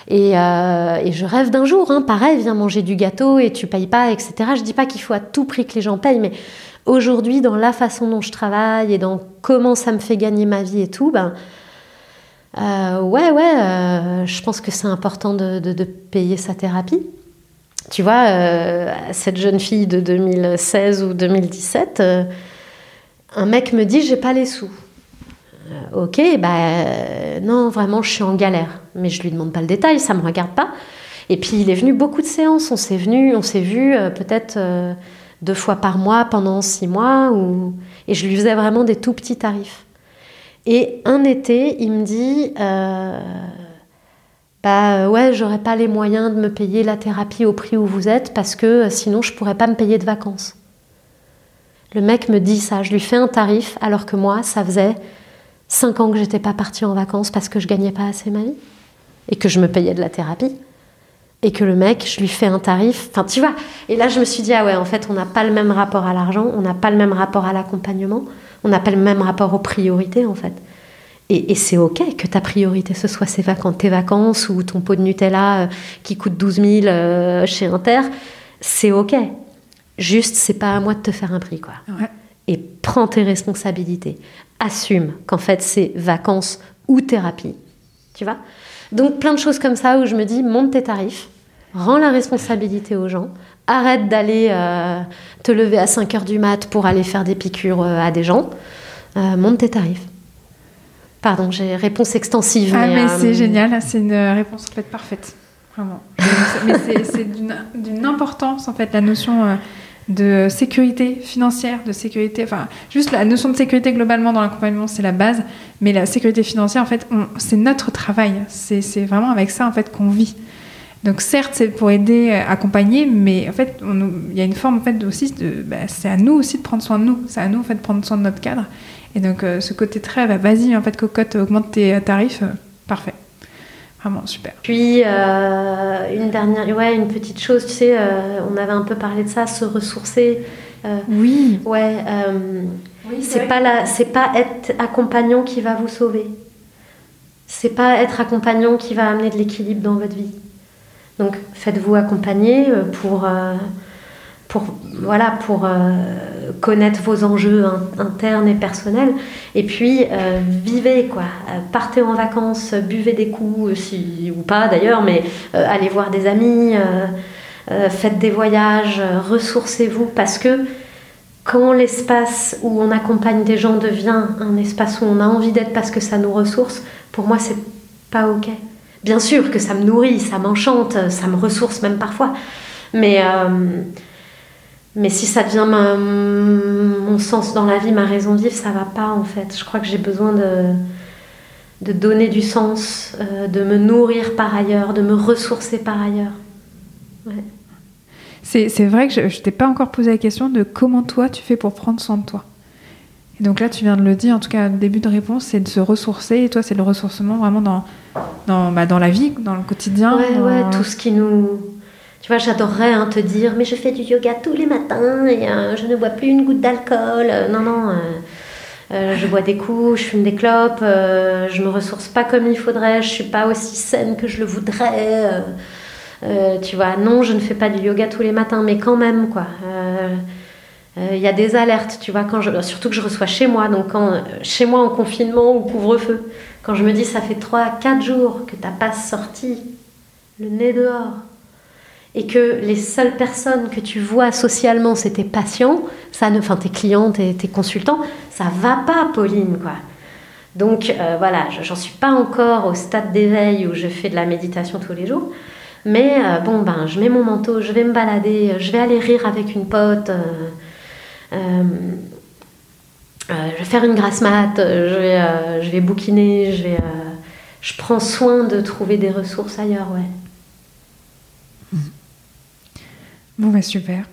Et, euh, et, je rêve d'un jour, hein, pareil, viens manger du gâteau et tu payes pas, etc. Je dis pas qu'il faut à tout prix que les gens payent, mais aujourd'hui, dans la façon dont je travaille et dans comment ça me fait gagner ma vie et tout, ben, euh, ouais, ouais, euh, je pense que c'est important de, payer sa thérapie. Tu vois, cette jeune fille de 2016 ou 2017, un mec me dit j'ai pas les sous. ok, bah non, vraiment, je suis en galère. Mais je lui demande pas le détail, ça me regarde pas. Et puis il est venu beaucoup de séances. On s'est venu, on s'est vu peut-être deux fois par mois pendant six mois, et je lui faisais vraiment des tout petits tarifs. Et un été, il me dit euh, Bah ouais, j'aurais pas les moyens de me payer la thérapie au prix où vous êtes parce que euh, sinon je pourrais pas me payer de vacances. Le mec me dit ça, je lui fais un tarif alors que moi, ça faisait 5 ans que j'étais pas partie en vacances parce que je gagnais pas assez ma vie et que je me payais de la thérapie. Et que le mec, je lui fais un tarif. Enfin, tu vois. Et là, je me suis dit, ah ouais, en fait, on n'a pas le même rapport à l'argent, on n'a pas le même rapport à l'accompagnement on n'a pas le même rapport aux priorités en fait. Et, c'est ok que ta priorité ce soit vacances, tes vacances ou ton pot de Nutella euh, qui coûte 12 000 euh, chez Inter, c'est ok. Juste, c'est pas à moi de te faire un prix quoi. Et prends tes responsabilités. Assume qu'en fait c'est vacances ou thérapie. Tu vois? Donc plein de choses comme ça où je me dis monte tes tarifs, rends la responsabilité aux gens, arrête d'aller euh, te lever à 5 heures du mat pour aller faire des piqûres euh, à des gens. Euh, monte tes tarifs. Pardon, j'ai réponse extensive. Ah, mais, c'est génial, c'est une réponse en fait parfaite. Vraiment. mais c'est d'une importance, en fait, la notion de sécurité financière, de sécurité, enfin, juste la notion de sécurité globalement dans l'accompagnement, c'est la base, mais la sécurité financière, en fait, c'est notre travail. C'est vraiment avec ça, en fait, qu'on vit. Donc certes, c'est pour aider, euh, accompagner, mais en fait, il y a une forme en fait aussi de, bah, c'est à nous aussi de prendre soin de nous, c'est à nous en fait de prendre soin de notre cadre. Et donc euh, ce côté très, bah, vas-y en fait, cocotte, augmente tes tarifs, euh, parfait. Vraiment super. Puis une dernière, ouais, une petite chose, tu sais, on avait un peu parlé de ça, se ressourcer. oui. Ouais. oui, c'est pas la, c'est pas être accompagnant qui va vous sauver. C'est pas être accompagnant qui va amener de l'équilibre dans votre vie. Donc faites-vous accompagner pour pour, voilà, pour euh, connaître vos enjeux internes et personnels. Et puis, euh, vivez, quoi. Euh, partez en vacances, buvez des coups, si, ou pas d'ailleurs, mais allez voir des amis, faites des voyages, ressourcez-vous, parce que quand l'espace où on accompagne des gens devient un espace où on a envie d'être parce que ça nous ressource, pour moi, c'est pas OK. Bien sûr que ça me nourrit, ça m'enchante, ça me ressource même parfois. Mais mais si ça devient mon sens dans la vie, ma raison de vivre, ça va pas en fait. Je crois que j'ai besoin de, de donner du sens, euh, de me nourrir par ailleurs, de me ressourcer par ailleurs. C'est vrai que je ne t'ai pas encore posé la question de comment toi tu fais pour prendre soin de toi. Et donc là, tu viens de le dire, en tout cas, début de réponse, c'est de se ressourcer. Et toi, c'est le ressourcement vraiment dans, dans, bah, dans la vie, dans le quotidien. Ouais, ouais, tout ce qui nous tu vois, j'adorerais hein, te dire, mais je fais du yoga tous les matins et euh, je ne bois plus une goutte d'alcool. Euh, non, non, euh, je bois des coups, je fume des clopes, je me ressource pas comme il faudrait, je suis pas aussi saine que je le voudrais. tu vois, non, je ne fais pas du yoga tous les matins, mais quand même, quoi. Il y a des alertes, tu vois, quand je, surtout que je reçois chez moi, donc chez moi en confinement ou couvre-feu, quand je me dis ça fait 3-4 jours que tu n'as pas sorti le nez dehors, et que les seules personnes que tu vois socialement, c'est tes patients, ça ne, enfin tes clients, tes, consultants, ça va pas, Pauline, quoi. Donc euh, voilà, j'en suis pas encore au stade d'éveil où je fais de la méditation tous les jours, mais euh, bon ben, je mets mon manteau, je vais me balader, je vais aller rire avec une pote. Euh, je vais faire une grasse mat, je vais, je vais bouquiner, je, vais, je prends soin de trouver des ressources ailleurs, ouais. Bon, bah, super.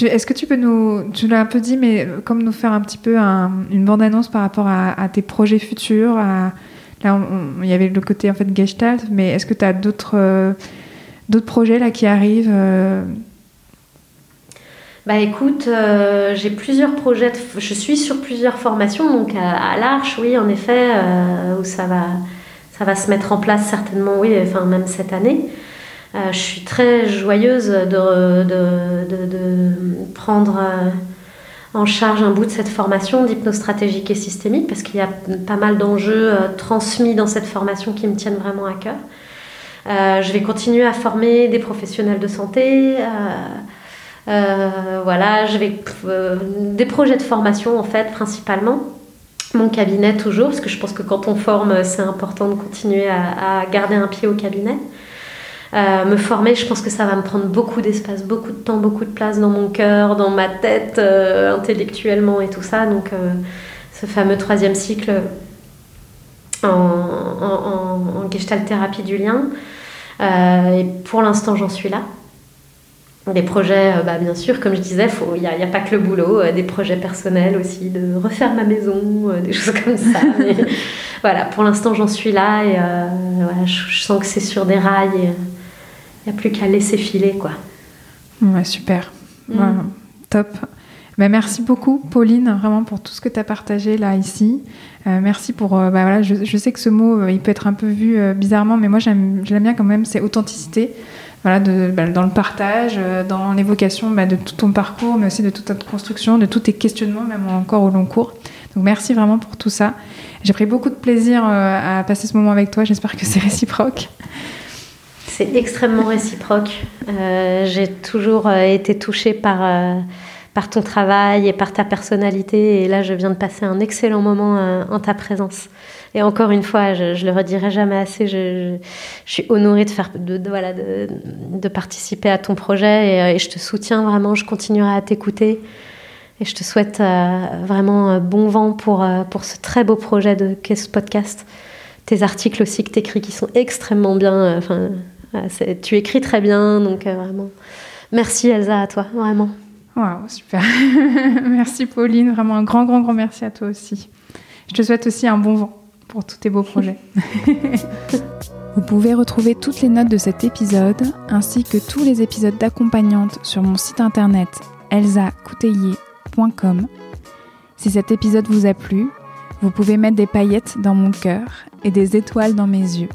Est-ce que tu peux nous, tu l'as un peu dit, mais comme nous faire un petit peu une bande-annonce par rapport à, tes projets futurs à, Là, il y avait le côté en fait Gestalt, mais est-ce que tu as d'autres euh, d'autres projets là qui arrivent euh? Bah écoute, euh, j'ai plusieurs projets, je suis sur plusieurs formations, donc à, l'Arche, oui, en effet, où ça va, ça va se mettre en place certainement, oui, enfin même cette année. Euh, je suis très joyeuse de, prendre euh, en charge un bout de cette formation d'hypnose stratégique et systémique parce qu'il y a pas mal d'enjeux euh, transmis dans cette formation qui me tiennent vraiment à cœur. je vais continuer à former des professionnels de santé. voilà, je des projets de formation en fait principalement. Mon cabinet toujours, parce que je pense que quand on forme, c'est important de continuer à garder un pied au cabinet. Euh, me former, je pense que ça va me prendre beaucoup d'espace, beaucoup de temps, beaucoup de place dans mon cœur, dans ma tête, euh, intellectuellement et tout ça. Donc, euh, ce fameux troisième cycle en, en, gestalt thérapie du lien. et pour l'instant, j'en suis là. Des projets, bah, bien sûr, comme je disais, il n'y a, pas que le boulot, des projets personnels aussi, de refaire ma maison, des choses comme ça. voilà, pour l'instant, j'en suis là et voilà, je, sens que c'est sur des rails. Il n'y a plus qu'à laisser filer, quoi. Ouais, super. Mm. top. Ben, merci beaucoup, Pauline, vraiment pour tout ce que tu as partagé là, ici. Euh, merci pour. Euh, bah, voilà, je, sais que ce mot, euh, il peut être un peu vu bizarrement, mais moi, j'aime, je l'aime bien quand même, c'est authenticité. Voilà, de, bah, dans le partage, dans l'évocation bah, de tout ton parcours, mais aussi de toute ta construction, de tous tes questionnements, même encore au long cours. Donc, merci vraiment pour tout ça. J'ai pris beaucoup de plaisir à passer ce moment avec toi. J'espère que c'est réciproque. C'est extrêmement réciproque. Euh, j'ai toujours euh, été touchée par, euh, par ton travail et par ta personnalité. Et là, je viens de passer un excellent moment en ta présence. Et encore une fois, je, ne le redirai jamais assez. Je, suis honorée de, faire, voilà, de, participer à ton projet et, je te soutiens vraiment. Je continuerai à t'écouter. Et je te souhaite vraiment bon vent pour, pour ce très beau projet de podcast. Tes articles aussi que tu écris qui sont extrêmement bien. Tu écris très bien, donc euh, vraiment. Merci Elsa à toi, vraiment. Waouh, super. merci Pauline, vraiment un grand, grand, grand merci à toi aussi. Je te souhaite aussi un bon vent pour tous tes beaux projets. Vous pouvez retrouver toutes les notes de cet épisode ainsi que tous les épisodes d'accompagnante sur mon site internet elsacouteiller.com. Si cet épisode vous a plu, vous pouvez mettre des paillettes dans mon cœur et des étoiles dans mes yeux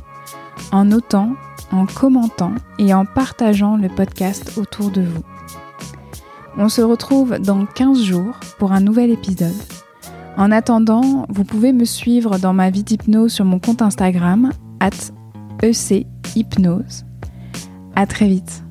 en notant, en commentant et en partageant le podcast autour de vous. On se retrouve dans 15 jours pour un nouvel épisode. En attendant, vous pouvez me suivre dans ma vie d'hypnose sur mon compte Instagram, at ECHypnose. À très vite.